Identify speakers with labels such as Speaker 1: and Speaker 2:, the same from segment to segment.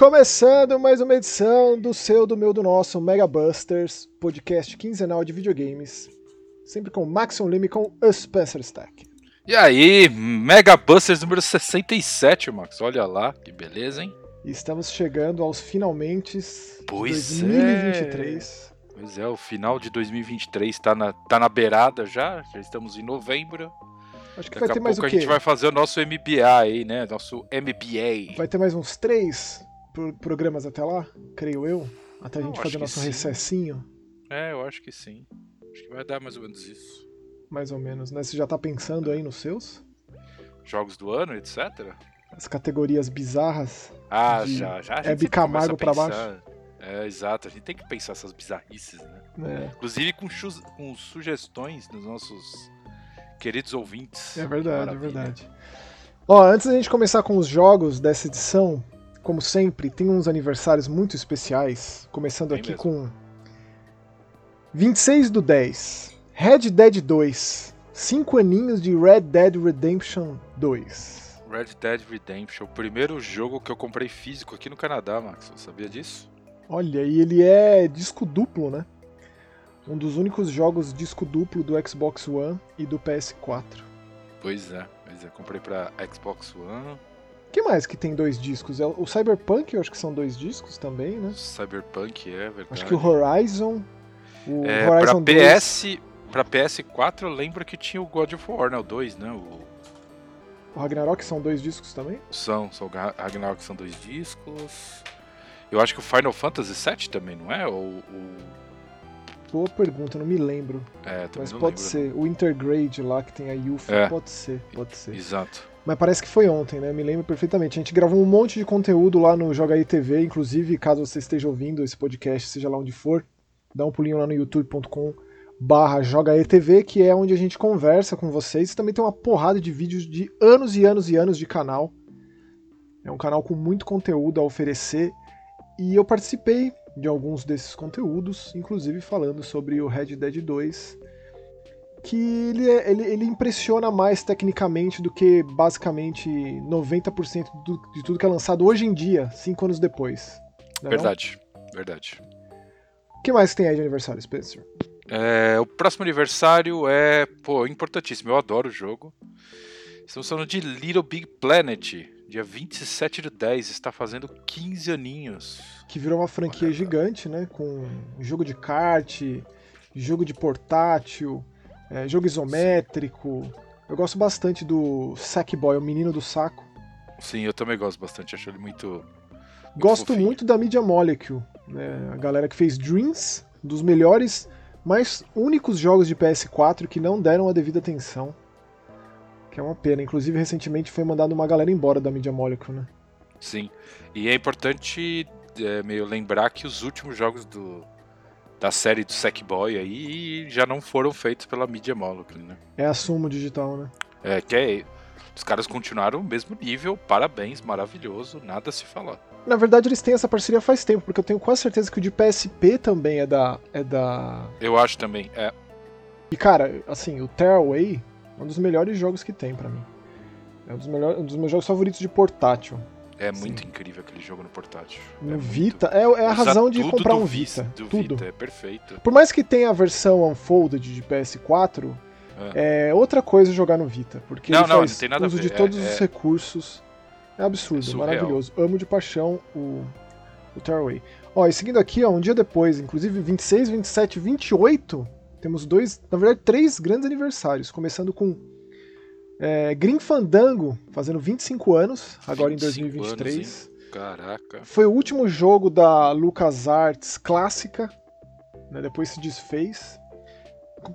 Speaker 1: Começando mais uma edição do seu, do meu, do nosso Mega Busters, podcast quinzenal de videogames. Sempre com Maxon Lime com o Spencer Stack.
Speaker 2: E aí, Mega Busters número 67, Max. Olha lá, que beleza, hein?
Speaker 1: E estamos chegando aos finalmente
Speaker 2: Pois
Speaker 1: de 2023.
Speaker 2: Pois é, o final de 2023 tá na, tá na beirada já, já estamos em novembro.
Speaker 1: Acho que
Speaker 2: Daqui
Speaker 1: vai ter mais o
Speaker 2: pouco a
Speaker 1: quê?
Speaker 2: gente vai fazer o nosso MBA aí, né? Nosso MBA.
Speaker 1: Vai ter mais uns três programas até lá, creio eu. Até a
Speaker 2: Eu
Speaker 1: gente
Speaker 2: acho
Speaker 1: fazer nosso
Speaker 2: sim.
Speaker 1: recessinho,
Speaker 2: É, eu acho que sim. Acho que vai dar mais ou menos isso.
Speaker 1: mais ou menos, né? Você já tá pensando aí nos seus?
Speaker 2: Jogos do ano, etc.
Speaker 1: As categorias bizarras.
Speaker 2: Ah,
Speaker 1: De
Speaker 2: já, já. A gente
Speaker 1: Hebe
Speaker 2: sempre
Speaker 1: Camargo
Speaker 2: começa a
Speaker 1: pra
Speaker 2: pensar. É, exato. A gente tem que pensar essas bizarrices, né?
Speaker 1: né?
Speaker 2: Inclusive com, com sugestões dos nossos queridos ouvintes.
Speaker 1: É verdade, é
Speaker 2: Maravilha.
Speaker 1: verdade. Ó, antes da gente começar com os jogos dessa edição, como sempre, tem uns aniversários muito especiais. Começando
Speaker 2: Tem
Speaker 1: aqui
Speaker 2: mesmo.
Speaker 1: com 26 do 10, Red Dead 2, 5 aninhos de Red Dead Redemption 2.
Speaker 2: Red Dead Redemption, o primeiro jogo que eu comprei físico aqui no Canadá, Max. Você sabia disso?
Speaker 1: Olha, e ele é disco duplo, né? Um dos únicos jogos disco duplo do Xbox One e do PS4.
Speaker 2: Pois é, pois é. Comprei pra Xbox One,
Speaker 1: que mais que tem dois discos? É O Cyberpunk, eu acho que são dois discos também, né?
Speaker 2: Cyberpunk, é verdade.
Speaker 1: Acho que o Horizon. O
Speaker 2: É, pra
Speaker 1: Horizon 2,
Speaker 2: PS, pra PS4 eu lembro que tinha o God of War, né? O 2, né? O
Speaker 1: o Ragnarok são dois discos também?
Speaker 2: são, são Ragnarok são dois discos. Eu acho que o Final Fantasy VII também, não é? Ou o
Speaker 1: Boa pergunta, não me lembro.
Speaker 2: é,
Speaker 1: Mas pode
Speaker 2: lembro.
Speaker 1: ser. O Intergrade lá que tem a Yuffie,
Speaker 2: É.
Speaker 1: pode ser, pode ser.
Speaker 2: Exato.
Speaker 1: Mas parece que foi ontem, né? Me lembro perfeitamente. A gente gravou um monte de conteúdo lá no Joga aí TV, inclusive, caso você esteja ouvindo esse podcast, seja lá onde for, dá um pulinho lá no youtube.com barra que é onde a gente conversa com vocês. Também tem uma porrada de vídeos de anos e anos e anos de canal. É um canal com muito conteúdo a oferecer. E eu participei de alguns desses conteúdos, inclusive falando sobre o Red Dead 2, que ele, é- ele, ele impressiona mais tecnicamente do que basicamente 90% do- de tudo que é lançado hoje em dia, cinco anos depois. Não é
Speaker 2: Verdade. Verdade.
Speaker 1: não? O que mais tem aí de aniversário, Spencer?
Speaker 2: É, o próximo aniversário é, pô, importantíssimo. Eu adoro o jogo. Estamos falando de Little Big Planet. Dia 27 do 10. Está fazendo 15 aninhos.
Speaker 1: Que virou uma franquia
Speaker 2: Olha,
Speaker 1: gigante, né? Com jogo de kart, jogo de portátil, é, jogo isométrico. Eu gosto bastante do Sackboy, o menino do saco.
Speaker 2: Sim, eu também gosto bastante. Acho ele muito.
Speaker 1: Gosto
Speaker 2: fofinho.
Speaker 1: muito da Media Molecule, né? a galera que fez Dreams, dos melhores, mais únicos jogos de PS4 que não deram a devida atenção. Que é uma pena. Inclusive, recentemente foi mandado uma galera embora da Media Molecule, né?
Speaker 2: Sim. E é importante é, meio lembrar que os últimos jogos do, da série do Sackboy aí já não foram feitos pela Media Molecule, né?
Speaker 1: É a Sumo Digital, né?
Speaker 2: É, que é. Os caras continuaram o mesmo nível, parabéns, maravilhoso, nada a se falar.
Speaker 1: Na verdade, eles têm essa parceria faz tempo, porque eu tenho quase certeza que o de PSP também é da. É da.
Speaker 2: Eu acho também, é.
Speaker 1: E cara, assim, o Tearaway é um dos melhores jogos que tem pra mim. É um dos, melhores, um dos meus jogos favoritos de portátil.
Speaker 2: É
Speaker 1: Sim.
Speaker 2: muito incrível aquele jogo no portátil.
Speaker 1: No
Speaker 2: é muito-
Speaker 1: Vita, é, é a razão de comprar um
Speaker 2: Vita,
Speaker 1: Vita.
Speaker 2: Do
Speaker 1: tudo.
Speaker 2: Vita, é perfeito.
Speaker 1: Por mais que tenha a versão Unfolded de PS4, é outra coisa jogar no Vita, porque
Speaker 2: Não,
Speaker 1: ele
Speaker 2: não,
Speaker 1: faz
Speaker 2: não
Speaker 1: uso de
Speaker 2: é-
Speaker 1: todos
Speaker 2: é-
Speaker 1: os recursos. É absurdo,
Speaker 2: É
Speaker 1: maravilhoso. Amo de paixão o, o Tearaway. Ó, e seguindo aqui, ó, um dia depois, inclusive 26, 27, 28, temos dois, na verdade, três grandes aniversários, começando com é, Grim Fandango, fazendo 25 anos, agora em
Speaker 2: 25
Speaker 1: 2023.
Speaker 2: anos? Caraca.
Speaker 1: Foi o último jogo da LucasArts clássica, né, depois se desfez.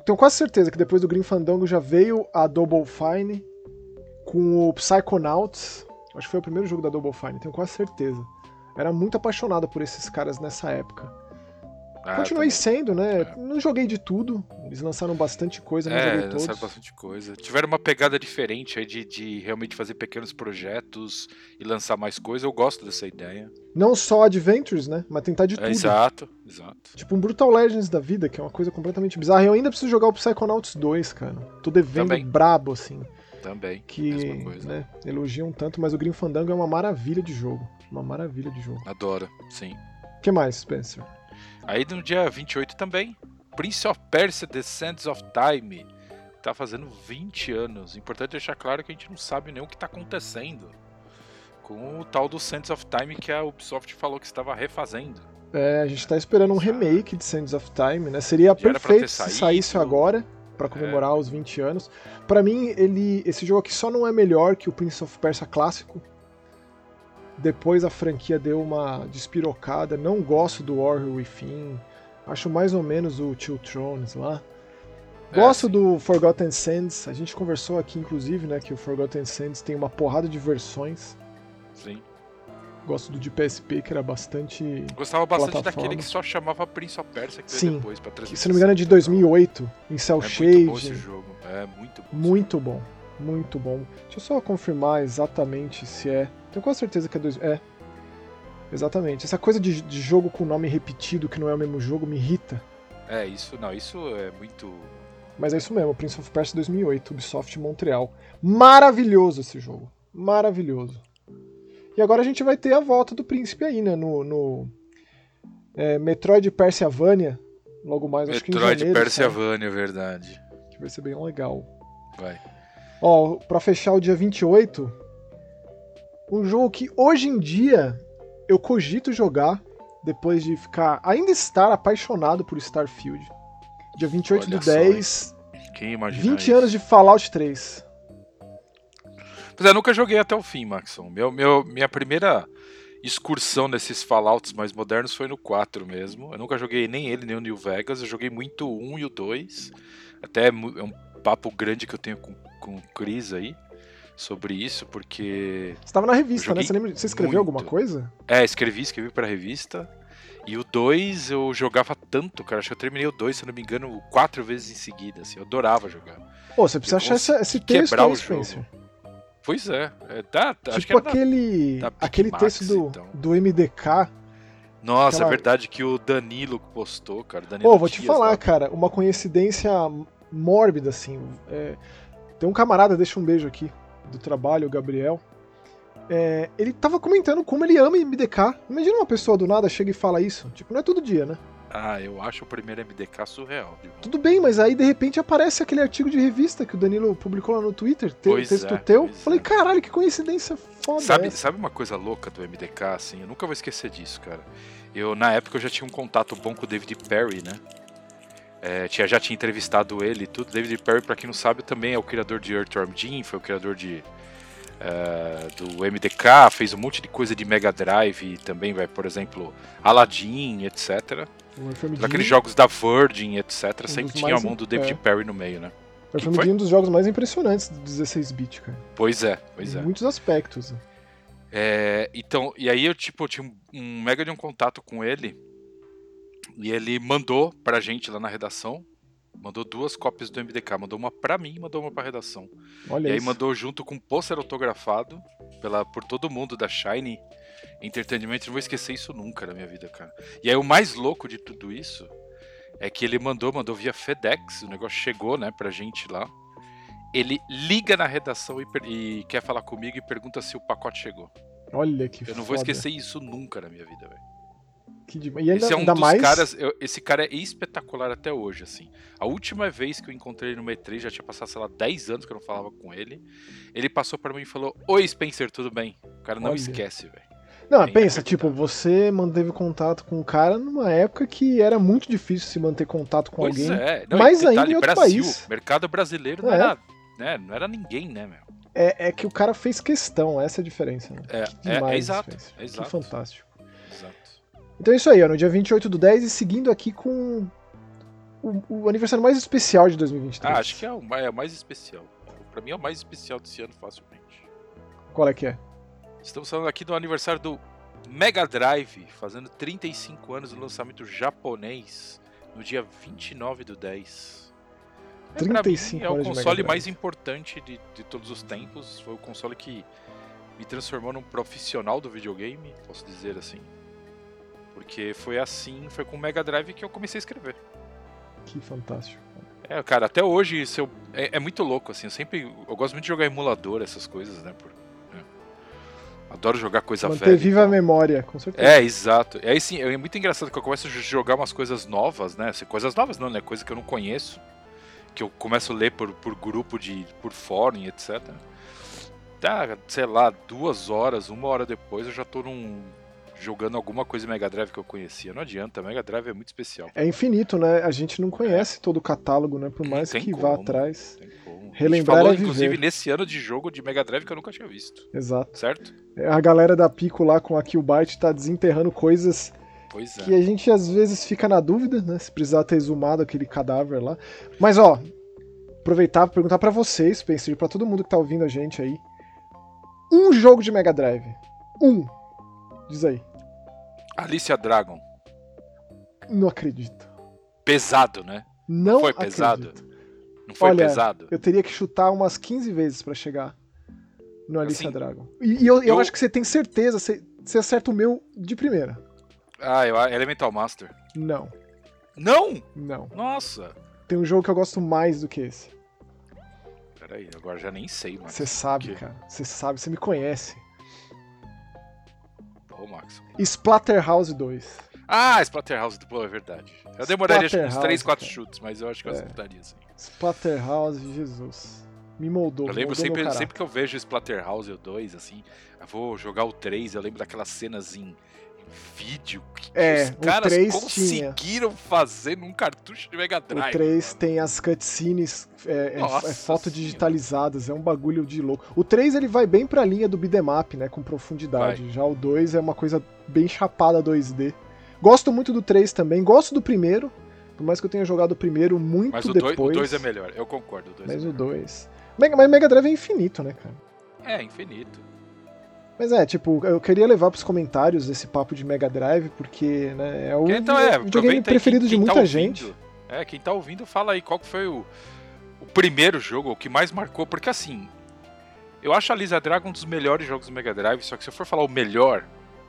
Speaker 1: Tenho quase certeza que depois do Grim Fandango já veio a Double Fine com o Psychonauts. Acho que foi o primeiro jogo da Double Fine, tenho quase certeza. Era muito apaixonado por esses caras nessa época.
Speaker 2: Ah,
Speaker 1: Continuei
Speaker 2: também.
Speaker 1: sendo, né?
Speaker 2: É.
Speaker 1: Não joguei de tudo. Eles lançaram bastante coisa, não
Speaker 2: É,
Speaker 1: joguei
Speaker 2: lançaram
Speaker 1: todos.
Speaker 2: bastante coisa. Tiveram uma pegada diferente aí de, de realmente fazer pequenos projetos e lançar mais coisa. Eu gosto dessa ideia.
Speaker 1: Não só Adventures, né? Mas tentar de
Speaker 2: É,
Speaker 1: tudo.
Speaker 2: exato, exato.
Speaker 1: Tipo um Brutal Legends da vida, que é uma coisa completamente bizarra. E eu ainda preciso jogar o Psychonauts 2, cara. Tô devendo
Speaker 2: Também.
Speaker 1: brabo, assim.
Speaker 2: Também.
Speaker 1: Que né, elogiam tanto, mas o Grim Fandango é uma maravilha de jogo. Uma maravilha de jogo.
Speaker 2: Adoro, sim.
Speaker 1: O que mais, Spencer?
Speaker 2: Aí no dia 28 também, Prince of Persia The Sands of Time. Tá fazendo 20 anos. Importante deixar claro que a gente não sabe nem o que tá acontecendo com o tal do Sands of Time que a Ubisoft falou que estava refazendo.
Speaker 1: É, a gente tá esperando um remake de Sands of Time, né? Seria Já perfeito se saísse agora para comemorar é. os 20 anos. Para mim, ele esse jogo aqui só não é melhor que o Prince of Persia clássico. Depois a franquia deu uma despirocada. Não gosto do Warrior Within. Acho mais ou menos o Two Thrones lá. É, gosto é, do Forgotten Sands. A gente conversou aqui, inclusive, né, que o Forgotten Sands tem uma porrada de versões.
Speaker 2: Sim.
Speaker 1: Gosto do de PSP, que era bastante.
Speaker 2: Gostava bastante daquele que só chamava Prince of Persia, que
Speaker 1: Sim.
Speaker 2: depois pra
Speaker 1: que, Se não me engano é de 2008, em Cell
Speaker 2: é
Speaker 1: Shade. Muito
Speaker 2: bom esse jogo. É muito bom.
Speaker 1: Muito bom. Muito bom. Deixa eu só confirmar exatamente se é. Tenho quase certeza que é. Dois... É. Exatamente. Essa coisa de, de jogo com nome repetido, que não é o mesmo jogo, me irrita.
Speaker 2: É, isso não, isso é muito.
Speaker 1: Mas é isso mesmo, Prince of Persia 2008, Ubisoft Montreal. Maravilhoso esse jogo. Maravilhoso. E agora a gente vai ter a volta do príncipe aí, né? No, no é, Metroid logo mais,
Speaker 2: Metroid
Speaker 1: acho que em janeiro.
Speaker 2: Metroid Persiavania, verdade.
Speaker 1: Que vai ser bem legal.
Speaker 2: Vai.
Speaker 1: Ó, pra fechar o dia 28, um jogo que hoje em dia eu cogito jogar depois de ficar, ainda estar apaixonado por Starfield. Dia 28 Olha do 10,
Speaker 2: Quem imagina
Speaker 1: 20
Speaker 2: isso?
Speaker 1: anos de Fallout 3.
Speaker 2: Pois é, nunca joguei até o fim, Maxon. Meu, meu, minha primeira excursão nesses Fallouts mais modernos foi no 4 mesmo. Eu nunca joguei nem ele, nem o New Vegas. Eu joguei muito o 1 e o 2. Até é um papo grande que eu tenho com, com o Chris aí sobre isso, porque.
Speaker 1: Você estava na revista, né? Você, lembra, você escreveu muito. alguma coisa?
Speaker 2: É, escrevi, escrevi pra revista. E o 2 eu jogava tanto, cara. Acho que eu terminei o 2, se eu não me engano, quatro vezes em seguida. Assim, eu adorava jogar.
Speaker 1: Pô, você precisa achar essa, esse texto
Speaker 2: quebrar o
Speaker 1: Spencer.
Speaker 2: jogo. Pois é. é tá,
Speaker 1: tipo
Speaker 2: acho que era
Speaker 1: aquele,
Speaker 2: da, da
Speaker 1: aquele
Speaker 2: Max,
Speaker 1: texto do,
Speaker 2: então.
Speaker 1: do MDK.
Speaker 2: Nossa,
Speaker 1: aquela...
Speaker 2: é verdade que o Danilo postou, cara.
Speaker 1: Pô, oh, vou te falar, lá. cara, uma coincidência mórbida, assim. É... Tem um camarada, deixa um beijo aqui, do trabalho, o Gabriel. É... ele tava comentando como ele ama MDK. Imagina uma pessoa do nada chega e fala isso. Tipo, não é todo dia, né?
Speaker 2: Ah, eu acho o primeiro MDK surreal.
Speaker 1: Tudo bem, mas aí de repente aparece aquele artigo de revista que o Danilo publicou lá no Twitter, te,
Speaker 2: pois
Speaker 1: texto
Speaker 2: é,
Speaker 1: teu. Falei, é. caralho, que coincidência foda.
Speaker 2: Sabe,
Speaker 1: essa.
Speaker 2: sabe uma coisa louca do MDK, assim? Eu nunca vou esquecer disso, cara. Eu, na época, eu já tinha um contato bom com o David Perry, né? É, tinha, já tinha entrevistado ele e tudo. David Perry, pra quem não sabe, também é o criador de Earthworm Jim, foi o criador de Uh, do MDK, fez um monte de coisa de Mega Drive também, vai, por exemplo, Aladdin, etc. Aqueles jogos da Virgin, etc. Um sempre tinha a mão do David é. Perry no meio, né?
Speaker 1: O foi um dos jogos mais impressionantes do 16-bit, cara.
Speaker 2: Pois é, pois
Speaker 1: em
Speaker 2: é.
Speaker 1: muitos aspectos.
Speaker 2: É, então, e aí eu tipo tinha um, um mega de um contato com ele e ele mandou pra gente lá na redação Mandou duas cópias do MDK, mandou uma pra mim e mandou uma pra redação.
Speaker 1: Olha
Speaker 2: e aí
Speaker 1: isso.
Speaker 2: mandou junto com um pôster autografado pela, por todo mundo da Shine Entertainment. Não vou esquecer isso nunca na minha vida, cara. E aí o mais louco de tudo isso é que ele mandou, mandou via FedEx, o negócio chegou, né, pra gente lá. Ele liga na redação e, e quer falar comigo e pergunta se o pacote chegou.
Speaker 1: Olha que
Speaker 2: Eu não
Speaker 1: foda.
Speaker 2: vou esquecer isso nunca na minha vida, velho.
Speaker 1: Que de... E ainda,
Speaker 2: esse é um dos
Speaker 1: mais...
Speaker 2: caras. Eu, esse cara é espetacular até hoje, assim. A última vez que eu encontrei ele no E3, já tinha passado, sei lá, 10 anos que eu não falava com ele. Ele passou para mim e falou: Oi, Spencer, tudo bem? O cara não
Speaker 1: Olha.
Speaker 2: esquece, velho.
Speaker 1: Não,
Speaker 2: É
Speaker 1: pensa, tipo, você manteve contato com o cara numa época que era muito difícil se manter contato com
Speaker 2: Pois
Speaker 1: alguém.
Speaker 2: é. Não,
Speaker 1: mais
Speaker 2: detalhe,
Speaker 1: ainda em outro
Speaker 2: Brasil,
Speaker 1: país.
Speaker 2: mercado brasileiro não
Speaker 1: É.
Speaker 2: era. Né, não era ninguém, né, meu?
Speaker 1: É, é que o cara fez questão, essa é a diferença. Né?
Speaker 2: É,
Speaker 1: Que
Speaker 2: é, é
Speaker 1: demais,
Speaker 2: exato. É exato.
Speaker 1: Que fantástico.
Speaker 2: exato.
Speaker 1: Então é isso aí, ó, no dia 28 do 10 e seguindo aqui com o, o aniversário mais especial de 2023.
Speaker 2: Ah, acho que é o mais, é mais especial. Pra mim é o mais especial desse ano, facilmente.
Speaker 1: Qual é que é?
Speaker 2: Estamos falando aqui do aniversário do Mega Drive, fazendo 35 anos do lançamento japonês, no dia 29 do 10. É, pra mim,
Speaker 1: 35
Speaker 2: é o console mais importante de, de todos os tempos. Foi o console que me transformou num profissional do videogame, posso dizer assim. Porque foi assim, foi com o Mega Drive que eu comecei a escrever.
Speaker 1: Que fantástico.
Speaker 2: É, cara, até hoje se eu, é, é, muito louco, assim. Eu sempre. Eu gosto muito de jogar emulador, essas coisas, né? Por, é. Adoro jogar coisa
Speaker 1: Manter
Speaker 2: velha.
Speaker 1: Manter viva a memória, com certeza.
Speaker 2: É, exato. E aí sim, é muito engraçado que eu começo a jogar umas coisas novas, né? Assim, coisas novas não, né? Coisa que eu não conheço. Que eu começo a ler por, por grupo de. por fórum, etc. Tá, sei lá, duas horas, uma hora depois eu já tô num jogando alguma coisa Mega Drive que eu conhecia. Não adianta, Mega Drive é muito especial.
Speaker 1: É infinito, né? A gente não conhece é. todo o catálogo, né? Por mais que como, vá atrás. Relembrar falou, é viver.
Speaker 2: inclusive, nesse ano de jogo de Mega Drive que eu nunca tinha visto.
Speaker 1: Exato.
Speaker 2: Certo?
Speaker 1: A galera da Pico lá com a Killbyte tá desenterrando coisas
Speaker 2: é.
Speaker 1: que a gente às vezes fica na dúvida, né? Se precisar ter exumado aquele cadáver lá. Mas, ó, aproveitar pra perguntar para vocês, pensei para todo mundo que tá ouvindo a gente aí. Um jogo de Mega Drive. Um Diz aí.
Speaker 2: Alicia Dragon.
Speaker 1: Não acredito.
Speaker 2: Pesado, né?
Speaker 1: Não
Speaker 2: foi
Speaker 1: acredito.
Speaker 2: pesado. Não foi
Speaker 1: Olha,
Speaker 2: pesado.
Speaker 1: Eu teria que chutar umas 15 vezes para chegar no Alicia assim, Dragon. E, e eu, eu, eu, acho que você tem certeza, você, você acerta o meu de primeira.
Speaker 2: Ah, eu, Elemental Master.
Speaker 1: Não.
Speaker 2: Não?
Speaker 1: Não.
Speaker 2: Nossa.
Speaker 1: Tem um jogo que eu gosto mais do que esse.
Speaker 2: Peraí, agora já nem sei, mano.
Speaker 1: Você sabe, cara. Você sabe, você me conhece.
Speaker 2: Ô, Max.
Speaker 1: Splatterhouse 2.
Speaker 2: Ah, Splatterhouse, pô, é verdade. Eu demoraria uns 3, 4 chutes, mas eu acho que eu é. acertaria, sim.
Speaker 1: Splatterhouse, Jesus. Me moldou.
Speaker 2: Eu lembro
Speaker 1: moldou
Speaker 2: sempre, sempre que eu vejo Splatterhouse 2, assim, eu vou jogar o 3, eu lembro daquelas cenas em vídeo que,
Speaker 1: é,
Speaker 2: os caras
Speaker 1: 3
Speaker 2: conseguiram
Speaker 1: tinha.
Speaker 2: fazer num cartucho de Mega Drive.
Speaker 1: O 3 mano. tem as cutscenes é, é, é foto digitalizadas, é um bagulho de louco. O 3 ele vai bem pra linha do beat'em né, com profundidade. Vai. Já o 2 é uma coisa bem chapada 2D. Gosto muito do 3 também, gosto do primeiro, por mais que eu tenha jogado o primeiro muito
Speaker 2: Mas o
Speaker 1: depois.
Speaker 2: Mas o 2 é melhor, eu concordo. O
Speaker 1: mas
Speaker 2: é
Speaker 1: o 2... Mas o Mega Drive é infinito, né, cara?
Speaker 2: É, infinito.
Speaker 1: Mas é, tipo, eu queria levar pros comentários esse papo de Mega Drive, porque né, é o
Speaker 2: então, é,
Speaker 1: videogame preferido
Speaker 2: quem,
Speaker 1: de muita
Speaker 2: tá
Speaker 1: gente.
Speaker 2: É, quem tá ouvindo, fala aí qual foi o, o primeiro jogo, o que mais marcou, porque assim, eu acho a Lisa Dragon um dos melhores jogos do Mega Drive, só que se eu for falar o melhor,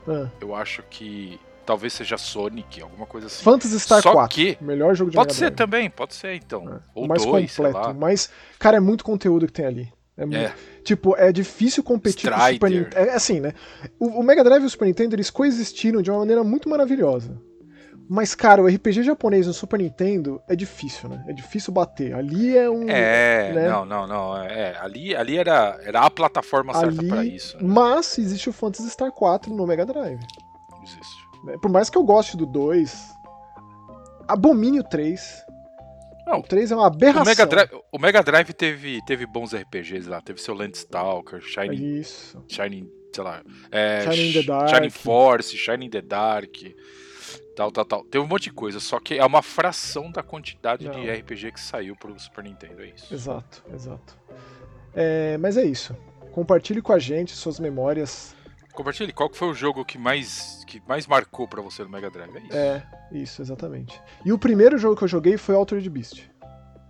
Speaker 1: ah.
Speaker 2: eu acho que talvez seja Sonic, alguma coisa assim.
Speaker 1: Phantasy Star
Speaker 2: só
Speaker 1: 4,
Speaker 2: que
Speaker 1: melhor jogo de
Speaker 2: Pode
Speaker 1: Mega
Speaker 2: ser
Speaker 1: Drive.
Speaker 2: também, pode ser então.
Speaker 1: É.
Speaker 2: Ou
Speaker 1: o mais
Speaker 2: dois,
Speaker 1: completo, mas, cara, é muito conteúdo que tem ali. É,
Speaker 2: É.
Speaker 1: Tipo, é difícil competir com o Super
Speaker 2: Strider.
Speaker 1: Nintendo. É assim, né? O, o Mega Drive e o Super Nintendo, eles coexistiram de uma maneira muito maravilhosa. Mas, cara, o RPG japonês no Super Nintendo é difícil, né? É difícil bater. Ali é um.
Speaker 2: É,
Speaker 1: né?
Speaker 2: não, não, não. É, ali, ali era, era a plataforma certa pra isso. né?
Speaker 1: Mas existe o Phantasy Star 4 no Mega Drive.
Speaker 2: Existe.
Speaker 1: né? Por mais que eu goste do 2, abomine o 3.
Speaker 2: Não,
Speaker 1: o 3 é uma aberração.
Speaker 2: O Mega Drive, o Mega Drive teve, teve bons RPGs lá. Teve seu Landstalker, Shining,
Speaker 1: Isso.
Speaker 2: Shining sei lá. É,
Speaker 1: Shining in the Dark.
Speaker 2: Shining Force, Shining in the Dark. Tal, tal, tal. Teve um monte de coisa. Só que é uma fração da quantidade
Speaker 1: Não.
Speaker 2: de RPG que saiu pro Super Nintendo. É isso.
Speaker 1: Exato, exato. É, mas é isso. Compartilhe com a gente suas memórias.
Speaker 2: Compartilhe, qual que foi o jogo que mais, que mais marcou pra você no Mega Drive? É isso.
Speaker 1: É, isso, exatamente. E o primeiro jogo que eu joguei foi Altered Beast.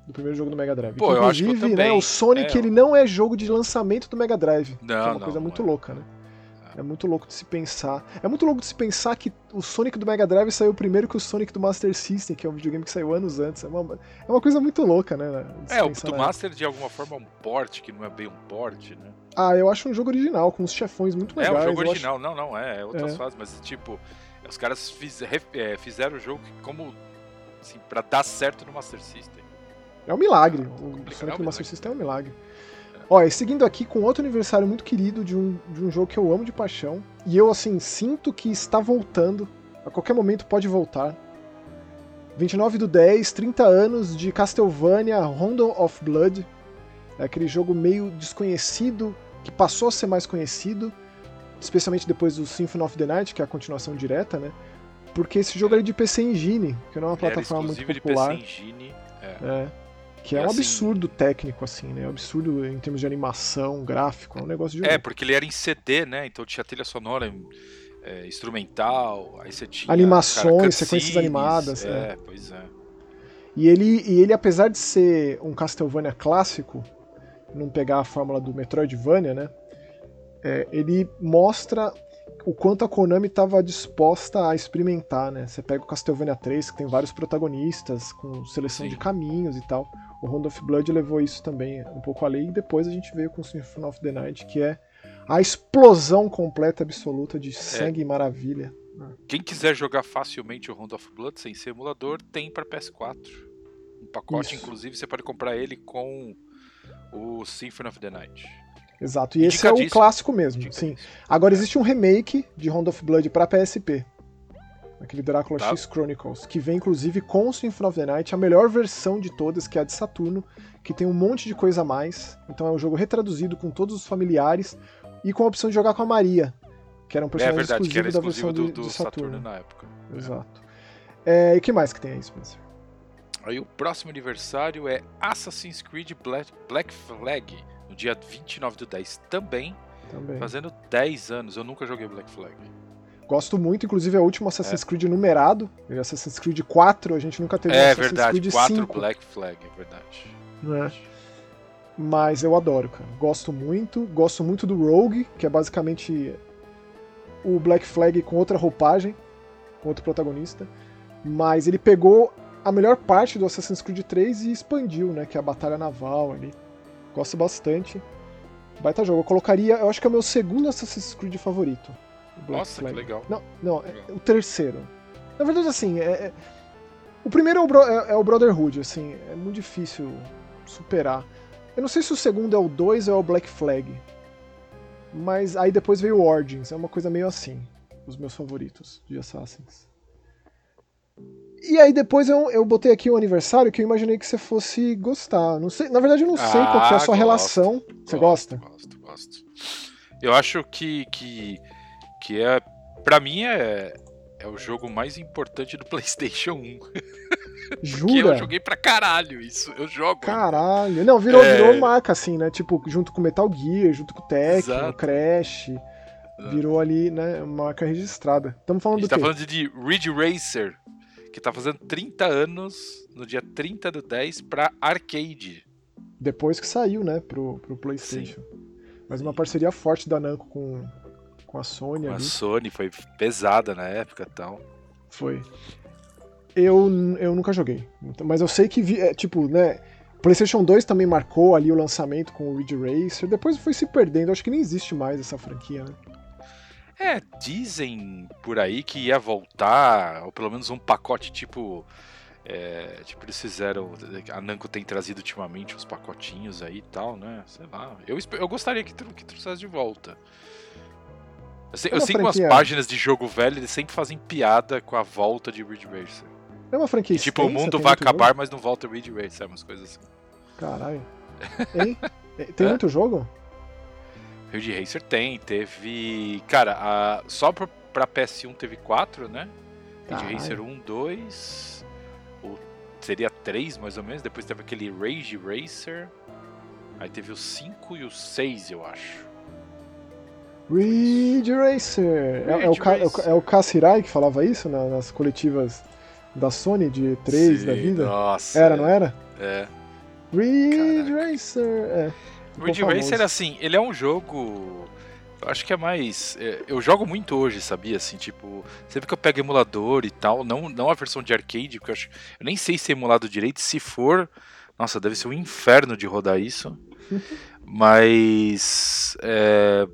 Speaker 1: Do primeiro jogo do Mega Drive.
Speaker 2: Pô, eu acho que eu
Speaker 1: Inclusive, né, o Sonic
Speaker 2: É,
Speaker 1: ele não é jogo de lançamento do Mega Drive. que é
Speaker 2: Não,
Speaker 1: uma
Speaker 2: não,
Speaker 1: coisa
Speaker 2: não
Speaker 1: muito
Speaker 2: é.
Speaker 1: louca, né? É muito louco de se pensar. É muito louco de se pensar que o Sonic do Mega Drive saiu primeiro que o Sonic do Master System, que é um videogame que saiu anos antes. É uma, é uma coisa muito louca, né?
Speaker 2: É, o do
Speaker 1: na-
Speaker 2: Master de alguma forma é um port, que não é bem um port, né?
Speaker 1: Ah, eu acho um jogo original, com uns chefões muito
Speaker 2: É
Speaker 1: legais.
Speaker 2: um jogo
Speaker 1: eu acho-
Speaker 2: original, não, não, é, é outras
Speaker 1: É.
Speaker 2: fases, mas tipo, os caras fiz- é, fizeram o jogo como, assim, pra dar certo no Master System.
Speaker 1: É um milagre. O
Speaker 2: Complicado,
Speaker 1: Sonic
Speaker 2: é um
Speaker 1: do Master
Speaker 2: milagre.
Speaker 1: System é um milagre. Ó, e seguindo aqui com outro aniversário muito querido de um, de um jogo que eu amo de paixão. E eu, assim, sinto que está voltando. A qualquer momento pode voltar. 29 do 10, 30 anos de Castlevania Rondo of Blood. É aquele jogo meio desconhecido, que passou a ser mais conhecido. Especialmente depois do Symphony of the Night, que é a continuação direta, né? Porque esse jogo é de PC Engine, que não é uma
Speaker 2: Ele era
Speaker 1: plataforma muito
Speaker 2: exclusivo de
Speaker 1: popular.
Speaker 2: PC Engine. É.
Speaker 1: É. Que é
Speaker 2: E
Speaker 1: um
Speaker 2: assim-
Speaker 1: absurdo técnico, assim, né? Um absurdo em termos de animação, gráfico, é um negócio de
Speaker 2: É, porque ele era em CD, né? Então tinha trilha sonora é, instrumental, aí você tinha.
Speaker 1: Animações,
Speaker 2: cara,
Speaker 1: sequências animadas,
Speaker 2: É,
Speaker 1: é.
Speaker 2: pois é.
Speaker 1: E ele, e ele, apesar de ser um Castlevania clássico, não pegar a fórmula do Metroidvania, né? é, ele mostra o quanto a Konami estava disposta a experimentar, né? Você pega o Castlevania 3, que tem vários protagonistas, com seleção
Speaker 2: Sim.
Speaker 1: de caminhos e tal. O Round of Blood levou isso também um pouco além, e depois a gente veio com o Symphony of the Night, que é a explosão completa absoluta de sangue e maravilha.
Speaker 2: Quem quiser jogar facilmente o Round of Blood sem ser emulador, tem para PS4. Um pacote,
Speaker 1: Isso.
Speaker 2: inclusive, você pode comprar ele com o Symphony of the Night.
Speaker 1: Exato, e esse é o clássico mesmo, sim. Agora existe um remake de Round of Blood pra PSP. Aquele Drácula
Speaker 2: Tá.
Speaker 1: X Chronicles, que vem inclusive com o Symphony of the Night, a melhor versão de todas, que é a de Saturno, que tem um monte de coisa a mais. Então é um jogo retraduzido com todos os familiares e com a opção de jogar com a Maria, que era um
Speaker 2: É
Speaker 1: personagem
Speaker 2: verdade, que era
Speaker 1: exclusivo da
Speaker 2: exclusivo
Speaker 1: versão
Speaker 2: do,
Speaker 1: de,
Speaker 2: do
Speaker 1: de
Speaker 2: Saturno.
Speaker 1: Saturno.
Speaker 2: na época.
Speaker 1: Exato. É, e o que mais que tem aí, Spencer?
Speaker 2: Aí o próximo aniversário é Assassin's Creed Black, Black Flag, no dia 29 do 10 também,
Speaker 1: Também.
Speaker 2: fazendo 10 anos. Eu nunca joguei Black Flag.
Speaker 1: Gosto muito, inclusive é o último Assassin's Creed numerado. É Assassin's Creed 4, a gente nunca teve um
Speaker 2: É
Speaker 1: Assassin's
Speaker 2: verdade,
Speaker 1: Creed
Speaker 2: 4
Speaker 1: 5.
Speaker 2: Black Flag, é verdade.
Speaker 1: né? Mas eu adoro, cara. Gosto muito. Gosto muito do Rogue, que é basicamente o Black Flag com outra roupagem, com outro protagonista. Mas ele pegou a melhor parte do Assassin's Creed 3 e expandiu, né? Que é a batalha naval ali. Gosto bastante. Baita jogo. Eu colocaria, eu acho que é o meu segundo Assassin's Creed favorito. Black
Speaker 2: Nossa, que
Speaker 1: Flag.
Speaker 2: legal.
Speaker 1: Não, não, é o terceiro. Na verdade, assim, é, é- o primeiro é o, Bro- é- é o Brotherhood, assim, é muito difícil superar. Eu não sei se o segundo é o 2 ou é o Black Flag. Mas aí depois veio o Origins, é uma coisa meio assim, os meus favoritos de Assassins. E aí depois eu, eu botei aqui o aniversário que eu imaginei que você fosse gostar. Não sei, na verdade eu não sei qual que é a
Speaker 2: Ah,
Speaker 1: sua
Speaker 2: gosto,
Speaker 1: relação. Você gosta?
Speaker 2: Gosto, gosto. Eu acho que, que, que é. Pra mim é, é o jogo mais importante do PlayStation 1. Que eu
Speaker 1: Jura?
Speaker 2: joguei pra caralho isso. Eu jogo.
Speaker 1: Caralho. Não, virou,
Speaker 2: É.
Speaker 1: virou marca, assim, né? Tipo, junto com Metal Gear, junto com o Tekken, o
Speaker 2: Exato.
Speaker 1: Crash. Virou ali, né? Marca registrada. Estamos falando do
Speaker 2: tá
Speaker 1: quê?
Speaker 2: falando de Ridge Racer, que tá fazendo 30 anos no dia 30 do 10 pra arcade.
Speaker 1: Depois que saiu, né? Pro, pro PlayStation. Mas uma parceria forte da Namco com, com a Sony
Speaker 2: A
Speaker 1: ali.
Speaker 2: Sony foi pesada na época e tal.
Speaker 1: Foi. Eu, eu nunca joguei. Então, Mas eu sei que, vi- é, tipo, né? PlayStation 2 também marcou ali o lançamento com o Ridge Racer. Depois foi se perdendo. Acho que nem existe mais essa franquia, né?
Speaker 2: É, dizem por aí que ia voltar, ou pelo menos um pacote tipo. é, tipo, eles fizeram. A Namco tem trazido ultimamente uns pacotinhos aí e tal, né? Sei lá. Eu, eu gostaria que, que trouxesse de volta. Eu sei,
Speaker 1: É
Speaker 2: eu sei que umas páginas de jogo velho eles sempre fazem piada com a volta de Ridge Racer.
Speaker 1: É uma franquia
Speaker 2: Que, tipo, o
Speaker 1: extensa,
Speaker 2: mundo
Speaker 1: tem
Speaker 2: vai acabar,
Speaker 1: jogo?
Speaker 2: mas não volta o Ridge Racer, umas coisas assim.
Speaker 1: Caralho. Hein? Tem
Speaker 2: É?
Speaker 1: muito jogo?
Speaker 2: Ridge Racer tem, teve. Cara, a- só pra, pra PS1 teve 4, né? Ridge. Racer 1, 2. Ou seria 3 mais ou menos. Depois teve aquele Rage Racer. Aí teve o 5 e o 6, eu acho.
Speaker 1: Ridge Racer. É, é o,
Speaker 2: Ridge
Speaker 1: Ka- é o-
Speaker 2: Racer.
Speaker 1: é o Kaz Hirai que falava isso na- nas coletivas da Sony de 3 da
Speaker 2: Sim,
Speaker 1: vida?
Speaker 2: Nossa.
Speaker 1: Era, não era?
Speaker 2: É.
Speaker 1: Ridge
Speaker 2: Caraca.
Speaker 1: Racer. É.
Speaker 2: Ridge. Racer, assim, ele é um jogo. Eu acho que é mais. é, Eu jogo muito hoje, sabia? Assim, tipo, sempre que eu pego emulador e tal, não, não a versão de arcade, porque eu acho. Eu nem sei se é emulado direito. Se for, nossa, deve ser um inferno de rodar isso. Mas. é,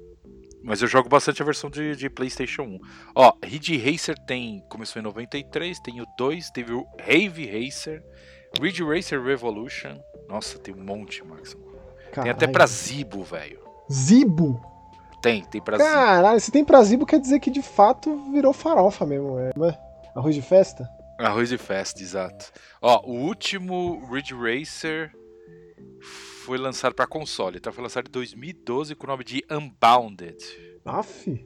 Speaker 2: Mas eu jogo bastante a versão de, de PlayStation 1. Ó, Ridge Racer tem. Começou em 93, tem o 2, teve o Rave Racer, Ridge Racer Revolution. Nossa, tem um monte, Max. Tem até
Speaker 1: Caralho.
Speaker 2: pra Zibo, velho.
Speaker 1: Zibo.
Speaker 2: Tem, tem pra Zibo.
Speaker 1: Caralho, se tem pra Zibo quer dizer que de fato virou farofa mesmo. É, é? Arroz de festa?
Speaker 2: Arroz e festa, exato. Ó, o último Ridge Racer foi lançado pra console, tá? Foi lançado em 2012 com o nome de Unbounded.
Speaker 1: Aff.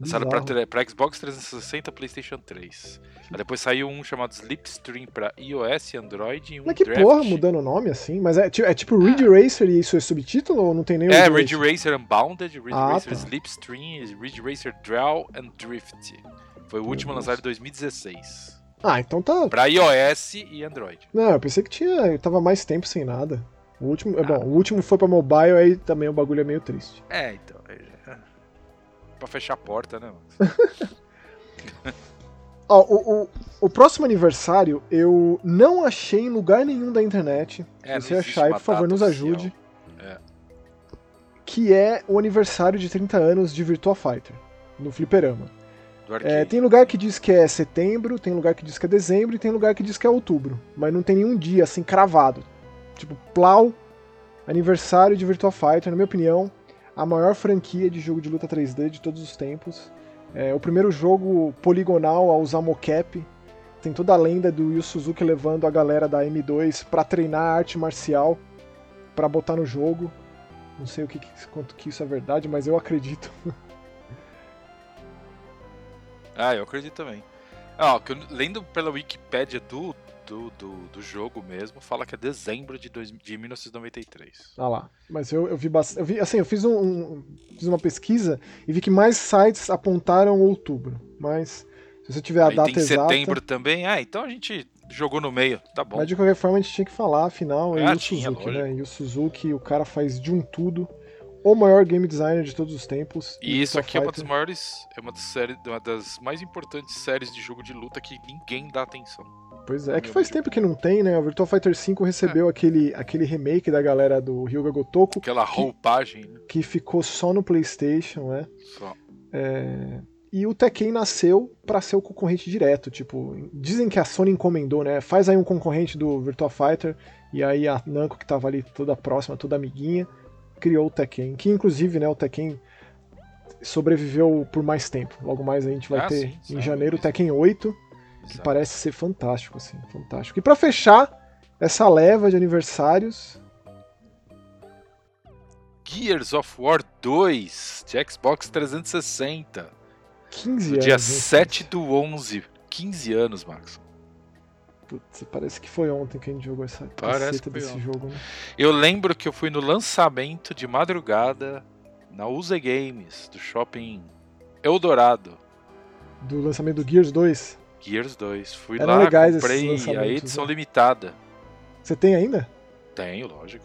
Speaker 2: Lançado pra,
Speaker 1: Bizarro.
Speaker 2: tele- pra Xbox 360 PlayStation 3. Aí depois saiu um chamado Slipstream pra iOS e Android e um
Speaker 1: Mas que
Speaker 2: Draft.
Speaker 1: porra mudando o nome assim? Mas é, é tipo Ridge Racer e isso é subtítulo ou não tem nem o
Speaker 2: É,
Speaker 1: Ridge
Speaker 2: Racer Unbounded, Ridge
Speaker 1: Ah,
Speaker 2: Racer
Speaker 1: tá.
Speaker 2: Slipstream, Ridge Racer Draw and Drift. Foi o último
Speaker 1: Deus.
Speaker 2: lançado em 2016.
Speaker 1: Ah, então tá.
Speaker 2: Pra iOS e Android.
Speaker 1: Não, eu pensei que tinha. Eu tava mais tempo sem nada. O último. é
Speaker 2: Ah.
Speaker 1: Bom, o último foi pra mobile, aí também o bagulho é meio triste.
Speaker 2: É, então. já- pra fechar a porta, né?
Speaker 1: Ó, o, o, o, próximo aniversário eu não achei em lugar nenhum da internet. É, Se você achar por favor, nos ajude. É. Que é o aniversário de 30 anos de Virtua Fighter, no Fliperama. É, tem lugar que diz que é setembro, tem lugar que diz que é dezembro e tem lugar que diz que é outubro. Mas não tem nenhum dia assim cravado. Tipo, Plau, aniversário de Virtua Fighter, na minha opinião, a maior franquia de jogo de luta 3D de todos os tempos. É o primeiro jogo poligonal a usar mocap. Tem toda a lenda do Yu Suzuki levando a galera da M2 para treinar arte marcial para botar no jogo. Não sei o que, quanto que isso é verdade, mas eu acredito.
Speaker 2: ah, eu acredito também. Ah, eu, lendo pela Wikipédia do, do, do, do, jogo mesmo, fala que é dezembro de, dois, de 1993.
Speaker 1: Ah lá. Mas eu, eu vi bastante. Eu vi, assim, eu fiz, um, um, fiz uma pesquisa e vi que mais sites apontaram outubro. Mas se você tiver a Aí data tem
Speaker 2: exata. setembro também. Ah, então a gente jogou no meio, tá bom.
Speaker 1: Mas de qualquer forma a gente tinha que falar, afinal, é ah, o Suzuki, né? E o Suzuki, o cara faz de um tudo o maior game designer de todos os tempos.
Speaker 2: E isso aqui Fighter. é uma das maiores, é uma das, séries, uma das mais importantes séries de jogo de luta que ninguém dá atenção.
Speaker 1: Pois é, é que faz tempo que não tem, né? O Virtual Fighter V recebeu é. aquele, aquele remake da galera do Ryuga Gotoku.
Speaker 2: Aquela roupagem,
Speaker 1: que, né? Que ficou só no PlayStation, né? Só. É... E o Tekken nasceu para ser o concorrente direto. Tipo, dizem que a Sony encomendou, né? Faz aí um concorrente do Virtual Fighter. E aí a Namco, que tava ali toda próxima, toda amiguinha, criou o Tekken. Que inclusive, né, o Tekken sobreviveu por mais tempo. Logo mais a gente vai ah, ter sim, em janeiro o Tekken 8 que parece ser fantástico, assim, fantástico. E para fechar essa leva de aniversários,
Speaker 2: Gears of War 2 de Xbox 360.
Speaker 1: 15 anos.
Speaker 2: Dia 7 do 11. 15 anos, Max.
Speaker 1: Putz, parece que foi ontem que a gente jogou essa parece desse ontem. jogo, né?
Speaker 2: Eu lembro que eu fui no lançamento de madrugada na USA Games, do shopping Eldorado.
Speaker 1: Do lançamento do Gears 2?
Speaker 2: Gears 2. Fui Eram lá, comprei a edição né? limitada.
Speaker 1: Você tem ainda?
Speaker 2: Tenho, lógico.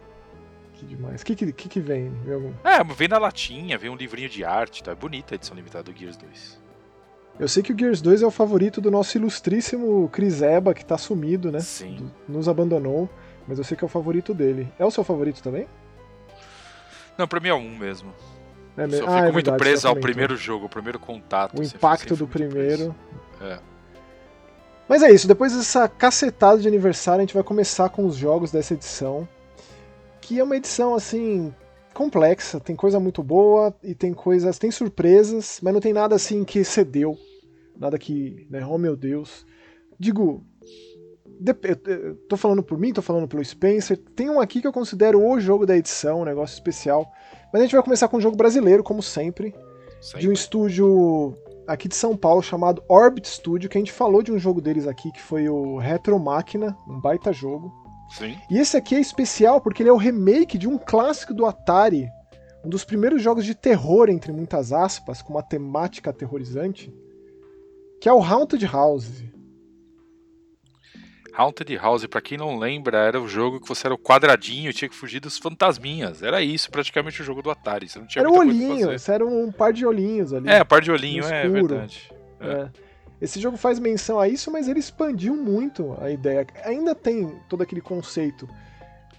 Speaker 1: Que demais. O que, que, que, vem? Vem,
Speaker 2: É, vem na latinha, vem um livrinho de arte, tá? É bonita a edição limitada do Gears 2.
Speaker 1: Eu sei que o Gears 2 é o favorito do nosso ilustríssimo Chris Eba, que tá sumido, né?
Speaker 2: Sim.
Speaker 1: Nos abandonou, mas eu sei que é o favorito dele. É o seu favorito também?
Speaker 2: Não, pra mim é um mesmo. É me... Só ah, fico é muito verdade, preso ao primeiro jogo, ao primeiro contato.
Speaker 1: O impacto do primeiro. Preso. É. Mas é isso, depois dessa cacetada de aniversário, a gente vai começar com os jogos dessa edição. Que é uma edição, assim, complexa. Tem coisa muito boa e tem coisas. Tem surpresas, mas não tem nada assim que excedeu. Nada que. Né, oh meu Deus. Digo. Eu tô falando por mim, tô falando pelo Spencer. Tem um aqui que eu considero o jogo da edição, um negócio especial. Mas a gente vai começar com um jogo brasileiro, como sempre. sempre. De um estúdio aqui de São Paulo chamado Orbit Studio, que a gente falou de um jogo deles aqui, que foi o Retro Máquina, um baita jogo.
Speaker 2: Sim.
Speaker 1: E esse aqui é especial porque ele é o remake de um clássico do Atari, um dos primeiros jogos de terror, entre muitas aspas, com uma temática aterrorizante, que é o Haunted House.
Speaker 2: Haunted House, para quem não lembra, era o jogo que você era o quadradinho e tinha que fugir dos fantasminhas. Era isso, praticamente o jogo do Atari. Você não tinha
Speaker 1: era o olhinho, você era um par de olhinhos ali.
Speaker 2: É, um par de olhinho, é verdade.
Speaker 1: É. É. Esse jogo faz menção a isso, mas ele expandiu muito a ideia. Ainda tem todo aquele conceito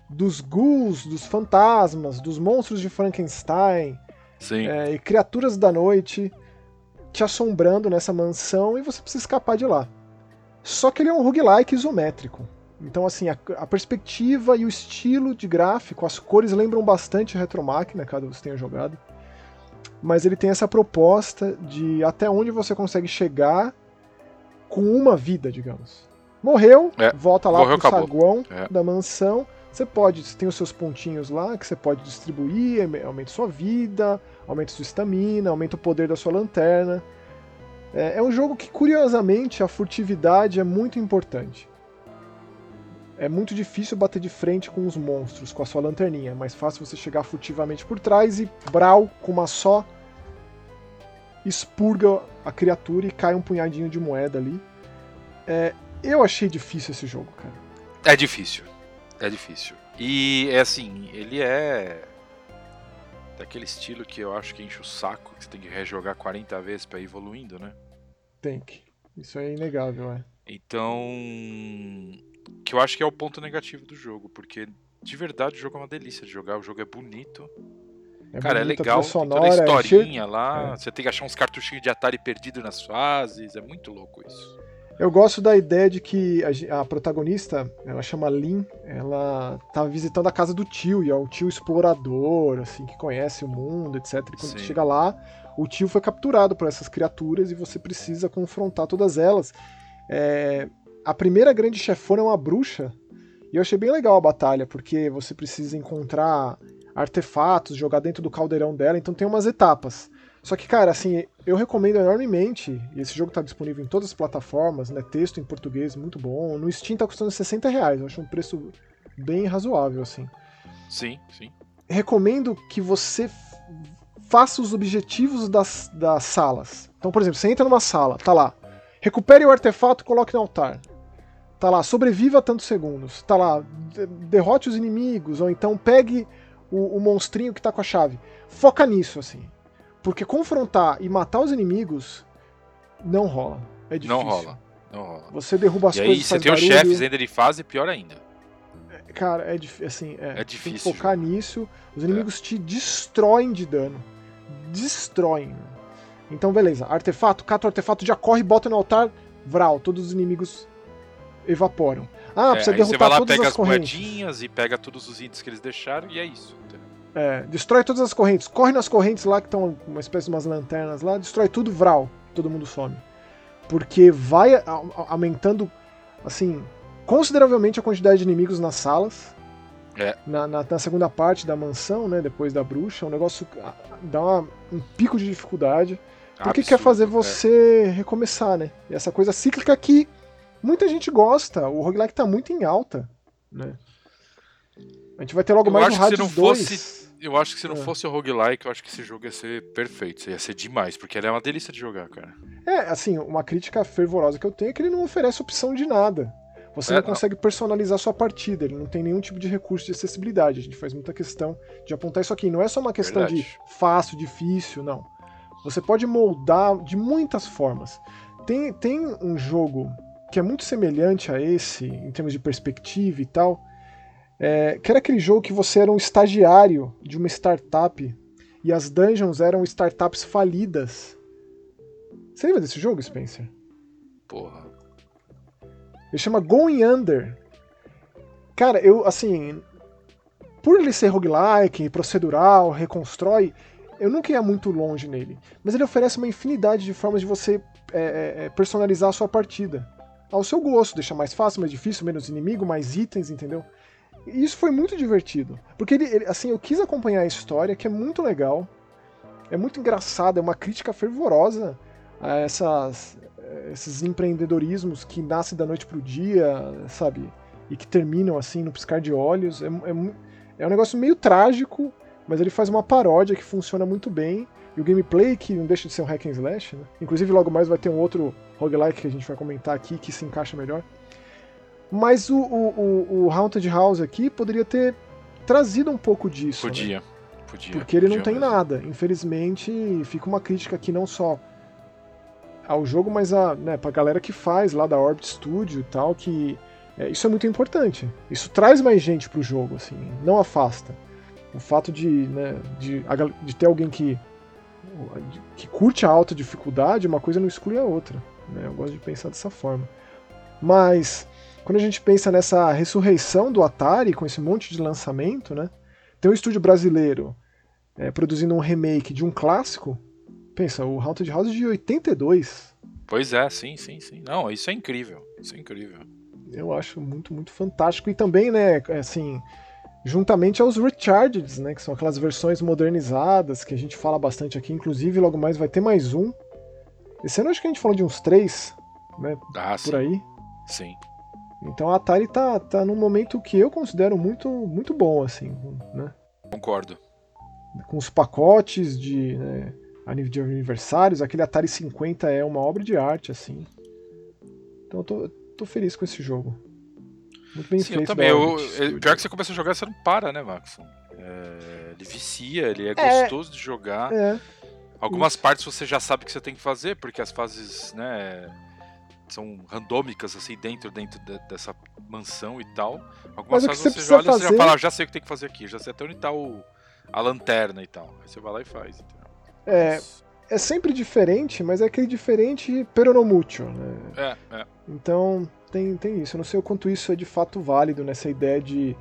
Speaker 1: dos ghouls, dos fantasmas, dos monstros de Frankenstein é, e criaturas da noite te assombrando nessa mansão e você precisa escapar de lá. Só que ele é um roguelike isométrico. Então, assim, a, a, perspectiva e o estilo de gráfico, as cores lembram bastante Retro Máquina, caso você tenha jogado. Mas ele tem essa proposta de até onde você consegue chegar com uma vida, digamos. Morreu, é, volta lá morreu, pro acabou. saguão é. da mansão. Você pode, você tem os seus pontinhos lá que você pode distribuir, aumenta sua vida, aumenta sua estamina, aumenta o poder da sua lanterna. É, é um jogo que, curiosamente, a furtividade é muito importante. É muito difícil bater de frente com os monstros com a sua lanterninha. É mais fácil você chegar furtivamente por trás e brau com uma só expurga a criatura e cai um punhadinho de moeda ali. É, eu achei difícil esse jogo, cara.
Speaker 2: É difícil. É difícil. E é assim, ele é daquele estilo que eu acho que enche o saco, que você tem que rejogar 40 vezes para ir evoluindo, né?
Speaker 1: Tem que. Isso é inegável, é.
Speaker 2: Então, que eu acho que é o ponto negativo do jogo, porque de verdade o jogo é uma delícia de jogar, o jogo é bonito. É Cara, é legal, sonora, tem toda a historinha é lá, é. você tem que achar uns cartuchinhos de Atari perdido nas fases, é muito louco isso.
Speaker 1: Eu gosto da ideia de que a, a, protagonista, ela chama Lin, ela tá visitando a casa do tio, e é o tio explorador, assim, que conhece o mundo, etc. E quando Sim. chega lá, o tio foi capturado por essas criaturas e você precisa confrontar todas elas. É, a primeira grande chefona é uma bruxa, e eu achei bem legal a batalha, porque você precisa encontrar artefatos, jogar dentro do caldeirão dela, então tem umas etapas. Só que, cara, assim, eu recomendo enormemente, e esse jogo tá disponível em todas as plataformas, né? Texto em português, muito bom. No Steam tá custando 60 reais, eu acho um preço bem razoável, assim.
Speaker 2: Sim, sim.
Speaker 1: Recomendo que você faça os objetivos das, das salas. Então, por exemplo, você entra numa sala, tá lá. Recupere o artefato e coloque no altar. Tá lá, sobreviva tantos segundos. Tá lá, derrote os inimigos, ou então pegue o, o monstrinho que tá com a chave. Foca nisso, assim. Porque confrontar e matar os inimigos não rola. É difícil.
Speaker 2: Não rola. Não rola.
Speaker 1: Você derruba as
Speaker 2: e
Speaker 1: coisas.
Speaker 2: E aí você tem barulho. os chefes ainda de fase, pior ainda.
Speaker 1: É, cara, é, assim, é,
Speaker 2: é difícil.
Speaker 1: Tem que focar jogo. nisso. Os inimigos é. te destroem de dano. Destroem. Então, beleza. Artefato, cata o artefato, já corre, bota no altar, vral. Todos os inimigos evaporam. Ah, é, precisa derrotar
Speaker 2: lá,
Speaker 1: todas
Speaker 2: as,
Speaker 1: as correntes.
Speaker 2: moedinhas e pega todos os itens que eles deixaram e é isso.
Speaker 1: É, destrói todas as correntes. Corre nas correntes lá que estão uma espécie de umas lanternas lá, destrói tudo, vral. Todo mundo some. Porque vai aumentando, assim, consideravelmente a quantidade de inimigos nas salas.
Speaker 2: É.
Speaker 1: Na, na, na, segunda parte da mansão, né? Depois da bruxa, o negócio dá uma, um pico de dificuldade. Porque Absurdo, quer fazer é. você é. recomeçar, né? E essa coisa cíclica que muita gente gosta. O roguelike tá muito em alta, né? A gente vai ter logo
Speaker 2: eu
Speaker 1: mais um
Speaker 2: Hades 2. Fosse eu acho que se não é. fosse o roguelike, eu acho que esse jogo ia ser perfeito. Ia ser demais, porque ele é uma delícia de jogar, cara.
Speaker 1: É, assim, uma crítica fervorosa que eu tenho é que ele não oferece opção de nada. Você é, não consegue não. personalizar sua partida, ele não tem nenhum tipo de recurso de acessibilidade. A gente faz muita questão de apontar isso aqui. Não é só uma questão Verdade. de fácil, difícil, não. Você pode moldar de muitas formas. Tem, tem um jogo que é muito semelhante a esse, em termos de perspectiva e tal, é, que era aquele jogo que você era um estagiário de uma startup e as dungeons eram startups falidas. Você lembra desse jogo, Spencer?
Speaker 2: Porra.
Speaker 1: Ele chama Going Under. Cara, eu, assim. Por ele ser roguelike, procedural, reconstrói, eu nunca ia muito longe nele. Mas ele oferece uma infinidade de formas de você é, é, é personalizar a sua partida. Ao seu gosto, deixa mais fácil, mais difícil, menos inimigo, mais itens, entendeu? E isso foi muito divertido. Porque ele, ele, assim, eu quis acompanhar a história, que é muito legal. É muito engraçado, é uma crítica fervorosa a essas, esses empreendedorismos que nascem da noite pro dia, sabe? E que terminam assim no piscar de olhos. É, é, é um negócio meio trágico, mas ele faz uma paródia que funciona muito bem. E o gameplay, que não deixa de ser um hack and slash, né? Inclusive, logo mais vai ter um outro roguelike que a gente vai comentar aqui que se encaixa melhor. Mas o, o, o, o Haunted House aqui poderia ter trazido um pouco disso.
Speaker 2: Podia,
Speaker 1: né?
Speaker 2: podia.
Speaker 1: Porque ele
Speaker 2: podia
Speaker 1: não tem
Speaker 2: mesmo.
Speaker 1: nada. Infelizmente, fica uma crítica aqui não só ao jogo, mas a, né, pra galera que faz lá da Orbit Studio e tal, que é, isso é muito importante. Isso traz mais gente pro jogo, assim, não afasta. O fato de, né, de, de ter alguém que, que curte a alta dificuldade, uma coisa não exclui a outra. Né? Eu gosto de pensar dessa forma. Mas quando a gente pensa nessa ressurreição do Atari com esse monte de lançamento, né? Tem um estúdio brasileiro é, produzindo um remake de um clássico. Pensa, o Haunted House de 82.
Speaker 2: Pois é, sim, sim, sim. Não, isso é incrível. Isso é incrível.
Speaker 1: Eu acho muito, muito fantástico. E também, né, assim, juntamente aos Recharged, né, que são aquelas versões modernizadas que a gente fala bastante aqui. Inclusive, logo mais vai ter mais um. Esse ano acho que a gente falou de uns três, né,
Speaker 2: ah, por
Speaker 1: sim. aí.
Speaker 2: Sim.
Speaker 1: Então a Atari tá, tá num momento que eu considero muito, muito bom, assim, né?
Speaker 2: Concordo.
Speaker 1: Com os pacotes de, né, de aniversários, aquele Atari 50 é uma obra de arte, assim. Então eu tô, tô feliz com esse jogo. Muito bem
Speaker 2: Sim,
Speaker 1: feito.
Speaker 2: eu também. Eu, pior que você começa a jogar, você não para, né, Max? É, ele vicia, ele é, é gostoso de jogar.
Speaker 1: É.
Speaker 2: Algumas Isso. partes você já sabe o que você tem que fazer, porque as fases, né, são randômicas, assim, dentro, dentro de, dessa mansão e tal. Algumas fases você, você já olha fazer... e já fala, ah, já sei o que tem que fazer aqui, já sei até onde tá o, a lanterna e tal. Aí você vai lá e faz. Entendeu?
Speaker 1: É, é sempre diferente, mas é aquele diferente peronomútil, né?
Speaker 2: É, é.
Speaker 1: Então, tem, tem isso. Eu não sei o quanto isso é de fato válido nessa ideia de,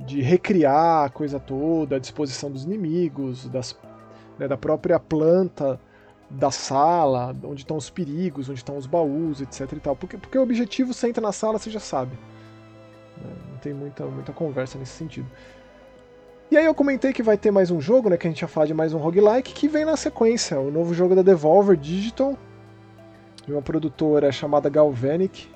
Speaker 1: de recriar a coisa toda, a disposição dos inimigos, das, né, da própria planta da sala, onde estão os perigos, onde estão os baús, etc e tal. Porque, porque o objetivo, você entra na sala, você já sabe. Né? Não tem muita, muita conversa nesse sentido. E aí eu comentei que vai ter mais um jogo, né, que a gente ia falar de mais um roguelike, que vem na sequência, o novo jogo da Devolver Digital, de uma produtora chamada Galvanic.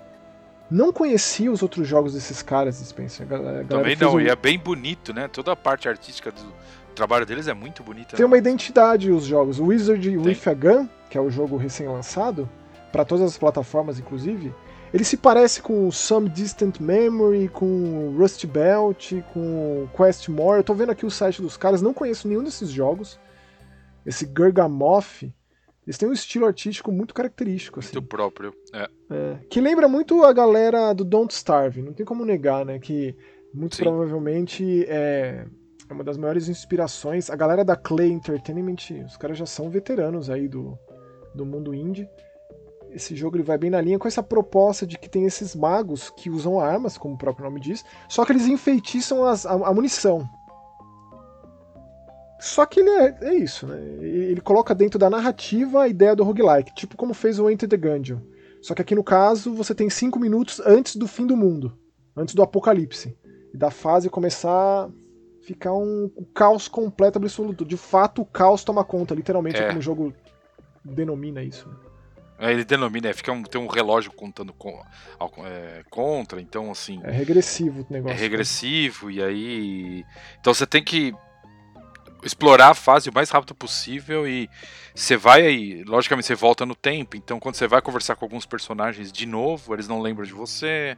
Speaker 1: Não conhecia os outros jogos desses caras, Spencer.
Speaker 2: Também não, um... e é bem bonito, né? Toda a parte artística do trabalho deles é muito bonita.
Speaker 1: Tem né? uma identidade os jogos. O Wizard Tem. with a Gun, que é o jogo recém-lançado, para todas as plataformas, inclusive, ele se parece com Some Distant Memory, com Rust Belt, com Quest More. Eu tô vendo aqui o site dos caras, não conheço nenhum desses jogos. Esse Gargamoth, eles têm um estilo artístico muito característico. Assim.
Speaker 2: Muito próprio, é.
Speaker 1: é. Que lembra muito a galera do Don't Starve, não tem como negar, né? Que muito Sim. provavelmente é, é uma das maiores inspirações. A galera da Clay Entertainment, os caras já são veteranos aí do, do mundo indie esse jogo ele vai bem na linha com essa proposta de que tem esses magos que usam armas, como o próprio nome diz, só que eles enfeitiçam as, a, a, munição. Só que ele é, é, isso, né? Ele coloca dentro da narrativa a ideia do roguelike, tipo como fez o Enter the Gungeon. Só que aqui no caso você tem 5 minutos antes do fim do mundo, antes do apocalipse. E da fase começar a ficar um, um caos completo, absoluto. De fato, o caos toma conta, literalmente, é. como o jogo denomina isso. Né?
Speaker 2: É, ele denomina, é, fica um, tem um relógio contando com, é, contra, então assim.
Speaker 1: É regressivo o negócio.
Speaker 2: É regressivo, e aí. Então você tem que explorar a fase o mais rápido possível e você vai aí, logicamente você volta no tempo, então quando você vai conversar com alguns personagens de novo, eles não lembram de você.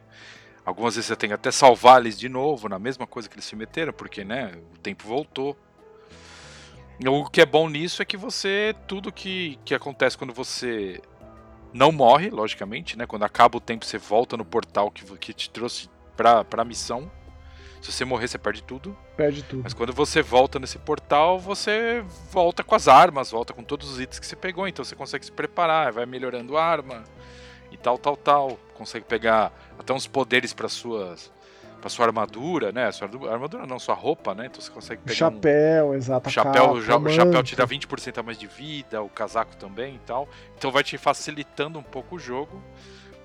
Speaker 2: Algumas vezes você tem que até salvar eles de novo, na mesma coisa que eles se meteram, porque né, o tempo voltou. O que é bom nisso é que você, tudo que, que acontece quando você não morre, logicamente, né? Quando acaba o tempo, você volta no portal que, que te trouxe pra, pra missão. Se você morrer, você perde tudo.
Speaker 1: Perde tudo.
Speaker 2: Mas quando você volta nesse portal, você volta com as armas, volta com todos os itens que você pegou. Então você consegue se preparar, vai melhorando a arma e tal, tal, tal. Consegue pegar até uns poderes para suas pra sua armadura, né? Sua armadura não, sua roupa, né? Então você consegue pegar.
Speaker 1: Chapéu, um... exato.
Speaker 2: Chapéu, o chapéu te dá 20% a mais de vida, o casaco também e tal. Então vai te facilitando um pouco o jogo.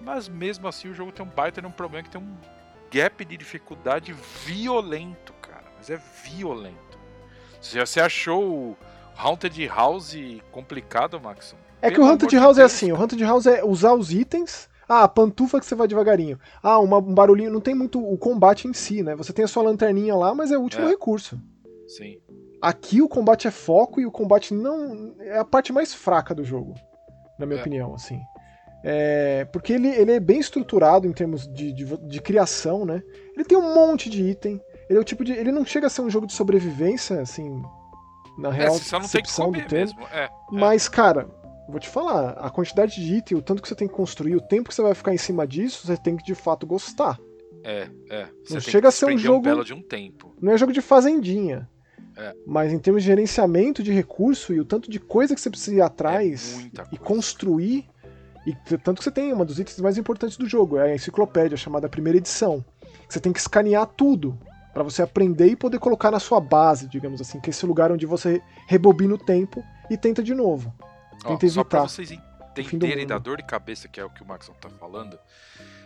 Speaker 2: Mas mesmo assim o jogo tem um baita tem um problema que tem um gap de dificuldade violento, cara. Mas é violento. Você achou o Haunted House complicado, Max?
Speaker 1: É que o Haunted House é assim, o Haunted House é usar os itens ah, pantufa que você vai devagarinho. Ah, uma, um barulhinho. Não tem muito o combate em si, né? Você tem a sua lanterninha lá, mas é o último é. recurso.
Speaker 2: Sim.
Speaker 1: Aqui o combate é foco e o combate não. É a parte mais fraca do jogo, na minha é. opinião, assim. É, porque ele, ele é bem estruturado em termos de, de, de, criação, né? Ele tem um monte de item. Ele é o tipo de. Ele não chega a ser um jogo de sobrevivência, assim. Na é, real, é,
Speaker 2: só não tem que comer do termo. Mesmo. É,
Speaker 1: mas, cara, vou te falar, a quantidade de item, o tanto que você tem que construir, o tempo que você vai ficar em cima disso, você tem que de fato gostar.
Speaker 2: É, é.
Speaker 1: Você não chega a ser um jogo.
Speaker 2: Um de um tempo.
Speaker 1: Não é jogo de fazendinha. É. Mas em termos de gerenciamento de recurso e o tanto de coisa que você precisa ir atrás é e construir. E tanto que você tem uma dos itens mais importantes do jogo, é a enciclopédia chamada primeira edição. Você tem que escanear tudo para você aprender e poder colocar na sua base, digamos assim, que é esse lugar onde você rebobina o tempo e tenta de novo.
Speaker 2: Ó, só pra vocês entenderem da dor de cabeça que é o que o Maxon tá falando.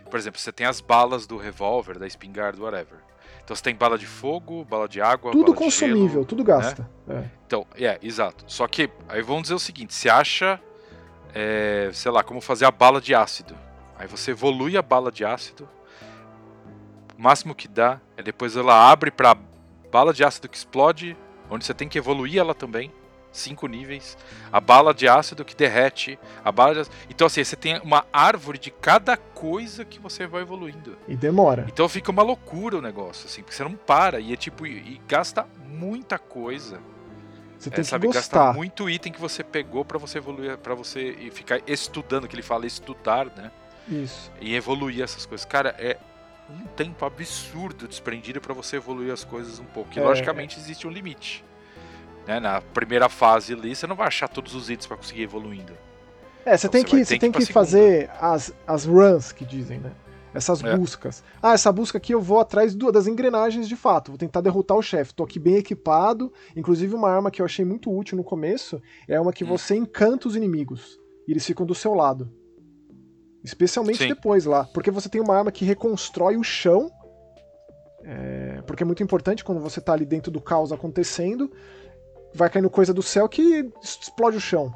Speaker 2: Por exemplo, você tem as balas do revólver, da espingarda, whatever. Então você tem bala de fogo, bala de água,
Speaker 1: tudo consumível,
Speaker 2: gelo,
Speaker 1: tudo gasta. Né?
Speaker 2: É. Então, é, exato. Só que aí vamos dizer o seguinte: você acha, é, sei lá, como fazer a bala de ácido. Aí você evolui a bala de ácido. O máximo que dá é depois ela abre para bala de ácido que explode, onde você tem que evoluir ela também. Cinco níveis, a bala de ácido que derrete, a bala de... Então assim, você tem uma árvore de cada coisa que você vai evoluindo.
Speaker 1: E demora.
Speaker 2: Então fica uma loucura o negócio, assim, porque você não para e é tipo, e, gasta muita coisa.
Speaker 1: Você tem
Speaker 2: É,
Speaker 1: que
Speaker 2: sabe,
Speaker 1: gostar.
Speaker 2: gastar muito item que você pegou pra você evoluir, para você e ficar estudando, que ele fala estudar, né?
Speaker 1: Isso.
Speaker 2: E evoluir essas coisas. Cara, é um tempo absurdo desprendido pra você evoluir as coisas um pouco. E
Speaker 1: É.
Speaker 2: logicamente existe um limite. Né? Na primeira fase ali, você não vai achar todos os itens pra conseguir ir evoluindo.
Speaker 1: É, você
Speaker 2: Então
Speaker 1: tem
Speaker 2: você
Speaker 1: que, você tem
Speaker 2: que
Speaker 1: que fazer as, as runs que dizem, né? Essas
Speaker 2: É.
Speaker 1: buscas. Ah, essa busca aqui eu vou atrás do- das engrenagens de fato. Vou tentar derrotar o chefe. Tô aqui bem equipado. Inclusive, uma arma que eu achei muito útil no começo é uma que
Speaker 2: Hum.
Speaker 1: você encanta os inimigos. E eles ficam do seu lado. Especialmente
Speaker 2: Sim.
Speaker 1: depois lá. Porque você tem uma arma que reconstrói o chão. É, porque é muito importante quando você tá ali dentro do caos acontecendo. Vai caindo coisa do céu que explode o chão.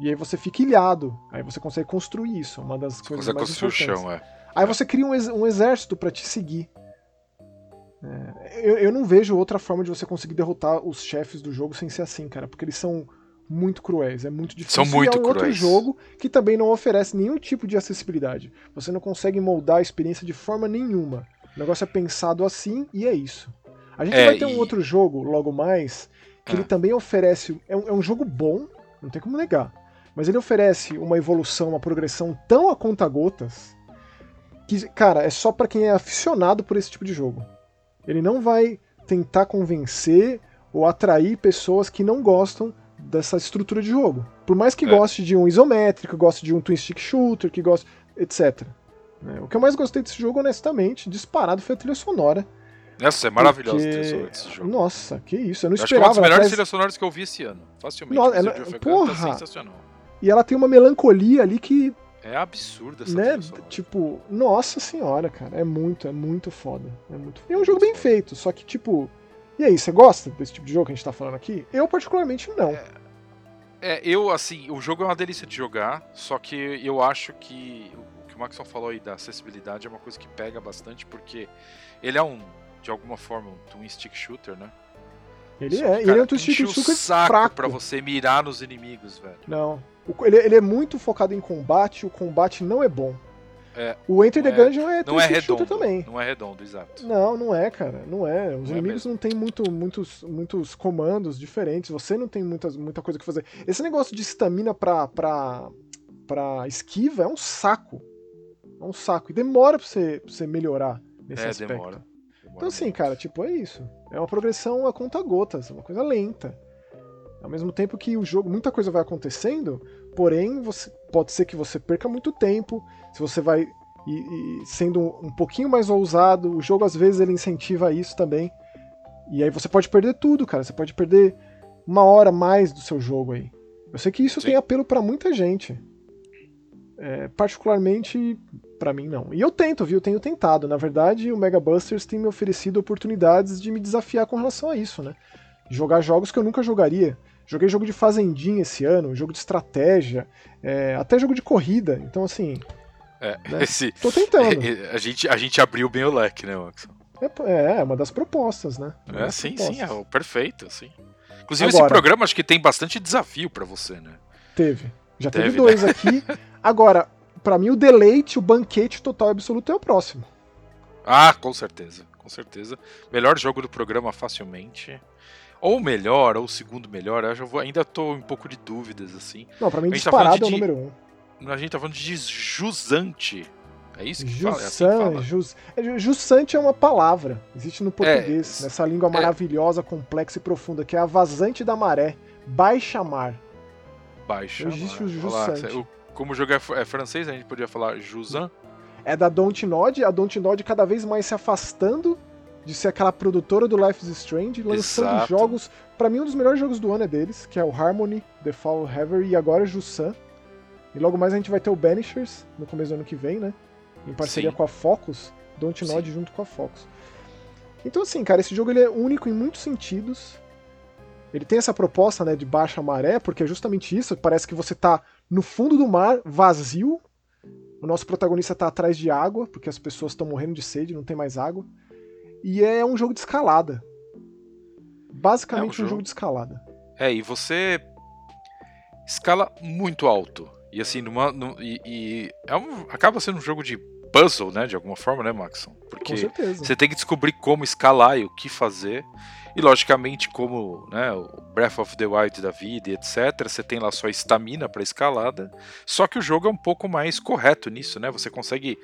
Speaker 1: E aí você fica ilhado. Aí você consegue construir isso. Uma das
Speaker 2: Você
Speaker 1: coisas
Speaker 2: consegue
Speaker 1: mais
Speaker 2: construir o chão, é.
Speaker 1: Aí você cria um, ex- um exército pra te seguir. É, eu, eu não vejo outra forma de você conseguir derrotar os chefes do jogo sem ser assim, cara, porque eles são muito cruéis, é muito difícil.
Speaker 2: São muito
Speaker 1: e é um outro
Speaker 2: cruéis.
Speaker 1: jogo que também não oferece nenhum tipo de acessibilidade. Você não consegue moldar a experiência de forma nenhuma. O negócio é pensado assim e é isso. A gente
Speaker 2: É,
Speaker 1: vai ter um
Speaker 2: e-
Speaker 1: outro jogo logo mais que
Speaker 2: Ah.
Speaker 1: ele também oferece. É um, é um jogo bom, não tem como negar. Mas ele oferece uma evolução, uma progressão tão a conta-gotas que, cara, é só pra quem é aficionado por esse tipo de jogo. Ele não vai tentar convencer ou atrair pessoas que não gostam dessa estrutura de jogo. Por mais que
Speaker 2: É.
Speaker 1: goste de um isométrico, goste de um twin stick shooter, que goste, etc. né? O que eu mais gostei desse jogo, honestamente, disparado foi a trilha sonora.
Speaker 2: Nossa, é maravilhoso
Speaker 1: porque-
Speaker 2: esse- jogo.
Speaker 1: Nossa, que isso, eu não
Speaker 2: Eu acho que é uma
Speaker 1: esperava.
Speaker 2: das melhores trilhas sonoras que eu vi esse ano. Facilmente.
Speaker 1: Nossa, ela-
Speaker 2: Gun
Speaker 1: porra!
Speaker 2: Tá sensacional.
Speaker 1: E ela tem uma melancolia ali que,
Speaker 2: É absurda essa
Speaker 1: né, tipo, nossa senhora, cara, é muito, é muito foda. É muito. E é um jogo bem feito, só que, tipo. E aí, você gosta desse tipo de jogo que a gente tá falando aqui? Eu, particularmente, não.
Speaker 2: É, eu, assim, o jogo é uma delícia de jogar, só que eu acho que o que o Maxon falou aí da acessibilidade é uma coisa que pega bastante, porque ele é um, de alguma forma, um twin stick shooter, né?
Speaker 1: Ele
Speaker 2: Só
Speaker 1: é,
Speaker 2: que, cara,
Speaker 1: ele é um
Speaker 2: enche o
Speaker 1: super
Speaker 2: saco
Speaker 1: fraco.
Speaker 2: pra você mirar nos inimigos, velho.
Speaker 1: Não. Ele, ele é muito focado em combate, o combate não é bom.
Speaker 2: É,
Speaker 1: o Enter the
Speaker 2: é-
Speaker 1: Gungeon é
Speaker 2: Não
Speaker 1: twin
Speaker 2: é
Speaker 1: stick shooter
Speaker 2: redondo.
Speaker 1: também.
Speaker 2: Não é redondo, exato.
Speaker 1: Não, não é, cara. Não é. Os
Speaker 2: Não é
Speaker 1: inimigos
Speaker 2: mesmo.
Speaker 1: não têm muito, muitos, muitos comandos diferentes. Você não tem muitas, muita coisa que fazer. Esse negócio de estamina pra, pra, pra esquiva é um saco. É um saco. E demora pra você, pra você melhorar nesse
Speaker 2: é,
Speaker 1: aspecto.
Speaker 2: demora.
Speaker 1: Então, assim, cara, tipo, é isso. É uma progressão a conta gotas, é uma coisa lenta. Ao mesmo tempo que o jogo, muita coisa vai acontecendo, porém, você, pode ser que você perca muito tempo. Se você vai e, e sendo um, pouquinho mais ousado, o jogo às vezes ele incentiva isso também. E aí você pode perder tudo, cara. Você pode perder uma hora mais do seu jogo aí. Eu sei que isso
Speaker 2: Sim.
Speaker 1: tem apelo pra muita gente. É, particularmente pra mim não. E eu tento, viu? Eu tenho tentado. Na verdade, o Mega Busters tem me oferecido oportunidades de me desafiar com relação a isso, né? Jogar jogos que eu nunca jogaria. Joguei jogo de fazendinha esse ano, jogo de estratégia, é, até jogo de corrida. Então, assim,
Speaker 2: É,
Speaker 1: né?
Speaker 2: esse,
Speaker 1: tô tentando.
Speaker 2: a, gente, a gente abriu bem o leque, né, Maxon?
Speaker 1: É, é uma das propostas, né? Uma
Speaker 2: É, sim, sim, é
Speaker 1: propostas.
Speaker 2: o perfeito, sim. Inclusive,
Speaker 1: Agora-
Speaker 2: esse programa acho que tem bastante desafio pra você, né?
Speaker 1: Teve. Já teve,
Speaker 2: Teve,
Speaker 1: dois aqui. Agora, pra mim, o deleite, o banquete total e absoluto é o próximo.
Speaker 2: Ah, com certeza, com certeza. Melhor jogo do programa facilmente. Ou melhor, ou segundo melhor, eu já vou, ainda tô um pouco de dúvidas, assim.
Speaker 1: Não, pra mim,
Speaker 2: tá
Speaker 1: disparado
Speaker 2: falando
Speaker 1: é o
Speaker 2: de-
Speaker 1: número um.
Speaker 2: A gente tá falando de jusante. É isso que fala? É assim que
Speaker 1: Jussan,
Speaker 2: fala?
Speaker 1: jus, é, ju- jussante é uma palavra. Existe no português,
Speaker 2: É,
Speaker 1: nessa língua
Speaker 2: é.
Speaker 1: maravilhosa, complexa e profunda, que é a vazante da maré. Baixa mar.
Speaker 2: Baixa.
Speaker 1: Existe
Speaker 2: lá.
Speaker 1: o
Speaker 2: lá,
Speaker 1: Jussante.
Speaker 2: Como o jogo é, é francês, a gente podia falar Jusan.
Speaker 1: É da Dontnod, a Dontnod cada vez mais se afastando de ser aquela produtora do Life is Strange, lançando
Speaker 2: Exato.
Speaker 1: jogos. Pra mim, um dos melhores jogos do ano é deles, que é o Harmony, The Fall Reverie e agora Jussan. E logo mais a gente vai ter o Banishers no começo do ano que vem, né? Em parceria
Speaker 2: Sim.
Speaker 1: com a Focus, Dontnod junto com a Focus. Então, assim, cara, esse jogo ele é único em muitos sentidos. Ele tem essa proposta, né, de baixa maré, porque é justamente isso. Parece que você tá no fundo do mar, vazio. O nosso protagonista tá atrás de água, porque as pessoas estão morrendo de sede, não tem mais água. E é um jogo de escalada. Basicamente
Speaker 2: É um
Speaker 1: um, jogo
Speaker 2: jogo-
Speaker 1: de escalada.
Speaker 2: É, e você escala muito alto. E assim, numa, no, e, e é um, acaba sendo um jogo de puzzle, né? De alguma forma, né, Maxon? Porque você tem que descobrir como escalar e o que fazer. E logicamente, como né, o Breath of the Wild da vida, etc., você tem lá sua estamina para escalada. Só que o jogo é um pouco mais correto nisso, né? Você consegue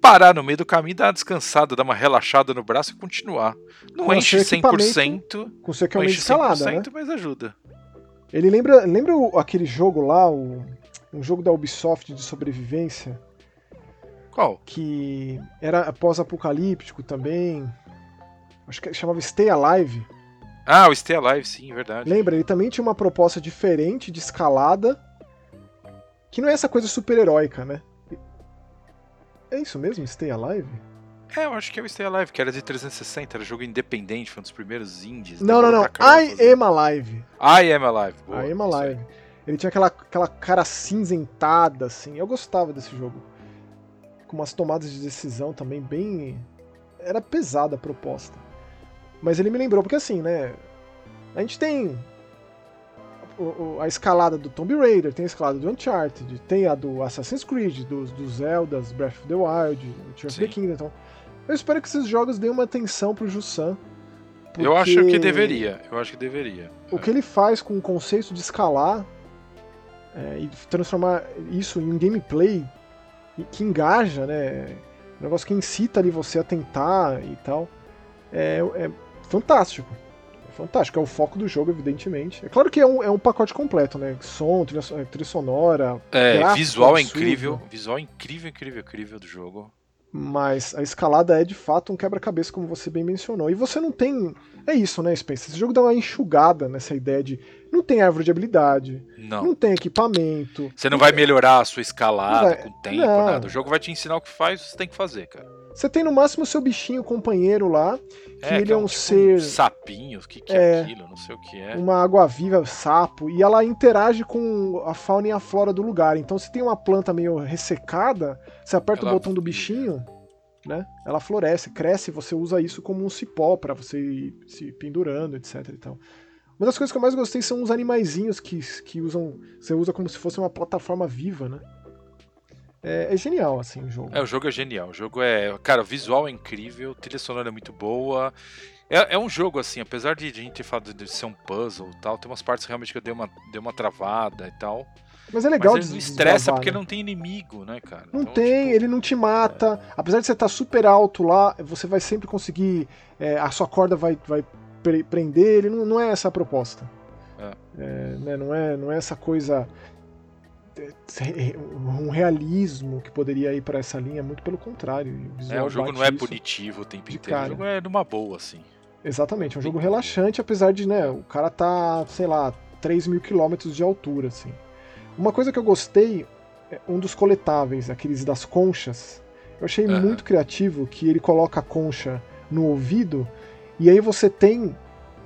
Speaker 2: parar no meio do caminho, dar uma descansada, dar uma relaxada no braço e continuar. Não com enche 100%.
Speaker 1: Com seu equipamento escalada, né?
Speaker 2: mas ajuda.
Speaker 1: Ele lembra, lembra aquele jogo lá, o, um jogo da Ubisoft de sobrevivência?
Speaker 2: Qual?
Speaker 1: Que era pós-apocalíptico também. Acho que chamava Stay Alive.
Speaker 2: Ah, o Stay Alive, sim, verdade.
Speaker 1: Lembra? Ele também tinha uma proposta diferente de escalada. Que não é essa coisa super-heróica, né? É isso mesmo? Stay Alive?
Speaker 2: É, eu acho que é o Stay Alive, que era de 360, era jogo independente, foi um dos primeiros indies.
Speaker 1: Não, não, não. I Am Alive.
Speaker 2: I Am Alive. Boa,
Speaker 1: I Am Alive. Ele tinha aquela, aquela cara cinzentada, assim. Eu gostava desse jogo. Com umas tomadas de decisão também bem. Era pesada a proposta. Mas ele me lembrou, porque assim, né? A gente tem a escalada do Tomb Raider, tem a escalada do Uncharted, tem a do Assassin's Creed, dos, do Zeldas, Breath of the Wild, Tears of the Kingdom. Então, eu espero que esses jogos deem uma atenção pro Jussan.
Speaker 2: Eu acho que deveria. Eu acho que deveria.
Speaker 1: O que ele faz com o conceito de escalar é, e transformar isso em um gameplay que engaja, né? Um negócio que incita ali você a tentar e tal. É, é fantástico. É fantástico. É o foco do jogo, evidentemente. É claro que é um, é um pacote completo, né? Som, trilha, trilha sonora.
Speaker 2: É, visual é incrível. Visual incrível, incrível, incrível do jogo.
Speaker 1: Mas a escalada é de fato um quebra-cabeça, como você bem mencionou. E você não tem. É isso, né, Spencer? Esse jogo dá uma enxugada nessa ideia de. Não tem árvore de habilidade.
Speaker 2: Não.
Speaker 1: Não tem equipamento.
Speaker 2: Você não, não vai melhorar a sua escalada vai... com o tempo, não. nada. O jogo vai te ensinar o que faz, você tem que fazer, cara.
Speaker 1: Você tem no máximo o seu bichinho companheiro lá, que é, ele que é, um, é um tipo ser. Um
Speaker 2: sapinho, o que, que é, é, aquilo? Não sei o que é.
Speaker 1: Uma água-viva, sapo, e ela interage com a fauna e a flora do lugar. Então, se tem uma planta meio ressecada, você aperta ela... o botão do bichinho, né? Ela floresce, cresce, você usa isso como um cipó para você ir se pendurando, etc. E tal. Uma das coisas que eu mais gostei são os animaizinhos que, que usam. Você usa como se fosse uma plataforma viva, né? É, é, genial, assim, o jogo.
Speaker 2: É, o jogo é genial. O jogo é. Cara, o visual é incrível, trilha sonora é muito boa. É, é um jogo, assim, apesar de a gente ter falado de ser um puzzle e tal, tem umas partes realmente que eu dei uma, dei uma travada e tal.
Speaker 1: Mas é legal
Speaker 2: Mas ele não estressa porque né? não tem inimigo, né, cara?
Speaker 1: Não então, tem, tipo, ele não te mata. É... Apesar de você estar super alto lá, você vai sempre conseguir. É, a sua corda vai, vai prender, ele não, não é essa a proposta. É. É, né, não, é, não é essa coisa um realismo que poderia ir para essa linha, muito pelo contrário.
Speaker 2: O é, o jogo não é punitivo o tempo inteiro, cara. o jogo é numa boa, assim.
Speaker 1: Exatamente, é um jogo relaxante, apesar de, né, o cara tá, sei lá, 3 mil quilômetros de altura, assim. Uma coisa que eu gostei, é um dos coletáveis, aqueles das conchas, eu achei uhum. muito criativo que ele coloca a concha no ouvido e aí você tem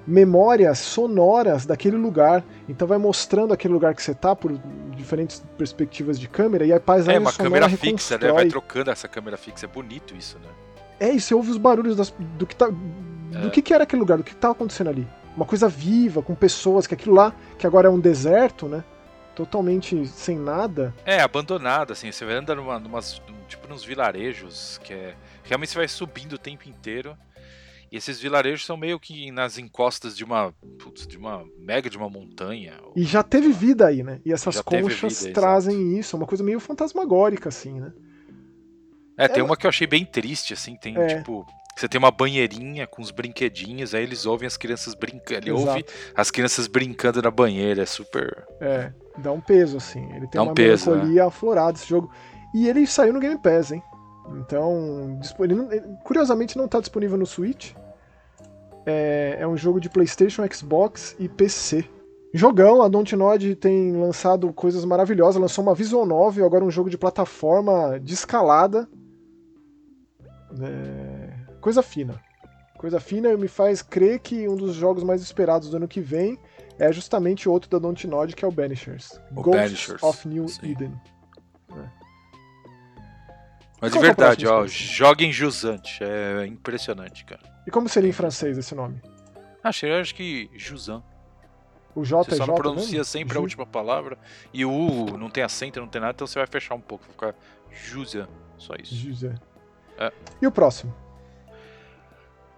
Speaker 1: memórias sonoras daquele lugar. Então vai mostrando aquele lugar que você tá por diferentes perspectivas de câmera e a paisagem
Speaker 2: É uma câmera fixa, né? Vai trocando essa câmera fixa. É bonito isso, né?
Speaker 1: É, e você ouve os barulhos das, do que tá. Do é. que, que era aquele lugar, do que estava acontecendo ali. Uma coisa viva, com pessoas, que aquilo lá, que agora é um deserto, né? Totalmente sem nada.
Speaker 2: É, abandonado, assim. Você anda numa, numas, tipo nos vilarejos, que é. Realmente você vai subindo o tempo inteiro. E esses vilarejos são meio que nas encostas de uma, putz, de uma mega de uma montanha.
Speaker 1: E já teve vida aí, né? E essas conchas vida, trazem exato. isso, é uma coisa meio fantasmagórica, assim, né?
Speaker 2: É, tem é... uma que eu achei bem triste, assim, tem é. tipo. Você tem uma banheirinha com os brinquedinhos, aí eles ouvem as crianças brincando. Ele ouve as crianças brincando na banheira, é super.
Speaker 1: É, dá um peso, assim. Ele tem dá uma um peso, melancolia né? aflorada esse jogo. E ele saiu no Game Pass, hein? Então, ele, curiosamente não está disponível no Switch. É, é, um jogo de PlayStation, Xbox e PC. Jogão, a Dontnod tem lançado coisas maravilhosas. Lançou uma Visual Novel, agora um jogo de plataforma de escalada. É, coisa fina. Coisa fina me faz crer que um dos jogos mais esperados do ano que vem é justamente outro da Dontnod, que é o Banishers.
Speaker 2: O Ghosts Banishers.
Speaker 1: of New Sim. Eden. É.
Speaker 2: Mas de verdade, ó, joguem Jusante, é impressionante, cara.
Speaker 1: E como seria em francês esse nome?
Speaker 2: Achei, eu acho que Jusan.
Speaker 1: O J
Speaker 2: Você
Speaker 1: é
Speaker 2: só
Speaker 1: J
Speaker 2: não pronuncia
Speaker 1: mesmo?
Speaker 2: sempre
Speaker 1: Ju-
Speaker 2: a última palavra. E o U não tem acento, não tem nada, então você vai fechar um pouco. Vai ficar Júzia. Só isso.
Speaker 1: José.
Speaker 2: É.
Speaker 1: E o próximo?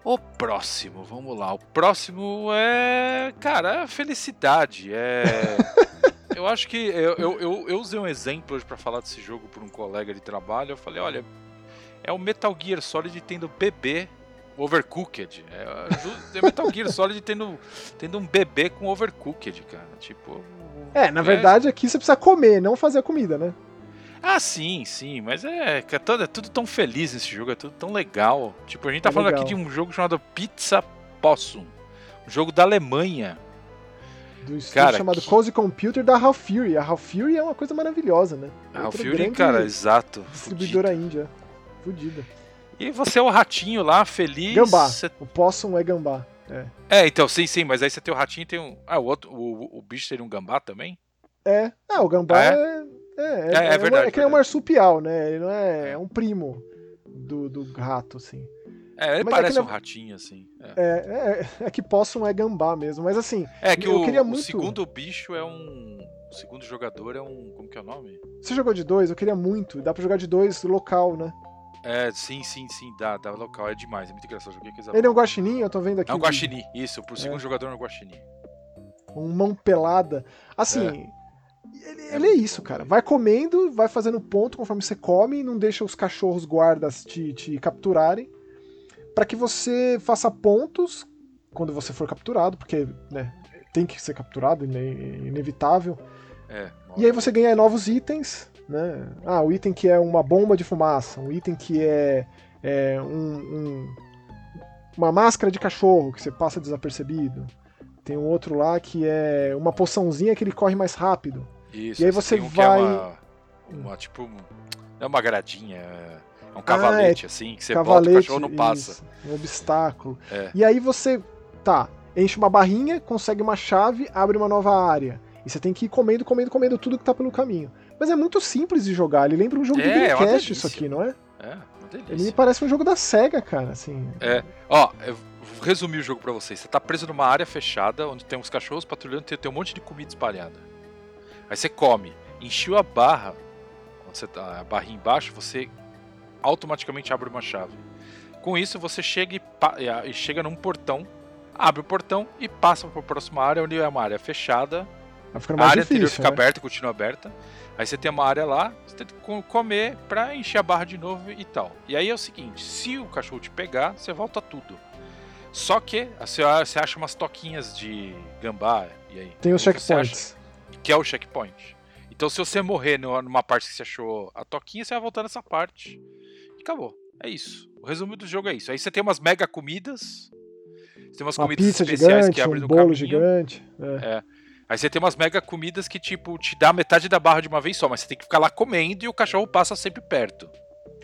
Speaker 2: O próximo, vamos lá. O próximo é. Cara, é felicidade. É. eu acho que. Eu, eu, eu, eu usei um exemplo hoje pra falar desse jogo por um colega de trabalho. Eu falei: olha, é o Metal Gear Solid tendo bebê overcooked. É, é Metal Gear Solid tendo, tendo um bebê com overcooked, cara. Tipo.
Speaker 1: É, na verdade aqui você precisa comer, não fazer a comida, né?
Speaker 2: Ah, sim, sim, mas é, é, todo, é tudo tão feliz nesse jogo, é tudo tão legal. Tipo, a gente tá
Speaker 1: É
Speaker 2: falando
Speaker 1: legal.
Speaker 2: aqui de um jogo chamado Pizza Possum. Um jogo da Alemanha.
Speaker 1: Do estúdio
Speaker 2: Cara,
Speaker 1: chamado
Speaker 2: que-
Speaker 1: Cozy Computer da Half Fury. A Half Fury é uma coisa maravilhosa, né?
Speaker 2: O
Speaker 1: Outra
Speaker 2: Fury, cara, exato.
Speaker 1: Distribuidora índia. Fudida.
Speaker 2: E você é o ratinho lá, feliz.
Speaker 1: Gambá.
Speaker 2: você-
Speaker 1: O Possum é gambá. É.
Speaker 2: É, então, sim, sim, mas aí você tem o ratinho e tem um. Ah, o outro. O, o bicho teria um gambá também?
Speaker 1: É. Ah, o gambá
Speaker 2: Ah, é?
Speaker 1: é. É, é,
Speaker 2: É, é
Speaker 1: uma-
Speaker 2: verdade,
Speaker 1: É que ele é um marsupial, né? Ele não é. É um primo do, do rato, assim.
Speaker 2: É, ele
Speaker 1: Mas é
Speaker 2: parece
Speaker 1: que
Speaker 2: um ratinho, assim. É,
Speaker 1: É, é, é que Possum é gambá mesmo. Mas assim,
Speaker 2: É que o,
Speaker 1: queria
Speaker 2: o
Speaker 1: muito-
Speaker 2: segundo bicho é um. O segundo jogador é um. Como que é o nome?
Speaker 1: você jogou de dois, eu queria muito. Dá pra jogar de dois local, né?
Speaker 2: É, sim, sim, sim, dá, dá local, é demais, é muito engraçado. Joguei com
Speaker 1: Ele é um guaxinim, eu tô vendo aqui.
Speaker 2: É um guaxinim, isso, pro segundo jogador é um guaxinim.
Speaker 1: um mão pelada. Assim, ele,
Speaker 2: É
Speaker 1: ele é isso,
Speaker 2: bom,
Speaker 1: cara. Vai comendo, vai fazendo ponto conforme você come, não deixa os cachorros guardas te, te capturarem. Pra que você faça pontos quando você for capturado, porque né, tem que ser capturado, é inevitável.
Speaker 2: É.
Speaker 1: E aí você ganha novos itens, né? Ah, o item que é uma bomba de fumaça, um item que é, é um- um- uma máscara de cachorro que você passa desapercebido. Tem um outro lá que é uma poçãozinha que ele corre mais rápido.
Speaker 2: Isso,
Speaker 1: E aí você
Speaker 2: um que
Speaker 1: vai-
Speaker 2: é uma, uma, tipo. É uma gradinha, é é um cavalete, assim, que você bota o
Speaker 1: Cavalete,
Speaker 2: cachorro não passa.
Speaker 1: isso, um obstáculo.
Speaker 2: É.
Speaker 1: E aí você, tá, enche uma barrinha, consegue uma chave, abre uma nova área. E você tem que ir comendo, comendo, comendo tudo que tá pelo caminho. Mas é muito simples de jogar. Ele lembra um jogo do
Speaker 2: É, é
Speaker 1: Dreamcast, isso aqui, não é?
Speaker 2: É, uma
Speaker 1: Ele
Speaker 2: delícia.
Speaker 1: parece um jogo da SEGA, cara, assim.
Speaker 2: É. Ó, eu vou resumir o jogo pra vocês. Você tá preso numa área fechada, onde tem uns cachorros patrulhando, tem, tem um monte de comida espalhada. Aí você come, encheu a barra, onde você tá, a barrinha embaixo, você automaticamente abre uma chave. Com isso, você chega e, e chega num portão, abre o portão e passa para a próxima área, onde é uma área fechada. A área anterior
Speaker 1: difícil,
Speaker 2: fica
Speaker 1: né?
Speaker 2: aberta, continua aberta. Aí você tem uma área lá, você tem que co- comer pra encher a barra de novo e tal. E aí é o seguinte, se o cachorro te pegar, você volta tudo. Só que você acha umas toquinhas de gambá e aí.
Speaker 1: Tem os checkpoints.
Speaker 2: Que é o checkpoint. Então se você morrer numa parte que você achou a toquinha, você vai voltar nessa parte. E acabou. É isso. O resumo do jogo é isso. Aí você tem umas mega comidas. Você tem umas
Speaker 1: Uma
Speaker 2: comidas especiais
Speaker 1: gigante,
Speaker 2: que abrem
Speaker 1: um
Speaker 2: no
Speaker 1: bolo
Speaker 2: caminho.
Speaker 1: gigante. É.
Speaker 2: Aí você tem umas mega comidas que, tipo, te dá metade da barra de uma vez só, mas você tem que ficar lá comendo e o cachorro passa sempre perto.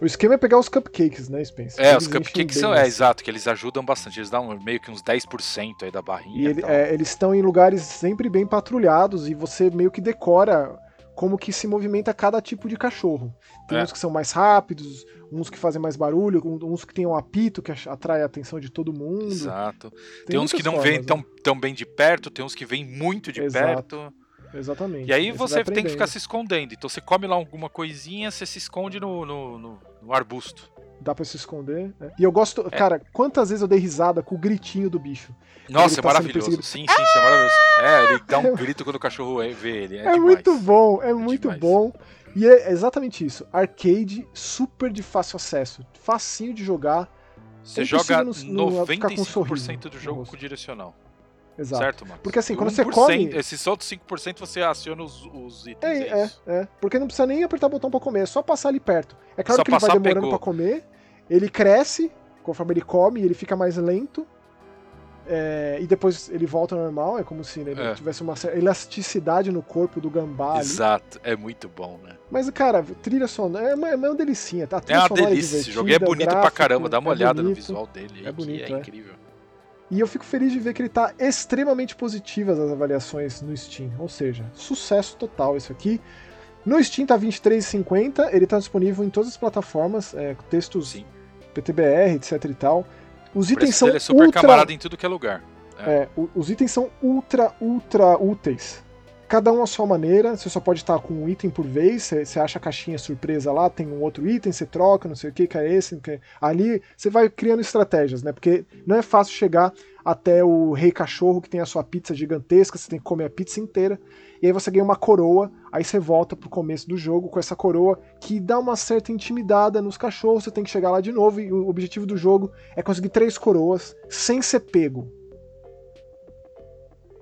Speaker 1: O esquema é pegar os cupcakes, né, Spencer?
Speaker 2: É,
Speaker 1: Eles
Speaker 2: os cupcakes são, é, exato, que eles ajudam bastante. Eles dão meio que uns 10% aí da barrinha.
Speaker 1: E ele- é, eles estão em lugares sempre bem patrulhados e você meio que decora como que se movimenta cada tipo de cachorro. Tem
Speaker 2: É.
Speaker 1: uns que são mais rápidos, uns que fazem mais barulho, uns que tem um apito que atrai a atenção de todo mundo.
Speaker 2: Exato. Tem, uns que não vêm
Speaker 1: formas,
Speaker 2: tão,
Speaker 1: né?
Speaker 2: tão bem de perto, tem uns que vêm muito de
Speaker 1: Exato.
Speaker 2: perto.
Speaker 1: Exatamente.
Speaker 2: E aí
Speaker 1: vai
Speaker 2: você tem que ficar se escondendo. Então você come lá alguma coisinha, você se esconde no, no, no- no arbusto.
Speaker 1: Dá pra se esconder. né? E eu gosto. Cara, quantas vezes eu dei risada com o gritinho do bicho?
Speaker 2: Nossa,
Speaker 1: Ele
Speaker 2: é
Speaker 1: tá
Speaker 2: maravilhoso. Sim, sim, isso é maravilhoso. É, ele dá um grito quando o cachorro vê ele. É,
Speaker 1: É, muito bom, é, muito
Speaker 2: demais.
Speaker 1: bom. E é exatamente isso. Arcade super de fácil acesso. Facinho de jogar.
Speaker 2: Você
Speaker 1: É
Speaker 2: joga
Speaker 1: com um
Speaker 2: 95%
Speaker 1: sorriso
Speaker 2: do
Speaker 1: no
Speaker 2: jogo com direcional.
Speaker 1: Exato.
Speaker 2: Certo, Max?
Speaker 1: Porque, assim, quando você
Speaker 2: 1%,
Speaker 1: come-
Speaker 2: Esses outros 5% você aciona os, os itens.
Speaker 1: É,
Speaker 2: É,
Speaker 1: é, é. Porque não precisa nem apertar o botão pra comer, é só passar ali perto. É claro
Speaker 2: Só
Speaker 1: que ele vai demorando
Speaker 2: pegou.
Speaker 1: pra comer, ele cresce conforme ele come, ele fica mais lento. é, e depois ele volta ao normal, é como se né, ele
Speaker 2: É.
Speaker 1: tivesse uma elasticidade no corpo do gambá ali.
Speaker 2: Exato, é muito bom, né?
Speaker 1: Mas, cara, trilha sonora é uma, é uma delicinha, tá?
Speaker 2: É uma delícia esse jogo. É bonito pra caramba, dá uma
Speaker 1: é
Speaker 2: olhada no
Speaker 1: bonito.
Speaker 2: visual dele.
Speaker 1: É bonito,
Speaker 2: é,
Speaker 1: é.
Speaker 2: incrível.
Speaker 1: E eu fico feliz de ver que ele tá extremamente positivas as avaliações no Steam. Ou seja, sucesso total isso aqui. No Steam tá R$23,50, ele tá disponível em todas as plataformas, é, textos
Speaker 2: Sim.
Speaker 1: PTBR, etc e tal. Os itens são
Speaker 2: é super
Speaker 1: ultra...
Speaker 2: camarada em tudo que é lugar. É.
Speaker 1: É, os itens são ultra, ultra úteis. Cada um à sua maneira, você só pode estar com um item por vez, você, você acha a caixinha surpresa lá, tem um outro item, você troca, não sei o que, que é esse, que ali você vai criando estratégias, né? Porque não é fácil chegar até o rei cachorro que tem a sua pizza gigantesca, você tem que comer a pizza inteira, e aí você ganha uma coroa, aí você volta pro começo do jogo com essa coroa que dá uma certa intimidada nos cachorros, você tem que chegar lá de novo, e o objetivo do jogo é conseguir três coroas sem ser pego.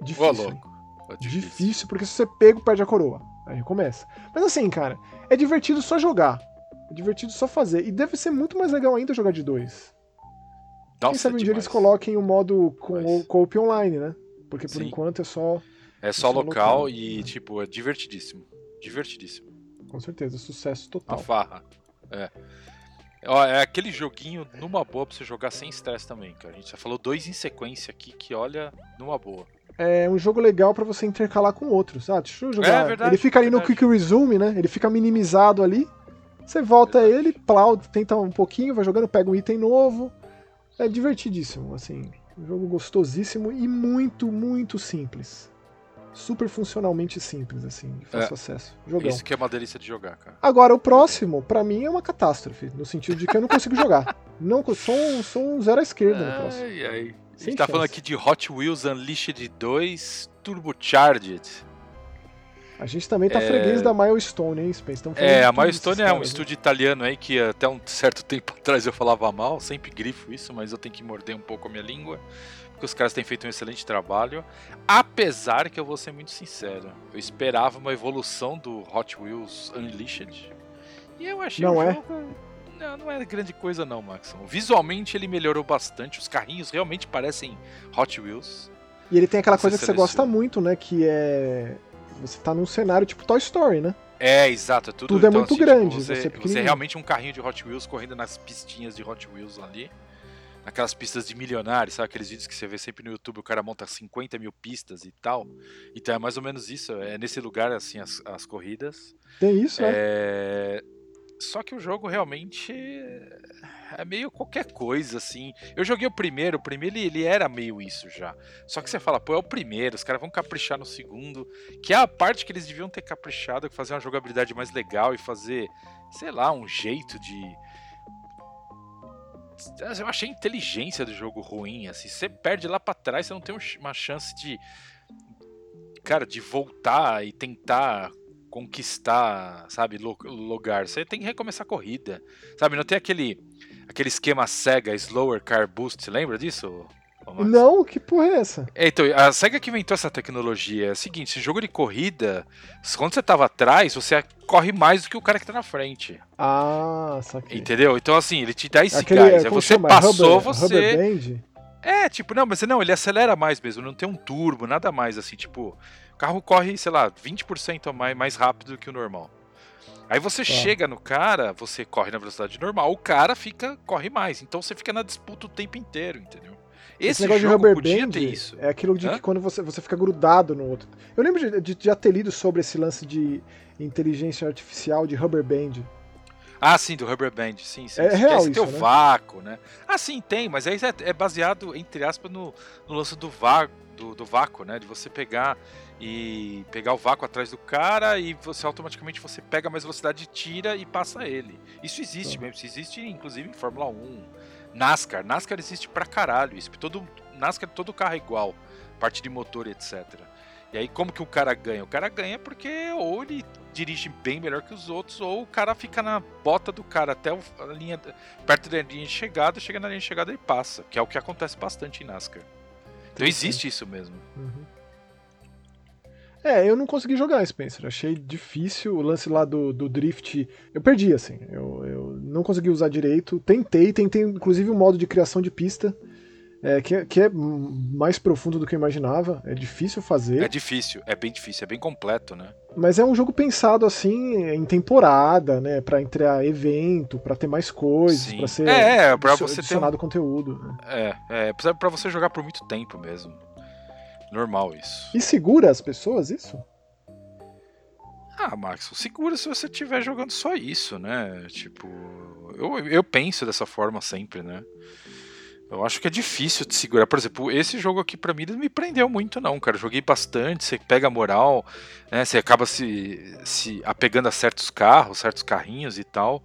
Speaker 1: Difícil.
Speaker 2: louco. Ô,
Speaker 1: Difícil, porque se você pego, perde a coroa. Aí recomeça. Mas assim, cara, é divertido só jogar. É divertido só fazer. E deve ser muito mais legal ainda jogar de dois. Quem
Speaker 2: Nossa,
Speaker 1: sabe um dia
Speaker 2: demais.
Speaker 1: eles coloquem o modo com
Speaker 2: Demais.
Speaker 1: o co-op online, né? Porque por
Speaker 2: Sim.
Speaker 1: enquanto é só,
Speaker 2: É só
Speaker 1: é
Speaker 2: local
Speaker 1: local.
Speaker 2: e, tipo, é divertidíssimo. Divertidíssimo.
Speaker 1: com certeza, sucesso
Speaker 2: A
Speaker 1: total.
Speaker 2: farra. É. Ó, é aquele joguinho numa boa pra você jogar sem estresse também, cara. A gente já falou dois em sequência aqui que, olha, numa boa.
Speaker 1: É um jogo legal pra você intercalar com outros. Ah, deixa eu jogar.
Speaker 2: É, verdade,
Speaker 1: ele fica ali no
Speaker 2: verdade.
Speaker 1: quick resume, né? Ele fica minimizado ali. Você volta
Speaker 2: Verdade.
Speaker 1: ele, plau, tenta um pouquinho, vai jogando, pega um item novo. É divertidíssimo, assim. Um jogo gostosíssimo e muito, muito simples. Super funcionalmente simples, assim, de fácil
Speaker 2: É.
Speaker 1: acesso. Jogão.
Speaker 2: Isso que é uma delícia de jogar, cara.
Speaker 1: Agora, o próximo, pra mim, é uma catástrofe, no sentido de que eu não consigo jogar. Não, sou, um- sou um zero à esquerda no próximo.
Speaker 2: Ai, ai. A gente tá falando aqui de Hot Wheels Unleashed 2 Turbocharged.
Speaker 1: A gente também tá
Speaker 2: É.
Speaker 1: freguês da Milestone, hein, Spence?
Speaker 2: É, a Milestone é um
Speaker 1: né?
Speaker 2: estúdio italiano aí que até um certo tempo atrás eu falava mal, sempre grifo isso, mas eu tenho que morder um pouco a minha língua, porque os caras têm feito um excelente trabalho. Apesar que eu vou ser muito sincero, eu esperava uma evolução do Hot Wheels Unleashed. E eu achei
Speaker 1: Não é?
Speaker 2: jogo. Não, não é grande coisa não, Max. Visualmente ele melhorou bastante, os carrinhos realmente parecem Hot Wheels.
Speaker 1: E ele tem aquela
Speaker 2: Você
Speaker 1: coisa que você gosta
Speaker 2: seleciona.
Speaker 1: muito, né? Que é. Você tá num cenário tipo Toy Story, né?
Speaker 2: É, exato. é Tudo,
Speaker 1: Tudo é
Speaker 2: então,
Speaker 1: muito
Speaker 2: assim,
Speaker 1: grande,
Speaker 2: Tipo,
Speaker 1: você é
Speaker 2: você, é realmente um carrinho de Hot Wheels correndo nas pistinhas de Hot Wheels ali. Naquelas pistas de milionários, sabe? Aqueles vídeos que você vê sempre no YouTube, o cara monta 50 mil pistas e tal. Então é mais ou menos isso. É nesse lugar, assim, as, as corridas.
Speaker 1: Tem isso, né?
Speaker 2: É... Só que o jogo realmente é meio qualquer coisa, assim. Eu joguei o primeiro, o primeiro ele, ele era meio isso já. Só que você fala, pô, é o primeiro, os caras vão caprichar no segundo, que é a parte que eles deviam ter caprichado, fazer uma jogabilidade mais legal e fazer, sei lá, um jeito de. Eu achei a inteligência do jogo ruim, assim. Você perde lá pra trás, você não tem um uma chance de. Cara, de voltar e tentar conquistar, sabe, lugar. Você tem que recomeçar a corrida. Sabe, não tem aquele aquele esquema Sega Slower Car Boost, lembra disso?
Speaker 1: Não, que porra é essa?
Speaker 2: É, então, a SEGA que inventou essa tecnologia é o seguinte, esse jogo de corrida, quando você tava atrás, você corre mais do que o cara que tá na frente.
Speaker 1: Ah, saquei.
Speaker 2: Entendeu? Então, assim, ele te dá esse
Speaker 1: Aquele,
Speaker 2: gás.
Speaker 1: Como
Speaker 2: você
Speaker 1: chama?
Speaker 2: passou,
Speaker 1: Rubber,
Speaker 2: você.
Speaker 1: Rubber?
Speaker 2: É, tipo, não, mas não, ele acelera mais mesmo, não tem um turbo, nada mais, assim, tipo, carro corre, sei lá, 20% a mais, mais rápido do que o normal. Aí você chega no cara, você corre na velocidade normal, o cara fica, corre mais, então você fica na disputa o tempo inteiro, entendeu? Esse,
Speaker 1: negócio
Speaker 2: jogo
Speaker 1: de rubber
Speaker 2: podia
Speaker 1: band
Speaker 2: isso.
Speaker 1: é aquilo de
Speaker 2: Hã?
Speaker 1: que quando você, você fica grudado no outro. Eu lembro de, de já ter lido sobre esse lance de inteligência artificial de rubber band.
Speaker 2: Ah, sim, do Rubber Band, sim, sim.
Speaker 1: É real
Speaker 2: você o
Speaker 1: isso, né?
Speaker 2: vácuo, né? Ah, sim, tem, mas aí é, é baseado, entre aspas, no, no lance do, vá, do, do vácuo, né? De você pegar e pegar o vácuo atrás do cara e você automaticamente você pega mais velocidade, tira e passa ele. Isso existe
Speaker 1: Tá.
Speaker 2: mesmo, isso existe inclusive em Fórmula 1. NASCAR, NASCAR existe pra caralho isso. Todo, NASCAR todo carro é igual, parte de motor etc. E aí como que o cara ganha? O cara ganha porque ou ele dirige bem melhor que os outros, ou o cara fica na bota do cara até a linha, perto da linha de chegada, chega na linha de chegada e passa, que é o que acontece bastante em NASCAR. Então existe isso mesmo.
Speaker 1: Uhum. É, eu não consegui jogar, Spencer. Achei difícil. O lance lá do, do drift. Eu perdi, assim. Eu, eu não consegui usar direito. Tentei, tentei inclusive um modo de criação de pista. É, que, é, que é mais profundo do que eu imaginava. É difícil fazer.
Speaker 2: É difícil, é bem difícil, é bem completo, né?
Speaker 1: Mas é um jogo pensado assim em temporada, né? Pra entrar evento, pra ter mais coisas, pra ser
Speaker 2: É, é, pra você ter
Speaker 1: adicionado conteúdo. né?
Speaker 2: É, é, pra você jogar por muito tempo mesmo. Normal isso.
Speaker 1: E segura as pessoas isso?
Speaker 2: Ah, Max, segura se você estiver jogando só isso, né? Tipo, eu, eu penso dessa forma sempre, né? Eu acho que é difícil de segurar. Por exemplo, esse jogo aqui pra mim não me prendeu muito, não, cara. Joguei bastante, você pega a moral, né? Você acaba se, se apegando a certos carros, certos carrinhos e tal.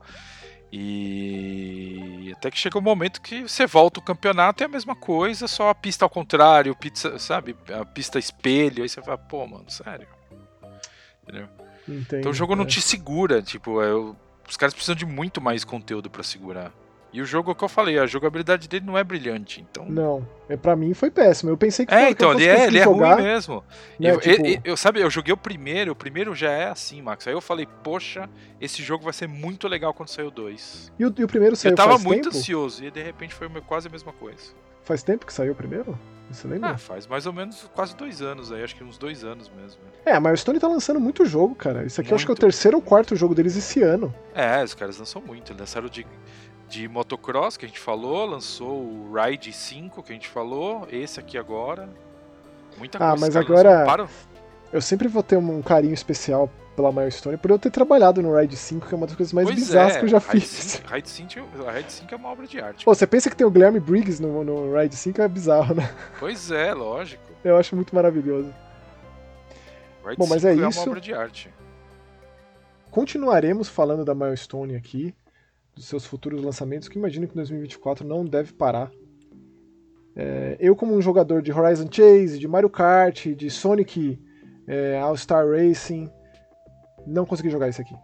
Speaker 2: E até que chega um momento que você volta o campeonato e é a mesma coisa, só a pista ao contrário, pizza, sabe? A pista espelho, aí você fala, pô, mano, sério. Entendeu?
Speaker 1: Entendo,
Speaker 2: Então o jogo não
Speaker 1: é.
Speaker 2: te segura, tipo, é, o- os caras precisam de muito mais conteúdo pra segurar. E o jogo é o que eu falei, a jogabilidade dele não é brilhante, então.
Speaker 1: Não, é, pra mim foi péssimo. Eu pensei que
Speaker 2: É,
Speaker 1: foi- que
Speaker 2: então,
Speaker 1: eu
Speaker 2: ele é, ele é
Speaker 1: jogar,
Speaker 2: ruim mesmo.
Speaker 1: né,
Speaker 2: eu,
Speaker 1: tipo-
Speaker 2: eu- eu- sabe, eu joguei o primeiro, o primeiro já é assim, Max. Aí eu falei, poxa, esse jogo vai ser muito legal quando sair o 2.
Speaker 1: E o, e o primeiro saiu
Speaker 2: Eu tava muito
Speaker 1: tempo?
Speaker 2: ansioso, e de repente foi quase a mesma coisa.
Speaker 1: Faz tempo que saiu o primeiro? Você lembra?
Speaker 2: Ah, faz mais ou menos quase dois anos aí, acho que uns dois anos mesmo.
Speaker 1: É, a Milestone tá lançando muito jogo, cara. Isso aqui eu acho que é o
Speaker 2: Muito.
Speaker 1: terceiro ou quarto jogo deles esse ano.
Speaker 2: É, os caras lançam muito. Eles lançaram de, de motocross, que a gente falou, lançou o Ride 5, que a gente falou, esse aqui agora. Muita
Speaker 1: Ah,
Speaker 2: coisa.
Speaker 1: mas
Speaker 2: os caras
Speaker 1: agora- Eu sempre vou ter um carinho especial pela Milestone por eu ter trabalhado no Ride 5, que é uma das coisas mais
Speaker 2: Pois
Speaker 1: bizarras
Speaker 2: é,
Speaker 1: que eu já
Speaker 2: Ride
Speaker 1: fiz.
Speaker 2: 5 Ride 5, a Ride 5 é uma obra de arte.
Speaker 1: Pô, você pensa que tem o Guilherme Briggs no, no Ride 5, é bizarro, né?
Speaker 2: Pois é, lógico.
Speaker 1: Eu acho muito maravilhoso.
Speaker 2: Ride
Speaker 1: Bom, mas
Speaker 2: 5
Speaker 1: é
Speaker 2: é
Speaker 1: isso.
Speaker 2: uma obra de arte.
Speaker 1: Continuaremos falando da Milestone aqui, dos seus futuros lançamentos, que imagino que 2024 não deve parar. É, eu, como um jogador de Horizon Chase, de Mario Kart, de Sonic é, All-Star Racing, não consegui jogar isso aqui.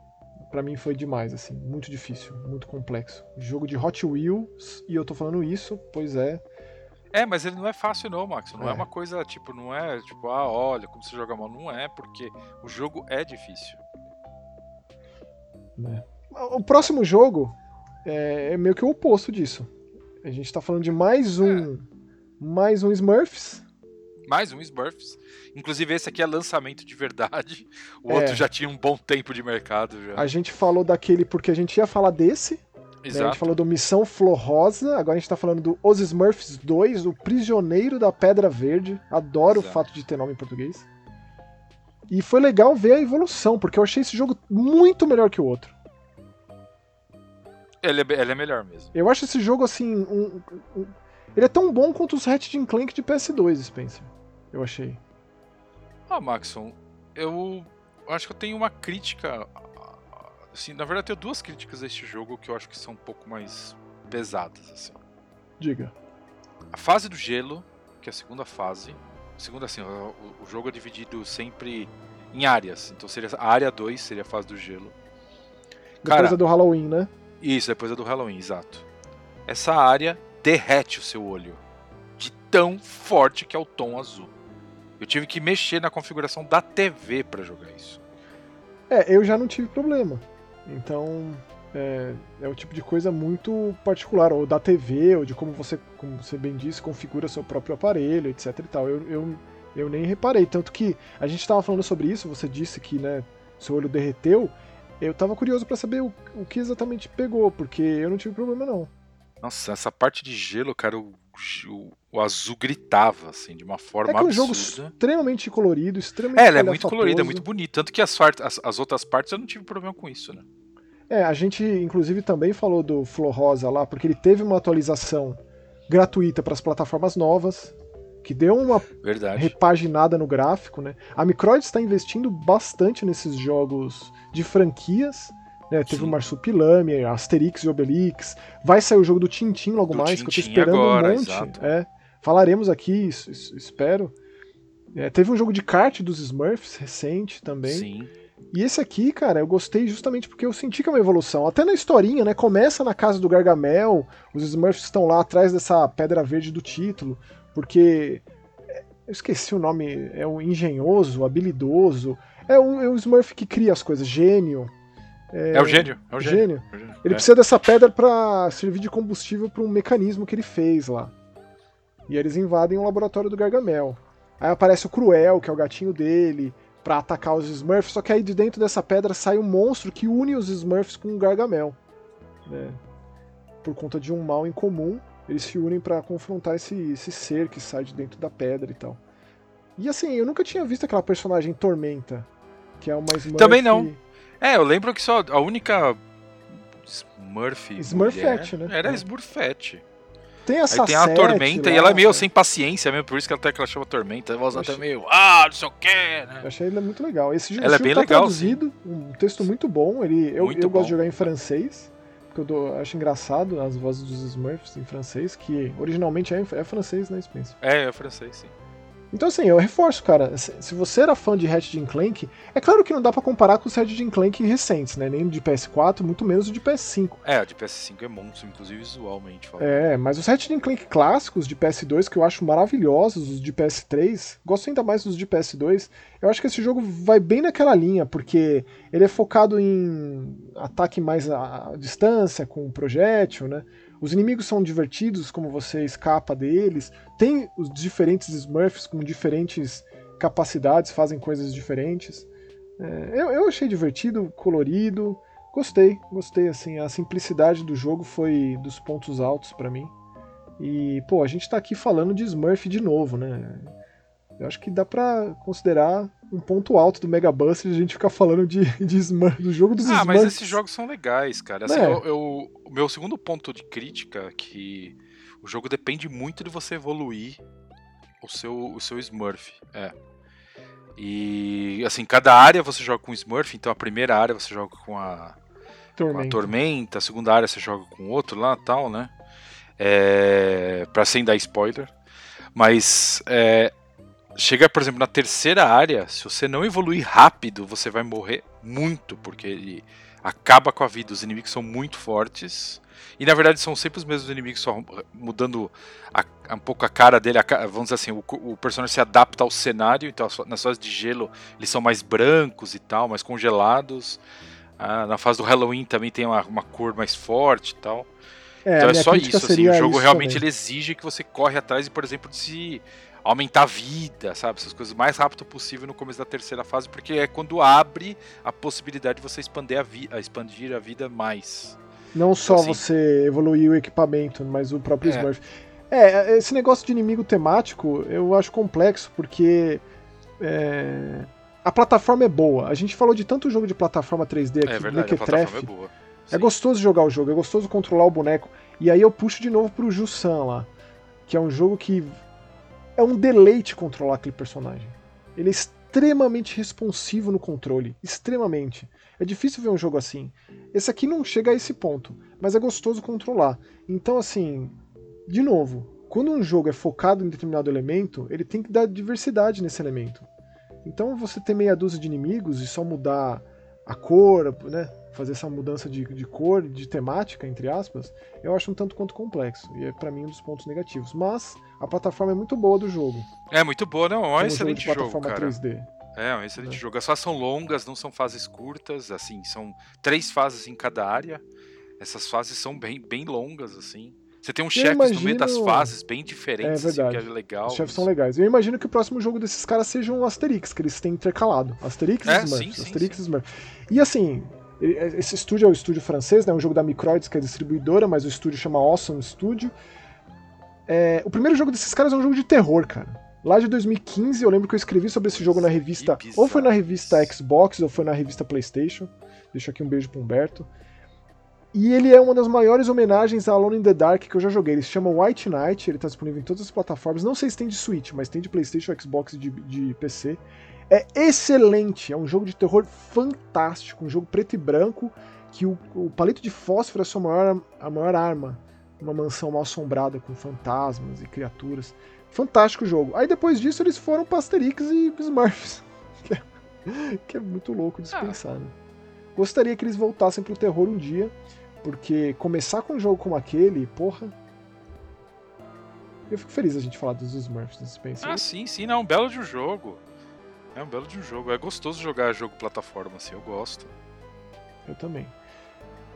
Speaker 1: Pra mim foi demais, assim, muito difícil, muito complexo. Jogo de Hot Wheels, e eu tô falando isso, pois é.
Speaker 2: É, mas ele não é fácil não, Max. Não é.
Speaker 1: É.
Speaker 2: uma coisa, tipo, não é tipo, ah, olha como você joga mal. Não é, porque o jogo é difícil.
Speaker 1: né? O próximo jogo é, é meio que o oposto disso. A gente tá falando de mais um. Mais um Smurfs.
Speaker 2: Mais um Smurfs. Inclusive, esse aqui é lançamento de verdade. O
Speaker 1: É.
Speaker 2: outro já tinha um bom tempo de mercado já.
Speaker 1: A gente falou daquele porque a gente ia falar desse. né? A gente
Speaker 2: Exato.
Speaker 1: falou do Missão Flor Rosa. Agora a gente tá falando do Os Smurfs 2, o Prisioneiro da Pedra Verde. Adoro
Speaker 2: Exato.
Speaker 1: o fato de ter nome em português. E foi legal ver a evolução, porque eu achei esse jogo muito melhor que o outro.
Speaker 2: Ele, é, ele é melhor mesmo.
Speaker 1: Eu acho esse jogo assim. um- um- ele é tão bom quanto os Ratchet Clank de PS2, Spencer. Eu achei.
Speaker 2: Ah, Maxon, eu acho que eu tenho uma crítica. Assim, na verdade, eu tenho duas críticas a este jogo que eu acho que são um pouco mais pesadas. Assim.
Speaker 1: Diga.
Speaker 2: A fase do gelo, que é a segunda fase. Segunda, assim, o, o jogo é dividido sempre em áreas. Então seria a área 2 seria a fase do gelo.
Speaker 1: Depois
Speaker 2: Cara,
Speaker 1: é do Halloween, né?
Speaker 2: Isso, depois é do Halloween, exato. Essa área derrete o seu olho. De tão forte que é o tom azul. Eu tive que mexer na configuração da TV pra jogar isso.
Speaker 1: É, eu já não tive problema. Então, é, é o tipo de coisa muito particular, ou da TV, ou de como você, como você bem disse, configura seu próprio aparelho, etc e tal. Eu, eu, eu nem reparei. Tanto que a gente estava falando sobre isso, você disse que né, seu olho derreteu. Eu tava curioso para saber o, o que exatamente pegou, porque eu não tive problema não.
Speaker 2: Nossa, essa parte de gelo, cara, o, o- o azul gritava, assim, de uma forma
Speaker 1: É que é um jogo
Speaker 2: absurda.
Speaker 1: extremamente colorido, extremamente
Speaker 2: É, ela é muito colorida, é muito bonita. Tanto que as, as, as outras partes eu não tive problema com isso, né?
Speaker 1: É, a gente inclusive também falou do Flor Rosa lá, porque ele teve uma atualização gratuita para as plataformas novas, que deu uma
Speaker 2: Verdade.
Speaker 1: repaginada no gráfico, né? A Microids está investindo bastante nesses jogos de franquias. Né? Teve
Speaker 2: Sim.
Speaker 1: o Marsupilame, Asterix e Obelix. Vai sair o jogo do Tintin logo
Speaker 2: Do
Speaker 1: mais, que eu tô
Speaker 2: Tintin
Speaker 1: esperando
Speaker 2: agora,
Speaker 1: um monte.
Speaker 2: exato.
Speaker 1: É, falaremos aqui, es- es- espero. É, teve um jogo de kart dos Smurfs recente também.
Speaker 2: Sim.
Speaker 1: E esse aqui, cara, eu gostei justamente porque eu senti que é uma evolução. Até na historinha, né? Começa na casa do Gargamel, os Smurfs estão lá atrás dessa pedra verde do título, porque. é, Eu esqueci o nome, é o engenhoso, habilidoso. É o, é o Smurf que cria as coisas, gênio.
Speaker 2: É, o gênio. É o gênio.
Speaker 1: Gênio.
Speaker 2: É.
Speaker 1: Ele
Speaker 2: É.
Speaker 1: precisa dessa pedra pra servir de combustível para um mecanismo que ele fez lá. E eles invadem o laboratório do Gargamel. Aí aparece o Cruel, que é o gatinho dele, pra atacar os Smurfs, só que aí de dentro dessa pedra sai um monstro que une os Smurfs com o Gargamel. né? Por conta de um mal em comum, eles se unem pra confrontar esse, esse ser que sai de dentro da pedra e tal. E assim, eu nunca tinha visto aquela personagem Tormenta, que é uma Smurf...
Speaker 2: Também não. É, eu lembro que só a única Smurf.
Speaker 1: Smurfette, né?
Speaker 2: Era
Speaker 1: É.
Speaker 2: Smurfette.
Speaker 1: Tem essa
Speaker 2: Aí tem a Tormenta lá, e ela é meio sem paciência mesmo, por isso que até que ela chama Tormenta. Ela até meio, ah, não sei o que, né?
Speaker 1: Eu achei ela muito legal. Esse jogo
Speaker 2: ela é bem
Speaker 1: tá
Speaker 2: legal,
Speaker 1: traduzido, sim. um texto muito bom. Ele, eu,
Speaker 2: Muito
Speaker 1: eu
Speaker 2: bom.
Speaker 1: gosto de jogar em francês, porque eu acho engraçado as vozes dos Smurfs em francês, que originalmente é, é francês, né, Spencer?
Speaker 2: É, é francês, sim.
Speaker 1: Então, assim, eu reforço, cara. Se você era fã de Ratchet Clank, é claro que não dá pra comparar com os Ratchet Clank recentes, né? Nem o de PS4, muito menos o de PS5.
Speaker 2: É, a de PS5 é monstro, inclusive visualmente falando.
Speaker 1: É, mas os Ratchet Clank clássicos de PS2, que eu acho maravilhosos, os de PS3, gosto ainda mais dos de PS2, eu acho que esse jogo vai bem naquela linha, porque ele é focado em ataque mais à distância, com projétil, né? Os inimigos são divertidos, como você escapa deles. Tem os diferentes Smurfs com diferentes capacidades, fazem coisas diferentes. É, eu, eu achei divertido, colorido, gostei, gostei, assim, a simplicidade do jogo foi dos pontos altos pra mim. E, pô, a gente tá aqui falando de Smurf de novo, né? Eu acho que dá pra considerar um ponto alto do Mega Buster a gente ficar falando de, de Smurf, do jogo dos
Speaker 2: Ah,
Speaker 1: Smurfs.
Speaker 2: mas esses jogos são legais, cara. Assim,
Speaker 1: É.
Speaker 2: eu, eu- o meu segundo ponto de crítica é que o jogo depende muito de você evoluir o seu, o seu Smurf. É. E, assim, cada área você joga com o Smurf, então a primeira área você joga com a, com a
Speaker 1: Tormenta.
Speaker 2: Tormenta, a segunda área você joga com outro lá tal, né? É, pra sem dar spoiler. Mas é, chega, por exemplo, na terceira área, se você não evoluir rápido, você vai morrer muito, porque ele acaba com a vida. Os inimigos são muito fortes. E na verdade são sempre os mesmos inimigos, só mudando a- um pouco a cara dele. a vamos dizer assim, o, o personagem se adapta ao cenário. Então nas fases de gelo eles são mais brancos e tal, mais congelados. Ah, na fase do Halloween também tem uma, uma cor mais forte e tal.
Speaker 1: É,
Speaker 2: então é só isso, assim, o jogo
Speaker 1: isso
Speaker 2: realmente exige que você corre atrás, por exemplo, de se aumentar a vida, sabe? Essas coisas o mais rápido possível no começo da terceira fase, porque é quando abre a possibilidade de você expandir a, vi a expandir a vida mais.
Speaker 1: Não só
Speaker 2: assim-
Speaker 1: você evoluir o equipamento, mas o próprio
Speaker 2: É.
Speaker 1: Smurf. É, esse negócio de inimigo temático eu acho complexo, porque é, a plataforma é boa. A gente falou de tanto jogo de plataforma 3D aqui,
Speaker 2: é verdade, a plataforma é boa.
Speaker 1: É gostoso jogar o jogo, é gostoso controlar o boneco. E aí eu puxo de novo pro Jussan lá, que é um jogo que é um deleite controlar aquele personagem. Ele é extremamente responsivo no controle, extremamente. É difícil ver um jogo assim. Esse aqui não chega a esse ponto, mas é gostoso controlar. Então assim, de novo, quando um jogo é focado em determinado elemento, ele tem que dar diversidade nesse elemento. Então você ter meia dúzia de inimigos e só mudar a cor, né? Fazer essa mudança de, de cor, de temática, entre aspas, eu acho um tanto quanto complexo. E é pra mim um dos pontos negativos. Mas a plataforma é muito boa do jogo.
Speaker 2: É muito boa, não, é um excelente
Speaker 1: jogo
Speaker 2: jogo, cara.
Speaker 1: 3D.
Speaker 2: É, um excelente
Speaker 1: É.
Speaker 2: jogo. As fases são longas, não são fases curtas, assim, são três fases em cada área. Essas fases são bem, bem longas, assim. Você tem um chefe no meio das
Speaker 1: imagino-
Speaker 2: fases bem diferentes,
Speaker 1: É
Speaker 2: assim, que
Speaker 1: verdade.
Speaker 2: é legal.
Speaker 1: Os chefes são legais. Eu imagino que o próximo jogo desses caras seja um Asterix, que eles têm intercalado. Asterix
Speaker 2: É,
Speaker 1: e Smurfs.
Speaker 2: sim, sim,
Speaker 1: Asterix
Speaker 2: sim.
Speaker 1: e Smurfs. E assim, esse estúdio é o estúdio francês, né? É um jogo da Microids, que é distribuidora, mas o estúdio chama Awesome Studio. É, o primeiro jogo desses caras é um jogo de terror, cara. Lá de 2015, eu lembro que eu escrevi sobre esse jogo na revista. Ou foi na revista Xbox, ou foi na revista PlayStation. Deixo aqui um beijo pro Humberto. E ele é uma das maiores homenagens a Alone in the Dark que eu já joguei. Ele se chama White Knight, ele tá disponível em todas as plataformas. Não sei se tem de Switch, mas tem de PlayStation, Xbox e de, de PC. É excelente, é um jogo de terror fantástico, um jogo preto e branco que o, o palito de fósforo é a sua maior, a maior arma. Uma mansão mal assombrada com fantasmas e criaturas. Fantástico jogo. Aí depois disso eles foram pra Asterix e Smurfs. Que é, que é muito louco de
Speaker 2: Ah.
Speaker 1: pensar, né? Gostaria que eles voltassem pro terror um dia, porque começar com um jogo como aquele, porra. Eu fico feliz a gente falar dos Smurfs do Spencer.
Speaker 2: Ah, sim, sim, não, um belo de um jogo. É um belo de um jogo. É gostoso jogar jogo plataforma, assim, eu gosto.
Speaker 1: Eu também.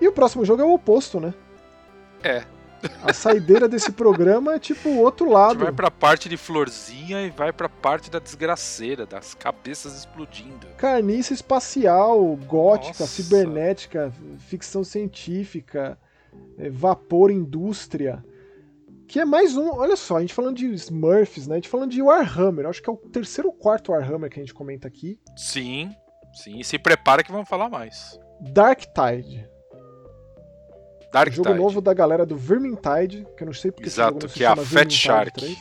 Speaker 1: E o próximo jogo é o oposto, né?
Speaker 2: É.
Speaker 1: A saideira desse programa é tipo o outro
Speaker 2: A gente
Speaker 1: lado.
Speaker 2: vai pra parte de florzinha e vai pra parte da desgraceira, das cabeças explodindo.
Speaker 1: Carniça espacial, gótica,
Speaker 2: Nossa.
Speaker 1: cibernética, ficção científica, é, vapor indústria. Que é mais um, olha só, a gente falando de Smurfs, né? A gente falando de Warhammer. Acho que é o terceiro ou quarto Warhammer que a gente comenta aqui.
Speaker 2: Sim, sim, e se prepara que vamos falar mais.
Speaker 1: Dark Tide.
Speaker 2: Dark
Speaker 1: jogo
Speaker 2: Tide.
Speaker 1: novo da galera do Vermintide, que eu não sei porque esse
Speaker 2: Exato,
Speaker 1: jogo não se
Speaker 2: que é a Fat
Speaker 1: Vermintide
Speaker 2: Shark.
Speaker 1: 3.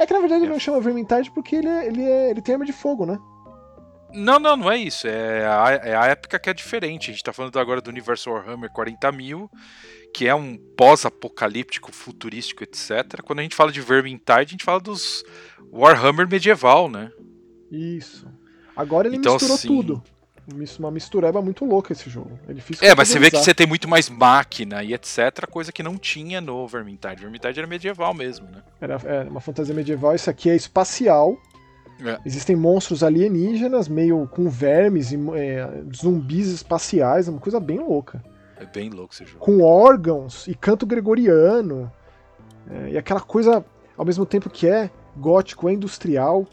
Speaker 1: É que na verdade ele
Speaker 2: É.
Speaker 1: não chama Vermintide porque ele, é, ele, é, ele tem arma de fogo, né?
Speaker 2: Não, não, não é isso. É a, é a época que é diferente. A gente tá falando agora do universo Warhammer 40.000, que é um pós-apocalíptico, futurístico, etc. Quando a gente fala de Vermintide, a gente fala dos Warhammer medieval, né?
Speaker 1: Isso. Agora ele
Speaker 2: Então,
Speaker 1: misturou
Speaker 2: assim-
Speaker 1: tudo. Uma mistureba muito louca esse jogo. É difícil
Speaker 2: É, mas você vê que você tem muito mais máquina e etc, coisa que não tinha no Vermintide. Vermintide era medieval mesmo, né?
Speaker 1: Era é, uma fantasia medieval, isso aqui é espacial.
Speaker 2: É.
Speaker 1: Existem monstros alienígenas, meio com vermes e é, zumbis espaciais, é uma coisa bem louca.
Speaker 2: É bem louco esse jogo.
Speaker 1: Com órgãos e canto gregoriano. é, e aquela coisa, ao mesmo tempo que é gótico, é industrial.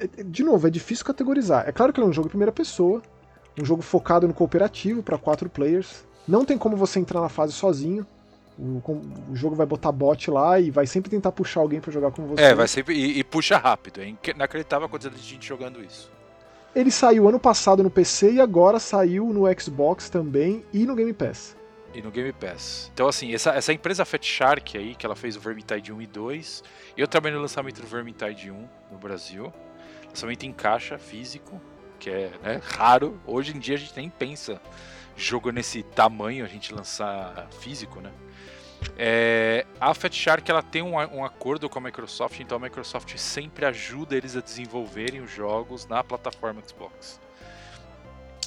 Speaker 1: É- é- de novo, é difícil categorizar. É claro que ele é um jogo em primeira pessoa, um jogo focado no cooperativo para quatro players. Não tem como você entrar na fase sozinho. O, o jogo vai botar bot lá e vai sempre tentar puxar alguém para jogar com você.
Speaker 2: É, vai sempre. E, e puxa rápido. É inacreditável a quantidade de gente jogando isso.
Speaker 1: Ele saiu ano passado no PC e agora saiu no Xbox também e no Game Pass.
Speaker 2: E no Game Pass. Então, assim, essa, essa empresa Fat Shark aí, que ela fez o Vermintide 1 e 2. Eu trabalhei no lançamento do Vermintide 1 no Brasil. Lançamento em caixa, físico, que é né, raro. Hoje em dia a gente nem pensa jogo nesse tamanho a gente lançar físico, né? É, a Fat Shark ela tem um, um acordo com a Microsoft, então a Microsoft sempre ajuda eles a desenvolverem os jogos na plataforma Xbox.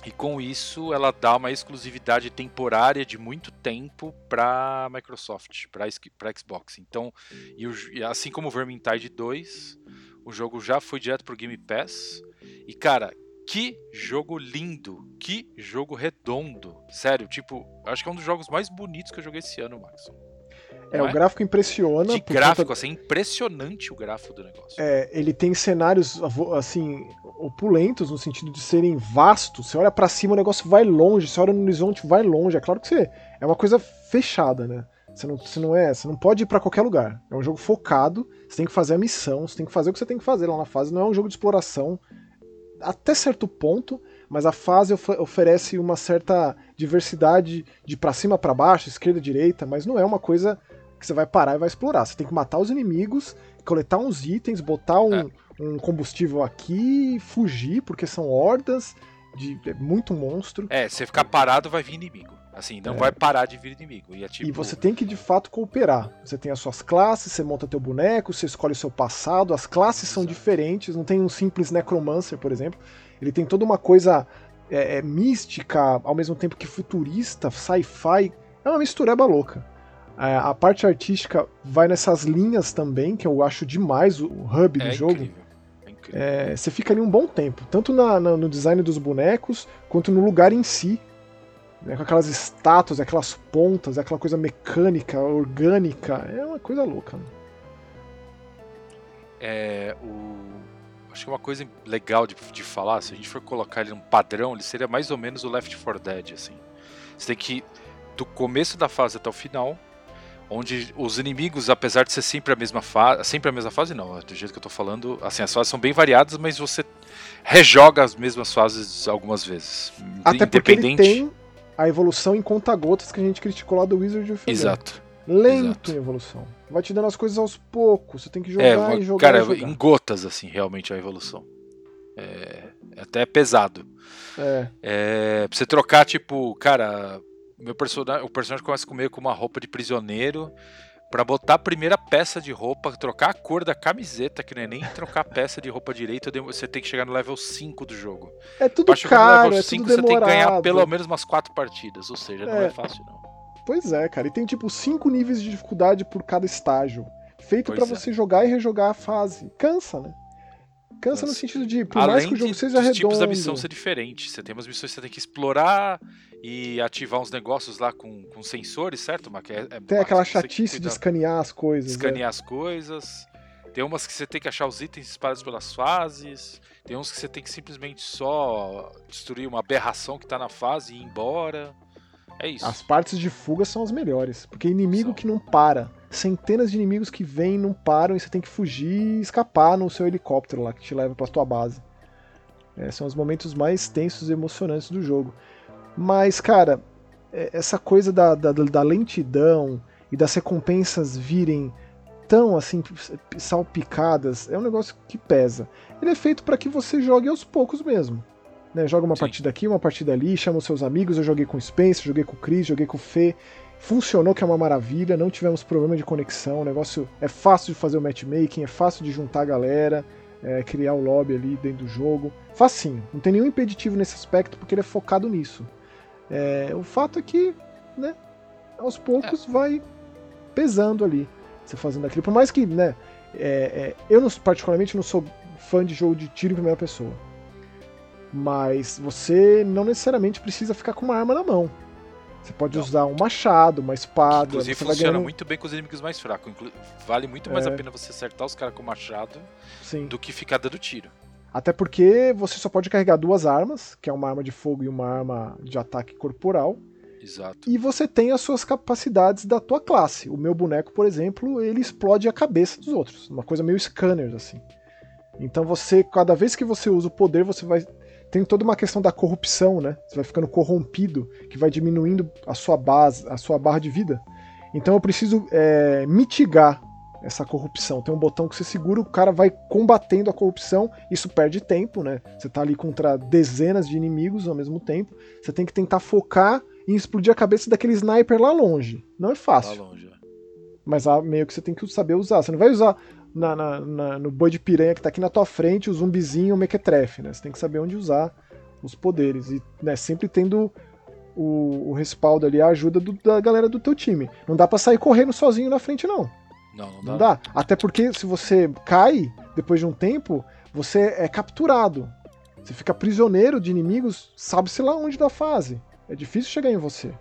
Speaker 2: E com isso ela dá uma exclusividade temporária de muito tempo para Microsoft, para Xbox. Então, e o assim como o Vermintide 2, o jogo já foi direto pro Game Pass. E cara, que jogo lindo, que jogo redondo. Sério, tipo, acho que é um dos jogos mais bonitos que eu joguei esse ano, Max.
Speaker 1: É, o
Speaker 2: é?
Speaker 1: gráfico impressiona.
Speaker 2: De gráfico,
Speaker 1: conta-
Speaker 2: assim, impressionante o gráfico do negócio.
Speaker 1: é, ele tem cenários assim opulentos no sentido de serem vastos. Você olha pra cima, o negócio vai longe. Você olha no horizonte, vai longe. É claro que você é uma coisa fechada, né? Você não, você não é, você não pode ir pra qualquer lugar. É um jogo focado. Você tem que fazer a missão. Você tem que fazer o que você tem que fazer lá na fase. Não é um jogo de exploração até certo ponto, mas a fase of- oferece uma certa diversidade de pra cima pra baixo, esquerda direita, mas não é uma coisa que você vai parar e vai explorar. Você tem que matar os inimigos, coletar uns itens, botar um,
Speaker 2: É.
Speaker 1: um combustível aqui, fugir, porque são hordas de é muito monstro.
Speaker 2: É, você ficar parado vai vir inimigo. Assim, não
Speaker 1: É.
Speaker 2: vai parar de vir inimigo. E, é tipo,
Speaker 1: E você tem que de fato cooperar. Você tem as suas classes, você monta teu boneco, você escolhe o seu passado, as classes são
Speaker 2: Exato.
Speaker 1: diferentes, não tem um simples necromancer, por exemplo. Ele tem toda uma coisa é, é, mística, ao mesmo tempo que futurista, sci-fi. É uma mistureba louca. É, a parte artística vai nessas linhas também, que eu acho demais o hub do
Speaker 2: é
Speaker 1: jogo.
Speaker 2: incrível. É incrível.
Speaker 1: É, você fica ali um bom tempo, tanto na- na- no design dos bonecos, quanto no lugar em si. né, com aquelas estátuas, aquelas pontas, aquela coisa mecânica, orgânica. É uma coisa louca. né?
Speaker 2: É, o... Acho que uma coisa legal de, de falar, se a gente for colocar ele num padrão, ele seria mais ou menos o Left 4 Dead, assim. Você tem que do começo da fase até o final, onde os inimigos, apesar de ser sempre a mesma fase, sempre a mesma fase não, do jeito que eu tô falando, assim, as fases são bem variadas, mas você rejoga as mesmas fases algumas vezes.
Speaker 1: Até porque ele
Speaker 2: independente.
Speaker 1: tem a evolução em conta-gotas que a gente criticou lá do Wizard of.
Speaker 2: Exato.
Speaker 1: Lento
Speaker 2: exato.
Speaker 1: em evolução. Vai te dando as coisas aos poucos. Você tem que
Speaker 2: É,
Speaker 1: jogar e jogar
Speaker 2: cara,
Speaker 1: e jogar.
Speaker 2: em gotas, assim, realmente a evolução. É, é até pesado.
Speaker 1: É,
Speaker 2: É, pra você trocar, tipo, cara, meu personagem, o personagem começa comigo com uma roupa de prisioneiro. Pra botar a primeira peça de roupa, trocar a cor da camiseta, que não é nem trocar a peça de roupa direito, você tem que chegar no level 5 do jogo.
Speaker 1: é tudo
Speaker 2: Pra chegar no
Speaker 1: caro,
Speaker 2: level
Speaker 1: é
Speaker 2: 5
Speaker 1: tudo
Speaker 2: você tem que ganhar
Speaker 1: demorado.
Speaker 2: pelo menos umas 4 partidas, ou seja, não
Speaker 1: É.
Speaker 2: é fácil não.
Speaker 1: Pois é, cara. E tem tipo cinco níveis de dificuldade por cada estágio. Feito pra
Speaker 2: é.
Speaker 1: você jogar e rejogar a fase. Cansa, né? Cansa no sentido de, por mais que o jogo
Speaker 2: de,
Speaker 1: seja redondo.
Speaker 2: tipos da missão ser diferentes. Você tem umas missões que você tem que explorar e ativar uns negócios lá com, com sensores, certo? Que é, é
Speaker 1: Tem aquela chatice de escanear as coisas. né?
Speaker 2: escanear as coisas. Tem umas que você tem que achar os itens espalhados pelas fases. Tem uns que você tem que simplesmente só destruir uma aberração que tá na fase e ir embora. É isso.
Speaker 1: As partes de fuga são as melhores. Porque inimigo
Speaker 2: São.
Speaker 1: que não para. Centenas de inimigos que vêm, não param e você tem que fugir e escapar no seu helicóptero lá que te leva pra tua base. É, são os momentos mais tensos e emocionantes do jogo. Mas, cara, é, essa coisa da, da, da lentidão e das recompensas virem tão assim salpicadas é um negócio que pesa. Ele é feito para que você jogue aos poucos mesmo. Né? Joga uma Sim. partida aqui, uma partida ali, chama os seus amigos. Eu joguei com o Spencer, joguei com o Chris, joguei com o Fê. Funcionou, que é uma maravilha, não tivemos problema de conexão. O negócio é fácil de fazer o matchmaking, é fácil de juntar a galera, é, criar o lobby ali dentro do jogo. Facinho, não tem nenhum impeditivo nesse aspecto porque ele é focado nisso. É, o fato é que, né, aos poucos é. vai pesando ali você fazendo aquilo. Por mais que, né, é, é, eu não, particularmente não sou fã de jogo de tiro em primeira pessoa. Mas você não necessariamente precisa ficar com uma arma na mão. Você pode não. usar um machado, uma espada.
Speaker 2: Inclusive funciona ganhando... muito bem com os inimigos mais fracos. Vale muito mais é. a pena você acertar os caras com machado Sim. do que ficar dando tiro.
Speaker 1: Até porque você só pode carregar duas armas, que é uma arma de fogo e uma arma de ataque corporal.
Speaker 2: Exato.
Speaker 1: E você tem as suas capacidades da tua classe. O meu boneco, por exemplo, ele explode a cabeça dos outros. Uma coisa meio scanner, assim. Então você, cada vez que você usa o poder, você vai. Tem toda uma questão da corrupção, né? Você vai ficando corrompido, que vai diminuindo a sua base, a sua barra de vida. Então eu preciso é, mitigar essa corrupção. Tem um botão que você segura, o cara vai combatendo a corrupção, isso perde tempo, né? Você tá ali contra dezenas de inimigos ao mesmo tempo. Você tem que tentar focar em explodir a cabeça daquele sniper lá longe. Não é fácil.
Speaker 2: Lá longe, é.
Speaker 1: Mas ah, meio que você tem que saber usar. Você não vai usar na, na, na, no boi de piranha que tá aqui na tua frente o zumbizinho o mequetrefe, né? Você tem que saber onde usar os poderes. E né, sempre tendo o, o respaldo ali, a ajuda do, da galera do teu time. Não dá para sair correndo sozinho na frente, não.
Speaker 2: Não, não dá. Não dá.
Speaker 1: Até porque se você cai, depois de um tempo, você é capturado. Você fica prisioneiro de inimigos, sabe-se lá onde da fase é difícil chegar em você.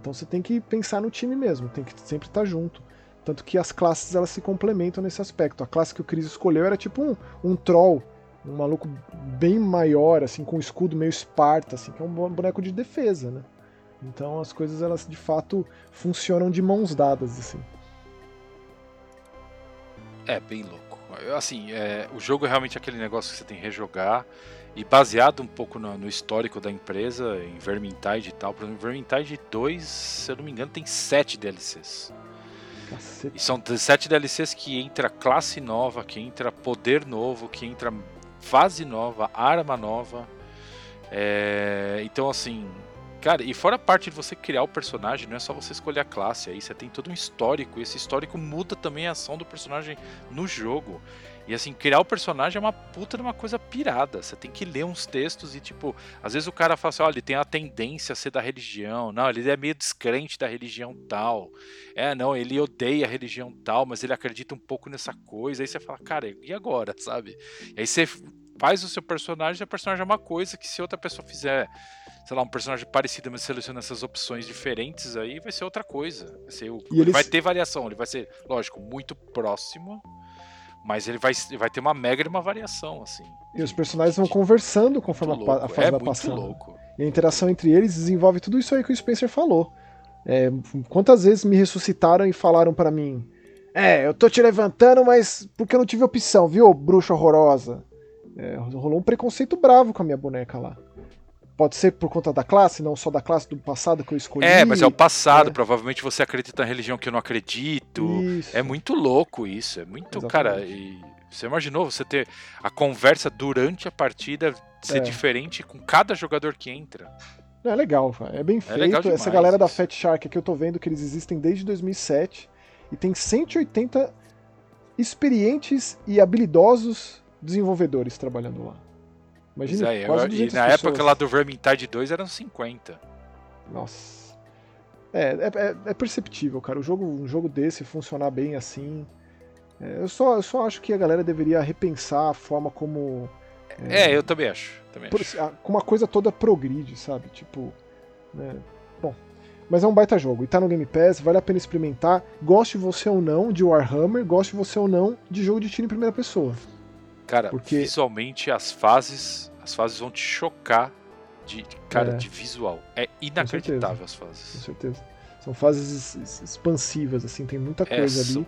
Speaker 1: Então você tem que pensar no time mesmo, tem que sempre estar junto. Tanto que as classes elas se complementam nesse aspecto. A classe que o Chris escolheu era tipo um, um troll, um maluco bem maior, assim, com um escudo meio esparta, assim, que é um boneco de defesa, né? Então as coisas elas de fato funcionam de mãos dadas, assim.
Speaker 2: É bem louco. Assim, é, o jogo é realmente aquele negócio que você tem que rejogar. E baseado um pouco no, no, histórico da empresa, em Vermintide e tal, por exemplo, Vermintide 2, se eu não me engano, tem 7 DLCs. E são 7 DLCs que entra classe nova, que entra poder novo, que entra fase nova, arma nova. É... Então, assim, cara, e fora a parte de você criar o personagem, não é só você escolher a classe, aí você tem todo um histórico, e esse histórico muda também a ação do personagem no jogo. E assim, criar o personagem é uma puta de uma coisa pirada. Você tem que ler uns textos e, tipo, às vezes o cara fala assim: olha, ele tem a tendência a ser da religião. Não, ele é meio descrente da religião tal. É, não, ele odeia a religião tal, mas ele acredita um pouco nessa coisa. Aí você fala, cara, e agora, sabe? E aí você faz o seu personagem o personagem é uma coisa que se outra pessoa fizer sei lá, um personagem parecido, mas seleciona essas opções diferentes aí, vai ser outra coisa. Vai, ser, ele vai ter variação, ele vai ser, lógico, muito próximo mas ele vai, vai ter uma mega de uma variação, assim.
Speaker 1: E os personagens vão conversando conforme a, a, fase é vai passando. Louco. E a interação entre eles desenvolve tudo isso aí que o Spencer falou. É, quantas vezes me ressuscitaram e falaram para mim: É, eu tô te levantando, mas porque eu não tive opção, viu, bruxa horrorosa? É, rolou um preconceito bravo com a minha boneca lá. Pode ser por conta da classe, não só da classe do passado que eu escolhi.
Speaker 2: É, mas é o passado. É. Provavelmente você acredita na religião que eu não acredito. Isso. É muito louco isso. É muito, Exatamente. cara. E você imaginou você ter a conversa durante a partida ser é. diferente com cada jogador que entra?
Speaker 1: É legal, é bem é feito. Essa galera da Fat Shark aqui eu tô vendo que eles existem desde 2007 e tem 180 experientes e habilidosos desenvolvedores trabalhando lá.
Speaker 2: Imagina, é, quase eu, E na pessoas. época lá do Vermintide 2 eram 50.
Speaker 1: Nossa. É, é, é, é, perceptível, cara. O jogo, um jogo desse funcionar bem assim. É, eu, só, eu só acho que a galera deveria repensar a forma como.
Speaker 2: É, eu também acho. Também por, acho.
Speaker 1: Com uma coisa toda progride, sabe? Tipo. Né? Bom. Mas é um baita jogo. E tá no Game Pass, vale a pena experimentar. Goste você ou não de Warhammer, goste você ou não de jogo de tiro em primeira pessoa.
Speaker 2: Cara, Porque... visualmente as fases, as fases vão te chocar de, cara, é. de visual. É inacreditável as fases.
Speaker 1: Com certeza. São fases expansivas, assim, tem muita é, coisa é, ali.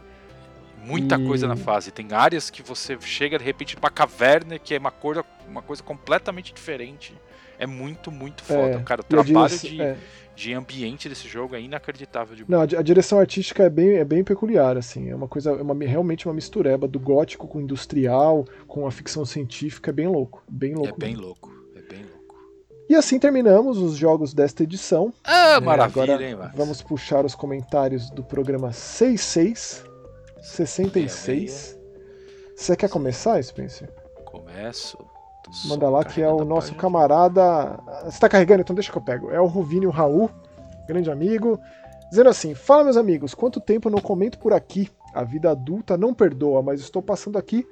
Speaker 2: muita
Speaker 1: E-
Speaker 2: coisa na fase. Tem áreas que você chega de repente pra caverna, que é uma, cor, uma coisa completamente diferente. É muito, muito foda.
Speaker 1: É,
Speaker 2: Cara, o trabalho de,
Speaker 1: é.
Speaker 2: De ambiente desse jogo é inacreditável de.
Speaker 1: Não, a di- a direção artística é bem, é bem peculiar, assim. É uma coisa, é uma, realmente uma mistureba do gótico com industrial, com a ficção científica, é bem louco. Bem
Speaker 2: É
Speaker 1: louco.
Speaker 2: bem
Speaker 1: mesmo.
Speaker 2: louco. É bem louco.
Speaker 1: E assim terminamos os jogos desta edição.
Speaker 2: Ah,
Speaker 1: É,
Speaker 2: maravilha,
Speaker 1: agora
Speaker 2: hein, Max?
Speaker 1: Vamos puxar os comentários do programa 66, 66. Você quer começar, Spencer?
Speaker 2: Começo.
Speaker 1: Manda lá que é o nosso
Speaker 2: página.
Speaker 1: camarada. Você tá carregando, então deixa que eu pego. É o Ruvinho Raul, grande amigo. Dizendo assim: Fala, meus amigos, quanto tempo eu não comento por aqui? A vida adulta não perdoa, mas estou passando aqui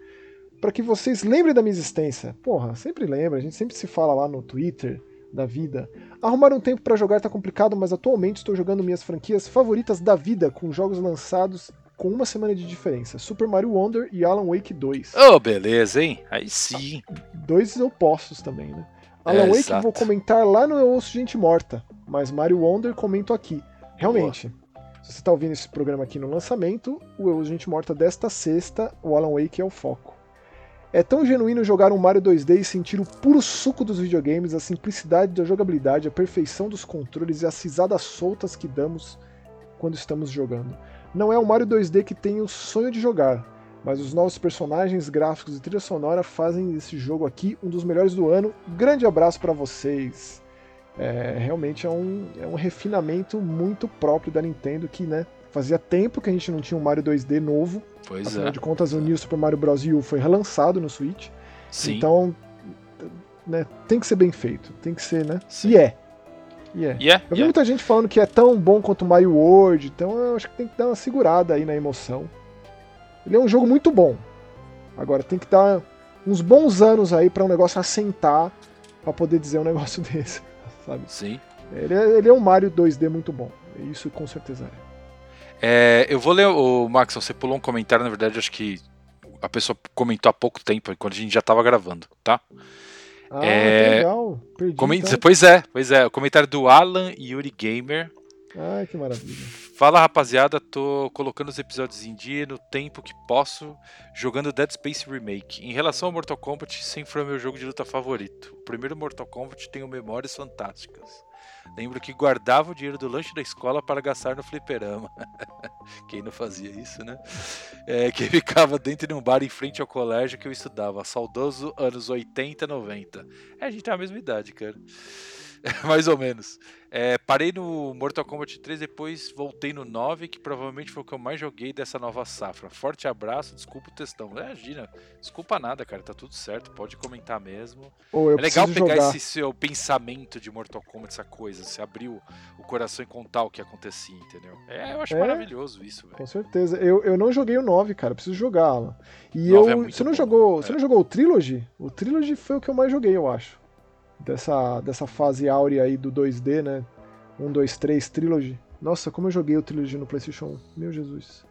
Speaker 1: para que vocês lembrem da minha existência. Porra, sempre lembra, a gente sempre se fala lá no Twitter da vida. Arrumar um tempo para jogar tá complicado, mas atualmente estou jogando minhas franquias favoritas da vida com jogos lançados com uma semana de diferença: Super Mario Wonder e Alan Wake 2.
Speaker 2: Ô, beleza, hein? Aí sim.
Speaker 1: dois opostos também, né?
Speaker 2: É,
Speaker 1: Alan Wake
Speaker 2: exato.
Speaker 1: vou comentar lá no Eu Ouço Gente Morta, mas Mario Wonder comento aqui. Realmente, se você está ouvindo esse programa aqui no lançamento, o Eu Ouço Gente Morta desta sexta, o Alan Wake é o foco. É tão genuíno jogar um Mario 2D e sentir o puro suco dos videogames, a simplicidade da jogabilidade, a perfeição dos controles e as risadas soltas que damos quando estamos jogando. Não é o Mario 2D que tem o sonho de jogar, mas os novos personagens, gráficos e trilha sonora fazem desse jogo aqui um dos melhores do ano. Grande abraço para vocês. É, realmente é um, é um refinamento muito próprio da Nintendo que, né, fazia tempo que a gente não tinha um Mario 2D novo.
Speaker 2: Pois
Speaker 1: Afinal
Speaker 2: é.
Speaker 1: de contas, o New Super Mario Bros. U foi relançado no Switch.
Speaker 2: Sim.
Speaker 1: Então, né, tem que ser bem feito. Tem que ser, né?
Speaker 2: Sim.
Speaker 1: E é. E é, Eu vi
Speaker 2: é.
Speaker 1: muita gente falando que é tão bom quanto o Mario World, então eu acho que tem que dar uma segurada aí na emoção. Ele é um jogo muito bom. Agora tem que dar uns bons anos aí pra um negócio assentar pra poder dizer um negócio desse, sabe?
Speaker 2: Sim.
Speaker 1: Ele é, ele é um Mario 2D muito bom. Isso com certeza é.
Speaker 2: É, eu vou ler o Max, você pulou um comentário, na verdade, acho que a pessoa comentou há pouco tempo, quando a gente já tava gravando, tá?
Speaker 1: Ah,
Speaker 2: É,
Speaker 1: que legal. Perdi, então.
Speaker 2: Pois é, pois é. O comentário do Alan Yuri Gamer.
Speaker 1: Ai, que maravilha.
Speaker 2: Fala rapaziada, tô colocando os episódios em dia no tempo que posso, jogando Dead Space Remake. Em relação ao Mortal Kombat, sempre foi meu jogo de luta favorito. O primeiro Mortal Kombat tenho memórias fantásticas. Lembro que guardava o dinheiro do lanche da escola para gastar no fliperama. Quem não fazia isso, né? É, que ficava dentro de um bar em frente ao colégio que eu estudava. Saudoso anos 80, 90. É, a gente tem a mesma idade, cara. Mais ou menos. É, parei no Mortal Kombat 3, depois voltei no 9, que provavelmente foi o que eu mais joguei dessa nova safra. Forte abraço, desculpa o textão. Imagina, desculpa nada, cara, tá tudo certo, pode comentar mesmo.
Speaker 1: Eu
Speaker 2: é legal pegar
Speaker 1: jogar.
Speaker 2: esse seu pensamento de Mortal Kombat, essa coisa, você abriu o coração e contar o que acontecia, entendeu? É, eu acho
Speaker 1: É.
Speaker 2: maravilhoso isso, velho.
Speaker 1: Com certeza. Eu, eu não joguei o 9, cara. Preciso Alan. E eu.
Speaker 2: é
Speaker 1: você não
Speaker 2: bom,
Speaker 1: jogou.
Speaker 2: é.
Speaker 1: Você não jogou o Trilogy? O Trilogy foi o que eu mais joguei, eu acho. Dessa, dessa fase áurea aí do 2D, né? 1, 2, 3 Trilogy. Nossa, como eu joguei o Trilogy no PlayStation 1. Meu Jesus.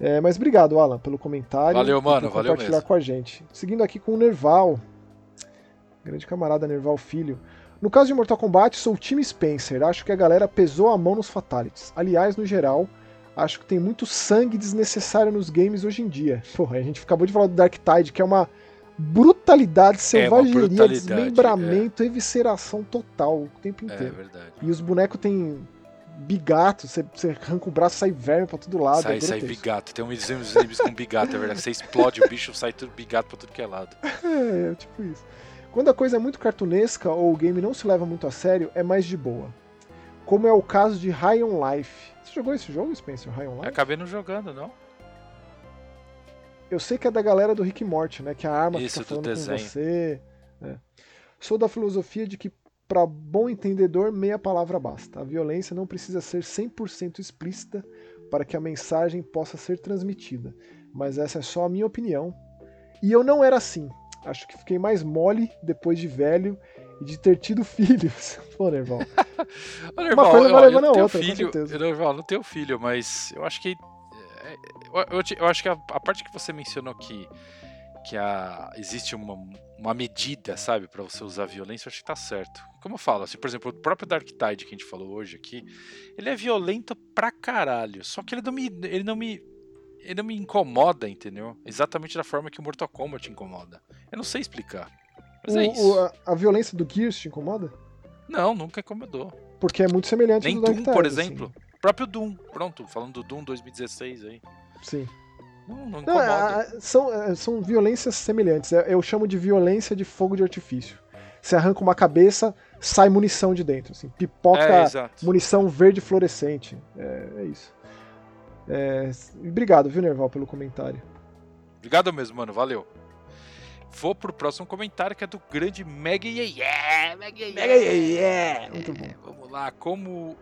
Speaker 1: É, mas obrigado, Alan, pelo comentário.
Speaker 2: Valeu, mano, valeu
Speaker 1: compartilhar
Speaker 2: mesmo.
Speaker 1: com a gente. Seguindo aqui com o Nerval. Grande camarada Nerval Filho. No caso de Mortal Kombat, sou o time Spencer. Acho que a galera pesou a mão nos Fatalities. Aliás, no geral, acho que tem muito sangue desnecessário nos games hoje em dia. Porra, a gente acabou de falar do Dark Tide, que é uma brutalidade, selvageria,
Speaker 2: brutalidade,
Speaker 1: desmembramento, evisceração total o tempo
Speaker 2: É
Speaker 1: inteiro.
Speaker 2: verdade.
Speaker 1: E os bonecos têm bigato, você, você arranca o braço sai verme pra todo lado.
Speaker 2: Sai,
Speaker 1: é
Speaker 2: sai bigato. Tem uns uns inimigos com bigato, é verdade. Você explode o bicho, sai tudo bigato pra tudo que é lado.
Speaker 1: É, é tipo isso. Quando a coisa é muito cartunesca ou o game não se leva muito a sério, é mais de boa. Como é o caso de High on Life. Você jogou esse jogo, Spencer? High on Life?
Speaker 2: Acabei não jogando, não?
Speaker 1: Eu sei que é da galera do Rick Morty, né? Que a arma
Speaker 2: Isso,
Speaker 1: fica
Speaker 2: do
Speaker 1: falando com você. né? Sou da filosofia de que, para bom entendedor, meia palavra basta. A violência não precisa ser 100% explícita para que a mensagem possa ser transmitida. Mas essa é só a minha opinião. E eu não era assim. Acho que fiquei mais mole depois de velho e de ter tido filhos. Pô, Nerval.
Speaker 2: Nerval,
Speaker 1: coisa vai levando a outra, com
Speaker 2: filho,
Speaker 1: certeza.
Speaker 2: eu, Nerval, não tenho filho, mas eu acho que. Eu, eu eu acho que a, a parte que você mencionou que, que a, existe uma, uma medida, sabe, pra você usar violência, eu acho que tá certo. Como eu falo, assim, por exemplo, o próprio Dark Tide que a gente falou hoje aqui, ele é violento pra caralho. Só que ele não me. Ele não me ele não me incomoda, entendeu? Exatamente da forma que o Mortal Kombat incomoda. Eu não sei explicar. Mas
Speaker 1: o,
Speaker 2: é isso.
Speaker 1: O, a, a, violência do Gears te incomoda?
Speaker 2: Não, nunca incomodou.
Speaker 1: Porque é muito semelhante
Speaker 2: Nem
Speaker 1: ao
Speaker 2: Doom,
Speaker 1: Dark Tide,
Speaker 2: por
Speaker 1: assim.
Speaker 2: O próprio Doom. Pronto, falando do Doom 2016 aí.
Speaker 1: Sim.
Speaker 2: Não, não
Speaker 1: Não,
Speaker 2: incomoda.
Speaker 1: são, é, são violências semelhantes. É- Eu chamo de violência de fogo de artifício. Você arranca uma cabeça, sai munição de dentro. Assim, pipoca
Speaker 2: é,
Speaker 1: munição verde fluorescente. É, é isso. É, obrigado, viu, Nerval, pelo comentário.
Speaker 2: Obrigado mesmo, mano. Valeu. Vou pro próximo comentário que é do grande Mega Yeah, Mega Yeah.
Speaker 1: Muito bom.
Speaker 2: Vamos lá, como.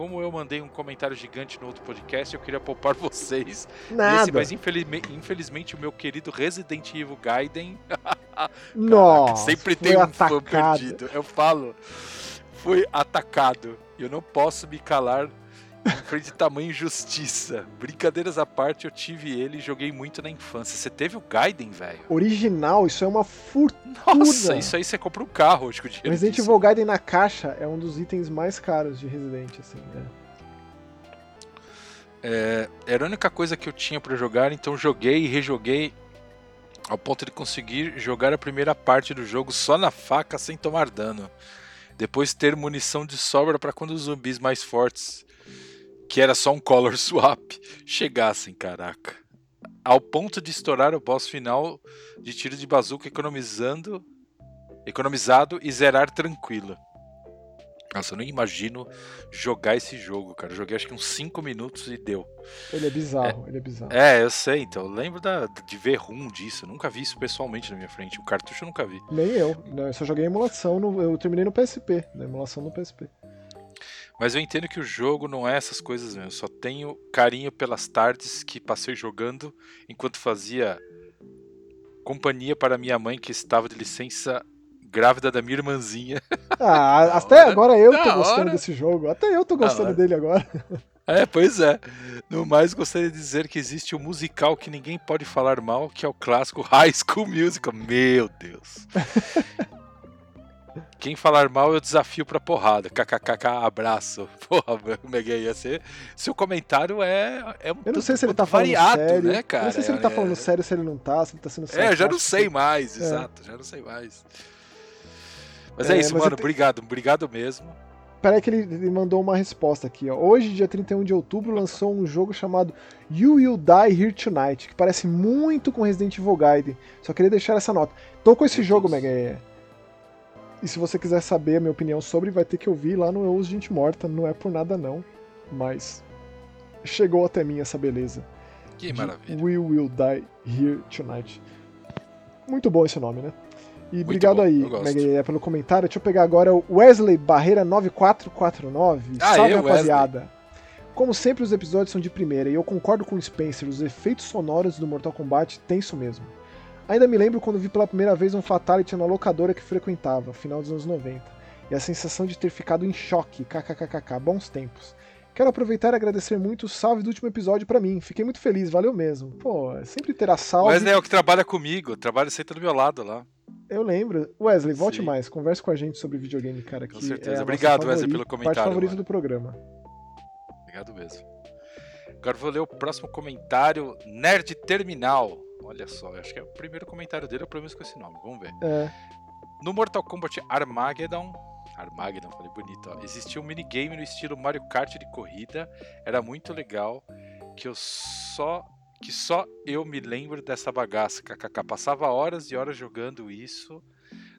Speaker 2: Como eu mandei um comentário gigante no outro podcast, eu queria poupar vocês
Speaker 1: Nada.
Speaker 2: Esse, mas infelizme- infelizmente o meu querido Resident Evil Gaiden
Speaker 1: Nossa,
Speaker 2: sempre tem um fã
Speaker 1: atacado.
Speaker 2: perdido. Eu falo, foi atacado. Eu não posso me calar frente de tamanha injustiça. Brincadeiras à parte, eu tive ele e joguei muito na infância. Você teve o Gaiden, velho?
Speaker 1: Original, isso é uma fortuna.
Speaker 2: Nossa, isso aí você compra um carro hoje com o dinheiro
Speaker 1: Resident. Evil Gaiden na caixa é um dos itens mais caros de Resident, assim. né?
Speaker 2: É, era a única coisa que eu tinha pra jogar, então joguei e rejoguei ao ponto de conseguir jogar a primeira parte do jogo só na faca sem tomar dano. Depois ter munição de sobra para quando os zumbis mais fortes, que era só um color swap, chegassem, caraca. Ao ponto de estourar o boss final de tiro de bazuca economizando economizado e zerar tranquilo. Nossa, eu não imagino jogar esse jogo, cara. Eu joguei acho que uns 5 minutos e deu.
Speaker 1: Ele é bizarro, ele é bizarro.
Speaker 2: É, eu sei, então. Eu lembro da, de ver rum disso. Eu nunca vi isso pessoalmente na minha frente. O cartucho eu nunca vi.
Speaker 1: Nem eu. Não, eu só joguei emulação, no- eu terminei no PSP, na emulação no PSP.
Speaker 2: Mas eu entendo que o jogo não é essas coisas mesmo. Eu só tenho carinho pelas tardes que passei jogando enquanto fazia companhia para minha mãe que estava de licença grávida da minha irmãzinha.
Speaker 1: Ah,
Speaker 2: Da
Speaker 1: até
Speaker 2: hora.
Speaker 1: agora eu tô
Speaker 2: Da
Speaker 1: gostando
Speaker 2: hora.
Speaker 1: desse jogo. Até eu tô gostando dele agora.
Speaker 2: É, pois é. No mais, gostaria de dizer que existe um musical que ninguém pode falar mal, que é o clássico High School Musical. Meu Deus. Quem falar mal, eu desafio pra porrada. KKKK, abraço. Porra, Mega ia ser. Seu comentário é, é um
Speaker 1: Eu não sei se ele tá falando
Speaker 2: variado,
Speaker 1: sério.
Speaker 2: né, cara?
Speaker 1: eu não sei se ele tá
Speaker 2: É-
Speaker 1: falando sério, se ele não tá, se ele tá sendo
Speaker 2: É, eu já não sei mais,
Speaker 1: É.
Speaker 2: exato, já não sei mais. Mas é,
Speaker 1: É,
Speaker 2: isso,
Speaker 1: mas
Speaker 2: mano.
Speaker 1: te-
Speaker 2: Obrigado, obrigado mesmo.
Speaker 1: Peraí que ele, ele mandou uma resposta aqui, ó. Hoje, dia 31 de outubro, lançou um jogo chamado You Will Die Here Tonight, que parece muito com Resident Evil Gaiden. Só queria deixar essa nota. Tô com esse
Speaker 2: Meu
Speaker 1: jogo,
Speaker 2: Deus.
Speaker 1: Mega. E. Se você quiser saber a minha opinião sobre, vai ter que ouvir lá no Eu Uso Gente Morta. Não é por nada não, mas chegou até mim essa beleza.
Speaker 2: Que
Speaker 1: de
Speaker 2: maravilha.
Speaker 1: We Will Die Here Tonight. Muito bom esse nome, né? E
Speaker 2: Muito
Speaker 1: obrigado
Speaker 2: bom,
Speaker 1: aí. Mega pelo comentário. Deixa eu pegar agora o Wesley Barreira 9449.
Speaker 2: Ah,
Speaker 1: Salve,
Speaker 2: eu,
Speaker 1: rapaziada. Como sempre, os episódios são de primeira e eu concordo com o Spencer, os efeitos sonoros do Mortal Kombat tenso mesmo. Ainda me lembro quando vi pela primeira vez um Fatality na locadora que frequentava, final dos anos 90. E a sensação de ter ficado em choque, kkkk, bons tempos. Quero aproveitar e agradecer muito o salve do último episódio pra mim. Fiquei muito feliz, valeu mesmo. Pô, sempre terá salve.
Speaker 2: Wesley é o que trabalha comigo, trabalha sempre do meu lado lá.
Speaker 1: Eu lembro. Wesley, volte
Speaker 2: Sim.
Speaker 1: mais. Converse com a gente sobre videogame, cara.
Speaker 2: Com
Speaker 1: que
Speaker 2: certeza.
Speaker 1: é
Speaker 2: Obrigado, Wesley,
Speaker 1: favori-
Speaker 2: pelo comentário,
Speaker 1: Parte favorita
Speaker 2: mano.
Speaker 1: do programa.
Speaker 2: Obrigado mesmo. Agora vou ler o próximo comentário, Nerd Terminal. Olha só, acho que é o primeiro comentário dele, eu pelo menos com esse nome. Vamos ver.
Speaker 1: É.
Speaker 2: No Mortal Kombat Armageddon, Armageddon, falei bonito, ó, existia um minigame no estilo Mario Kart de corrida, era muito legal, que eu só que só eu me lembro dessa bagaça, kkk, passava horas e horas jogando isso.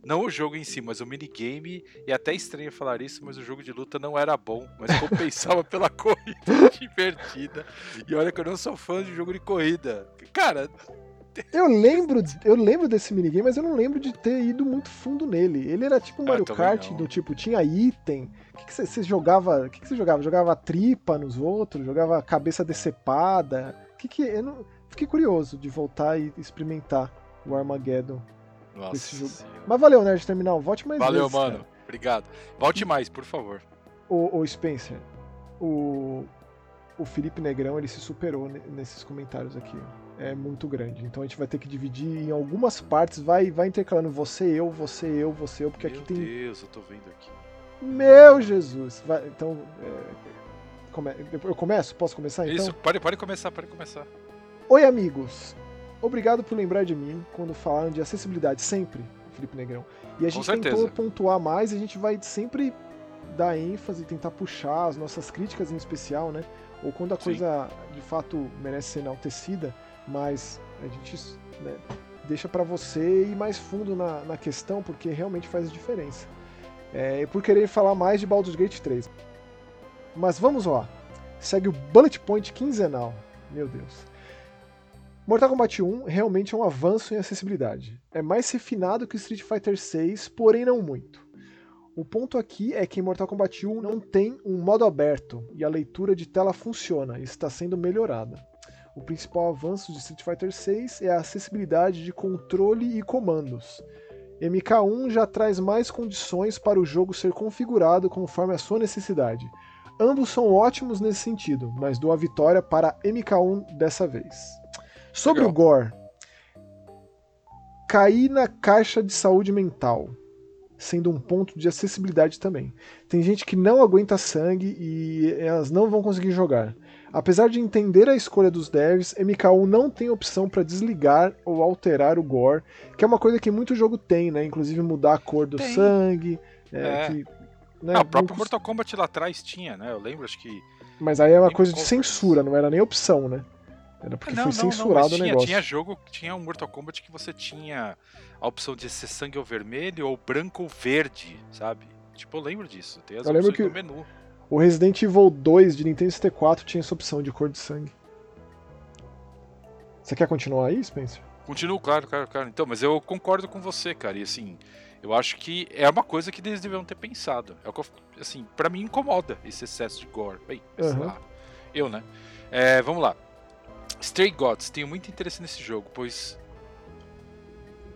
Speaker 2: Não o jogo em si, mas o minigame, e até estranho falar isso, mas o jogo de luta não era bom, mas compensava pela corrida divertida. E olha que eu não sou fã de jogo de corrida. Cara,
Speaker 1: Eu lembro, eu lembro desse minigame, mas eu não lembro de ter ido muito fundo nele. Ele era tipo um
Speaker 2: Ah,
Speaker 1: Mario Kart,
Speaker 2: não.
Speaker 1: do tipo, tinha item. O que, você, jogava? O que, você jogava? Jogava tripa nos outros? Jogava cabeça decepada? O que que. Eu não, fiquei curioso de voltar e experimentar o Armageddon.
Speaker 2: nossa.
Speaker 1: Esse jogo.
Speaker 2: senhora.
Speaker 1: Mas valeu, Nerd Terminal. Volte mais
Speaker 2: Valeu,
Speaker 1: vezes,
Speaker 2: mano.
Speaker 1: cara.
Speaker 2: Obrigado. Volte mais, por favor.
Speaker 1: O, o Spencer, o, o Felipe Negrão, ele se superou ne- nesses comentários aqui. É muito grande. Então a gente vai ter que dividir em algumas partes. Vai, vai intercalando você, eu, você, eu, você, eu, porque
Speaker 2: Meu
Speaker 1: aqui tem.
Speaker 2: Deus, eu tô vendo aqui.
Speaker 1: Meu Jesus! Vai- então, é, come... eu começo? Posso começar então?
Speaker 2: Isso, pode, pode começar, pode começar.
Speaker 1: Oi, amigos. Obrigado por lembrar de mim quando falaram de acessibilidade, sempre, Felipe Negrão. E a gente tentou pontuar mais, a gente vai sempre dar ênfase, tentar puxar as nossas críticas em especial, né? Ou quando a Sim. coisa de fato merece ser enaltecida, mas a gente né, deixa para você ir mais fundo na, na questão, porque realmente faz diferença. É, por querer falar mais de Baldur's Gate 3. Mas vamos lá. Segue o Bullet Point quinzenal. Meu Deus. Mortal Kombat 1 realmente é um avanço em acessibilidade. É mais refinado que Street Fighter 6, porém não muito. O ponto aqui é que em Mortal Kombat 1 não tem um modo aberto e a leitura de tela funciona e está sendo melhorada. O principal avanço de Street Fighter 6 é a acessibilidade de controle e comandos. MK1 já traz mais condições para o jogo ser configurado conforme a sua necessidade. Ambos são ótimos nesse sentido, mas dou a vitória para MK1 dessa vez. Sobre Legal. o Gore, cair na caixa de saúde mental, sendo um ponto de acessibilidade também. Tem gente que não aguenta sangue e elas não vão conseguir jogar. Apesar de entender a escolha dos devs, MK1 não tem opção para desligar ou alterar o gore, que é uma coisa que muito jogo tem, né? Inclusive mudar a cor do tem. sangue. É,
Speaker 2: é. Que, né, ah, o próprio Mortal Kombat lá atrás tinha, né? Eu lembro, acho que.
Speaker 1: Mas aí é uma coisa de censura, não era nem opção, né? Era porque não, foi censurado não,
Speaker 2: tinha,
Speaker 1: o negócio.
Speaker 2: Tinha jogo, tinha um Mortal Kombat que você tinha a opção de ser sangue ou vermelho, ou branco ou verde, sabe? Tipo, eu lembro disso. Tem as eu opções que... no menu.
Speaker 1: O Resident Evil 2 de Nintendo 64 tinha essa opção de cor de sangue. Você quer continuar aí, Spencer?
Speaker 2: Continuo, claro, claro, claro. Então, mas eu concordo com você, cara. E assim, eu acho que é uma coisa que eles deveriam ter pensado. É o que eu, assim, para mim incomoda esse excesso de gore. Bem, uhum. lá, eu, né? É, vamos lá. Stray Gods, tenho muito interesse nesse jogo, pois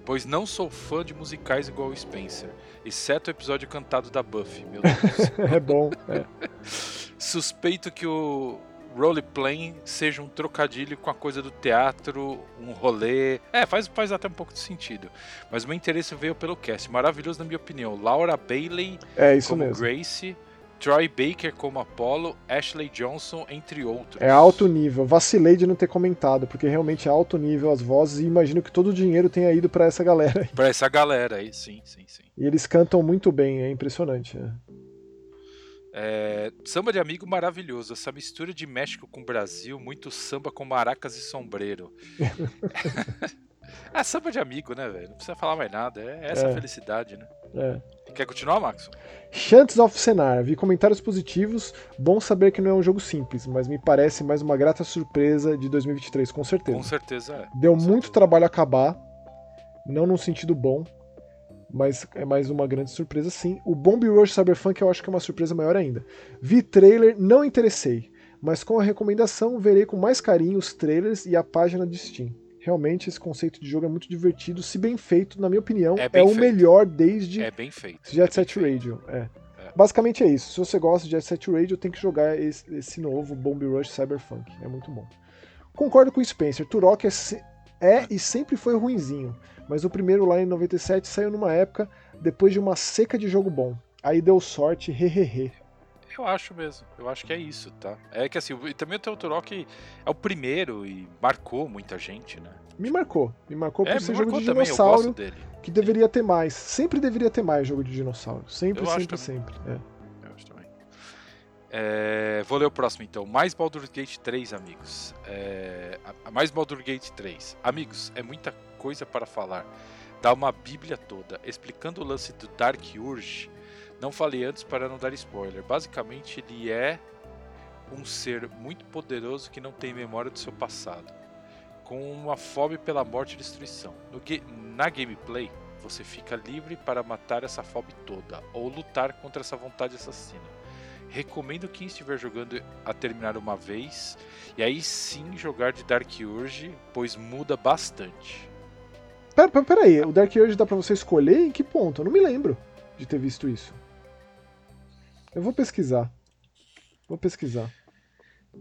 Speaker 2: pois não sou fã de musicais igual o Spencer, exceto o episódio cantado da Buffy, meu Deus.
Speaker 1: é bom, é.
Speaker 2: Suspeito que o roleplay seja um trocadilho com a coisa do teatro, um rolê. É, faz, faz até um pouco de sentido. Mas o meu interesse veio pelo cast. Maravilhoso, na minha opinião. Laura Bailey
Speaker 1: é,
Speaker 2: como
Speaker 1: mesmo.
Speaker 2: Grace. Troy Baker como Apollo, Ashley Johnson, entre outros.
Speaker 1: É alto nível. Vacilei de não ter comentado, porque realmente é alto nível as vozes e imagino que todo o dinheiro tenha ido para essa galera aí.
Speaker 2: Pra essa galera aí, sim, sim, sim.
Speaker 1: E eles cantam muito bem, é impressionante. É.
Speaker 2: É, samba de amigo maravilhoso. Essa mistura de México com Brasil, muito samba com maracas e sombreiro. é samba de amigo, né, velho? Não precisa falar mais nada. É essa é. felicidade, né?
Speaker 1: É.
Speaker 2: Quer continuar, Max?
Speaker 1: Chances of Senar. Vi comentários positivos. Bom saber que não é um jogo simples, mas me parece mais uma grata surpresa de 2023, com certeza.
Speaker 2: Com certeza é.
Speaker 1: Deu
Speaker 2: com
Speaker 1: muito
Speaker 2: certeza.
Speaker 1: trabalho acabar. Não num sentido bom, mas é mais uma grande surpresa sim. O Bomb Rush Cyberpunk eu acho que é uma surpresa maior ainda. Vi trailer, não interessei, mas com a recomendação verei com mais carinho os trailers e a página de Steam. Realmente esse conceito de jogo é muito divertido, se bem feito, na minha opinião, é, é o melhor desde
Speaker 2: é bem feito.
Speaker 1: Jet
Speaker 2: é
Speaker 1: Set Radio. É. é. Basicamente é isso. Se você gosta de Jet Set Radio, tem que jogar esse, esse novo Bomb Rush Cyberpunk. É muito bom. Concordo com o Spencer. Turok é, é e sempre foi ruinzinho. Mas o primeiro lá em 97 saiu numa época depois de uma seca de jogo bom. Aí deu sorte, hehehe.
Speaker 2: Eu acho mesmo. Eu acho que é isso, tá? É que assim, também o Teutorok é o primeiro e marcou muita gente, né?
Speaker 1: Me marcou. Me marcou é, por ser jogo de dinossauro que deveria ter mais. Sempre deveria ter mais jogo de dinossauro. Sempre, eu sempre, sempre. É.
Speaker 2: Eu acho também. É, vou ler o próximo então. Mais Baldur's Gate 3, amigos. É, mais Baldur's Gate 3. Amigos, é muita coisa para falar. Dá uma bíblia toda. Explicando o lance do Dark Urge não falei antes para não dar spoiler. Basicamente, ele é um ser muito poderoso que não tem memória do seu passado, com uma fome pela morte e destruição. na gameplay, você fica livre para matar essa fome toda ou lutar contra essa vontade assassina. Recomendo quem estiver jogando a terminar uma vez e aí sim jogar de Dark Urge, pois muda bastante.
Speaker 1: Pera, pera, pera aí, o Dark Urge dá pra você escolher em que ponto? Eu não me lembro de ter visto isso. Eu vou pesquisar. Vou pesquisar.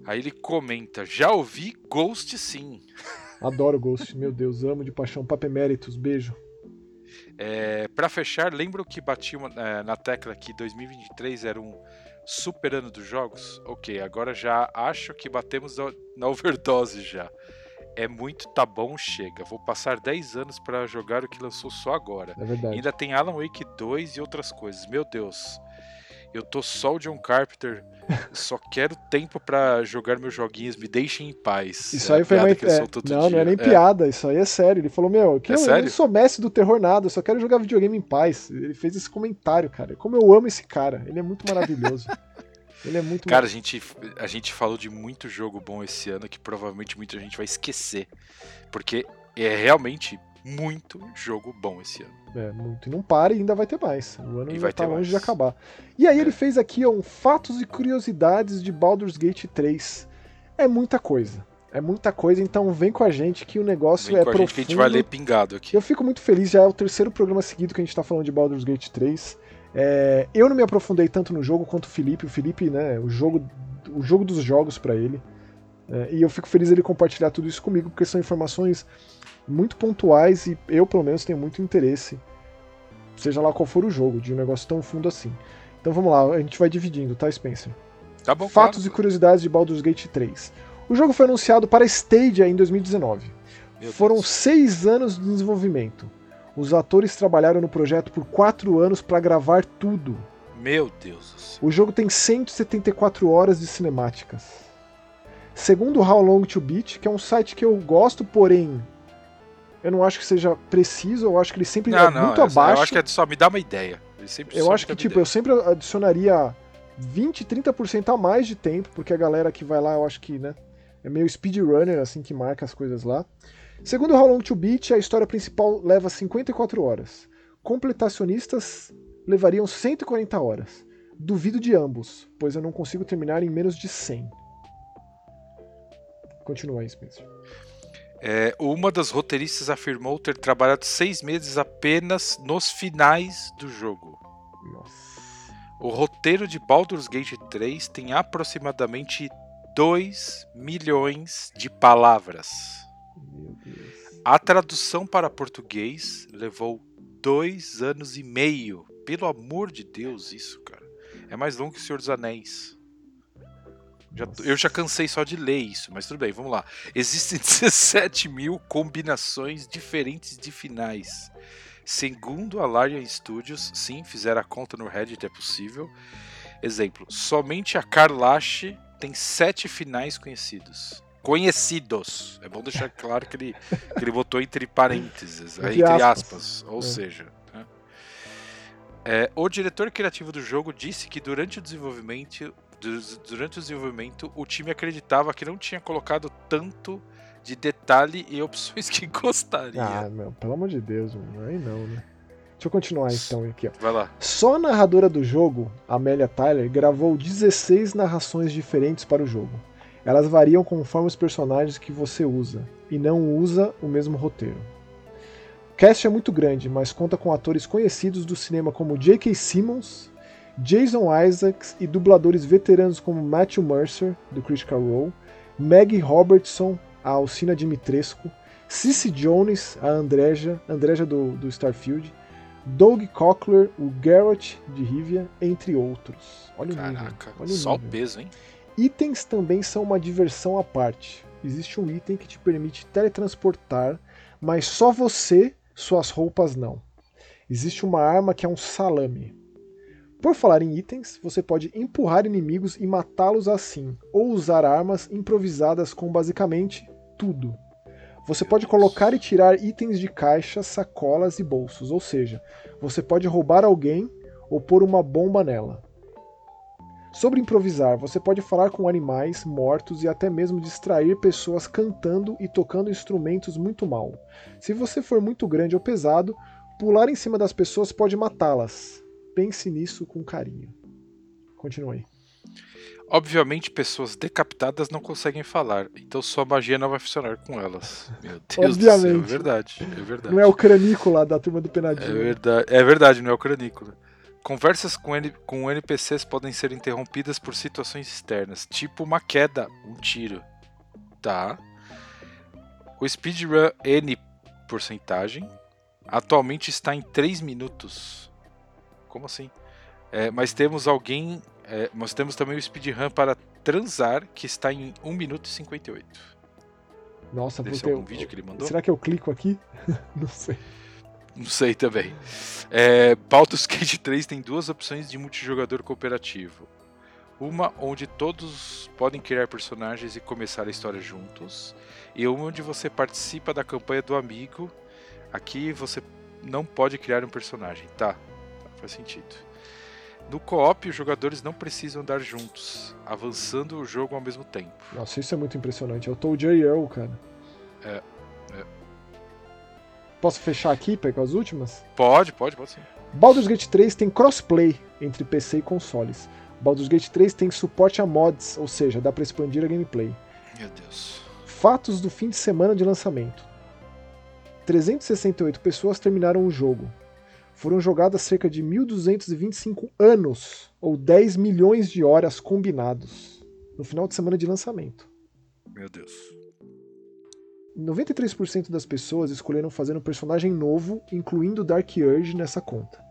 Speaker 2: Aí ele comenta: Já ouvi Ghost sim.
Speaker 1: Adoro Ghost, meu Deus, amo de paixão. Papeméritos, beijo.
Speaker 2: É, para fechar, lembro que bati uma, é, na tecla que 2023 era um super ano dos jogos? Ok, agora já acho que batemos na overdose já. É muito tá bom, chega. Vou passar 10 anos para jogar o que lançou só agora.
Speaker 1: É verdade.
Speaker 2: Ainda tem Alan Wake 2 e outras coisas. Meu Deus. Eu tô só o John Carpenter. só quero tempo para jogar meus joguinhos. Me deixem em paz.
Speaker 1: Isso é aí foi uma. É, não, dia. não é nem é. piada. Isso aí é sério. Ele falou: Meu, que é eu, eu, não sou mestre do terror nada. Eu só quero jogar videogame em paz. Ele fez esse comentário, cara. Como eu amo esse cara. Ele é muito maravilhoso. Ele é muito
Speaker 2: Cara, a gente, a gente falou de muito jogo bom esse ano que provavelmente muita gente vai esquecer. Porque é realmente muito jogo bom esse ano.
Speaker 1: É, muito. E não para e ainda vai ter mais. O ano vai tá longe mais. de acabar. E aí é. ele fez aqui um fatos e curiosidades de Baldur's Gate 3. É muita coisa. É muita coisa, então vem com a gente que o negócio vem é com profundo. A gente que a
Speaker 2: gente vai ler pingado aqui.
Speaker 1: Eu fico muito feliz, já é o terceiro programa seguido que a gente tá falando de Baldur's Gate 3. É, eu não me aprofundei tanto no jogo quanto o Felipe. O Felipe, né, o jogo, o jogo dos jogos para ele. É, e eu fico feliz ele compartilhar tudo isso comigo, porque são informações muito pontuais e eu, pelo menos, tenho muito interesse, seja lá qual for o jogo, de um negócio tão fundo assim. Então vamos lá, a gente vai dividindo, tá, Spencer?
Speaker 2: Tá bom,
Speaker 1: Fatos
Speaker 2: claro.
Speaker 1: e curiosidades de Baldur's Gate 3. O jogo foi anunciado para Stadia em 2019. Meu Foram Deus. seis anos de desenvolvimento. Os atores trabalharam no projeto por quatro anos para gravar tudo.
Speaker 2: Meu Deus.
Speaker 1: O jogo tem 174 horas de cinemáticas. Segundo How Long to Beat, que é um site que eu gosto, porém eu não acho que seja preciso, eu acho que ele sempre não, é não, muito abaixo.
Speaker 2: Eu acho que é só me dá uma ideia.
Speaker 1: eu acho que, tipo, ideia. eu sempre adicionaria 20, 30% a mais de tempo, porque a galera que vai lá, eu acho que, né, é meio speedrunner, assim, que marca as coisas lá. Segundo How Long to Beat, a história principal leva 54 horas. Completacionistas levariam 140 horas. Duvido de ambos, pois eu não consigo terminar em menos de 100. Continua aí, Spencer.
Speaker 2: É, uma das roteiristas afirmou ter trabalhado seis meses apenas nos finais do jogo.
Speaker 1: Nossa.
Speaker 2: O roteiro de Baldur's Gate 3 tem aproximadamente 2 milhões de palavras. A tradução para português levou dois anos e meio. Pelo amor de Deus, isso, cara. É mais longo que o Senhor dos Anéis. Já, eu já cansei só de ler isso, mas tudo bem, vamos lá. Existem 17 mil combinações diferentes de finais. Segundo a Larian Studios, sim, fizeram a conta no Reddit, é possível. Exemplo, somente a Karlash tem sete finais conhecidos. Conhecidos. É bom deixar claro que ele, que ele botou entre parênteses, entre, entre aspas. aspas. Ou é. seja, né? é, o diretor criativo do jogo disse que durante o desenvolvimento durante o desenvolvimento, o time acreditava que não tinha colocado tanto de detalhe e opções que gostaria.
Speaker 1: Ah, meu, pelo amor de Deus, mano, aí não, né? Deixa eu continuar então aqui, ó.
Speaker 2: Vai lá.
Speaker 1: Só a narradora do jogo, Amelia Tyler, gravou 16 narrações diferentes para o jogo. Elas variam conforme os personagens que você usa, e não usa o mesmo roteiro. O cast é muito grande, mas conta com atores conhecidos do cinema como J.K. Simmons, Jason Isaacs e dubladores veteranos como Matthew Mercer, do Critical Role, Maggie Robertson, a Alcina Dimitrescu, Cissy Jones, a Andreja, Andreja do, do Starfield, Doug Cockler, o Garrett de Rivia, entre outros. Olha
Speaker 2: Caraca,
Speaker 1: o nível. Olha
Speaker 2: só o, peso, hein?
Speaker 1: Itens também são uma diversão à parte. Existe um item que te permite teletransportar, mas só você, suas roupas não. Existe uma arma que é um salame. Por falar em itens, você pode empurrar inimigos e matá-los assim, ou usar armas improvisadas com basicamente tudo. Você pode colocar e tirar itens de caixas, sacolas e bolsos, ou seja, você pode roubar alguém ou pôr uma bomba nela. Sobre improvisar, você pode falar com animais mortos e até mesmo distrair pessoas cantando e tocando instrumentos muito mal. Se você for muito grande ou pesado, pular em cima das pessoas pode matá-las. Pense nisso com carinho. Continue.
Speaker 2: Obviamente, pessoas decapitadas não conseguem falar, então sua magia não vai funcionar com elas. Meu Deus Obviamente. do céu, é verdade, é verdade.
Speaker 1: Não é o cranico lá da turma do Penadinho.
Speaker 2: É verdade, é verdade não é o cranico. Conversas com, N, com NPCs podem ser interrompidas por situações externas, tipo uma queda, um tiro. Tá. O speedrun N porcentagem atualmente está em 3 minutos. Como assim? É, mas temos alguém É, nós temos também o speedrun para transar, que está em 1 minuto e 58.
Speaker 1: Nossa,
Speaker 2: Deve ser
Speaker 1: ter...
Speaker 2: algum vídeo que ele mandou?
Speaker 1: Será que eu clico aqui? Não sei.
Speaker 2: Não sei também. É, Baldur's Gate 3 tem duas opções de multijogador cooperativo. Uma onde todos podem criar personagens e começar a história juntos, e uma onde você participa da campanha do amigo. Aqui você não pode criar um personagem, tá? Faz sentido. No co-op, os jogadores não precisam andar juntos, avançando o jogo ao mesmo tempo.
Speaker 1: Nossa, isso é muito impressionante. Eu tô o J. Earl, cara.
Speaker 2: É, é.
Speaker 1: Posso fechar aqui, pegar as últimas?
Speaker 2: Pode, pode, pode sim.
Speaker 1: Baldur's Gate 3 tem crossplay entre PC e consoles. Baldur's Gate 3 tem suporte a mods, ou seja, dá para expandir a gameplay.
Speaker 2: Meu Deus.
Speaker 1: Fatos do fim de semana de lançamento. 368 pessoas terminaram o jogo. Foram jogadas cerca de 1.225 anos, ou 10 milhões de horas combinados, no final de semana de lançamento.
Speaker 2: Meu Deus.
Speaker 1: 93% das pessoas escolheram fazer um personagem novo, incluindo Dark Urge nessa conta.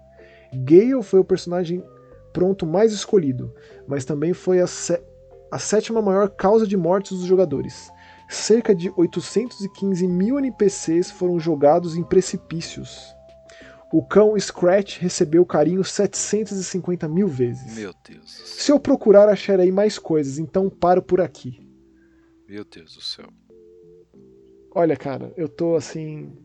Speaker 1: Gale foi o personagem pronto mais escolhido, mas também foi a, a sétima maior causa de mortes dos jogadores. Cerca de 815 mil NPCs foram jogados em precipícios. O cão Scratch recebeu carinho 750 mil vezes.
Speaker 2: Meu Deus.
Speaker 1: Se eu procurar, acharei mais coisas, então paro por aqui.
Speaker 2: Meu Deus do céu.
Speaker 1: Olha, cara, eu tô assim.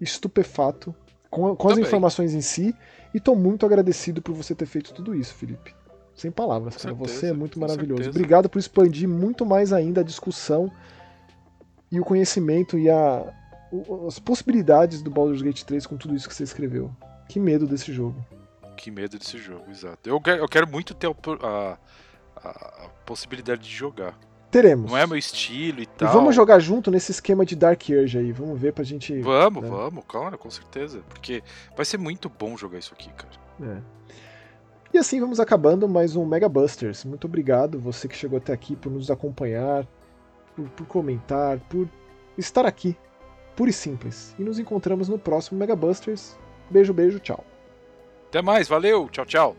Speaker 1: estupefato com, com as
Speaker 2: Também.
Speaker 1: informações em si e tô muito agradecido por você ter feito tudo isso, Felipe. Sem palavras,
Speaker 2: Com
Speaker 1: cara.
Speaker 2: certeza,
Speaker 1: você é muito maravilhoso.
Speaker 2: certeza.
Speaker 1: Obrigado por expandir muito mais ainda a discussão e o conhecimento e a, o- as possibilidades do Baldur's Gate 3 com tudo isso que você escreveu. Que medo desse jogo.
Speaker 2: Que medo desse jogo, exato. Eu quero, eu quero muito ter a, a- a- possibilidade de jogar.
Speaker 1: Teremos.
Speaker 2: Não é meu estilo e
Speaker 1: E
Speaker 2: tal.
Speaker 1: vamos jogar junto nesse esquema de Dark Urge aí. Vamos ver pra gente.
Speaker 2: Vamos,
Speaker 1: né?
Speaker 2: vamos, claro, com certeza. Porque vai ser muito bom jogar isso aqui, cara.
Speaker 1: É. E assim vamos acabando mais um Mega Busters. Muito obrigado você que chegou até aqui por nos acompanhar, por, por comentar, por estar aqui pura e simples. E nos encontramos no próximo Mega Busters. Beijo, beijo, tchau.
Speaker 2: Até mais, valeu, tchau, tchau.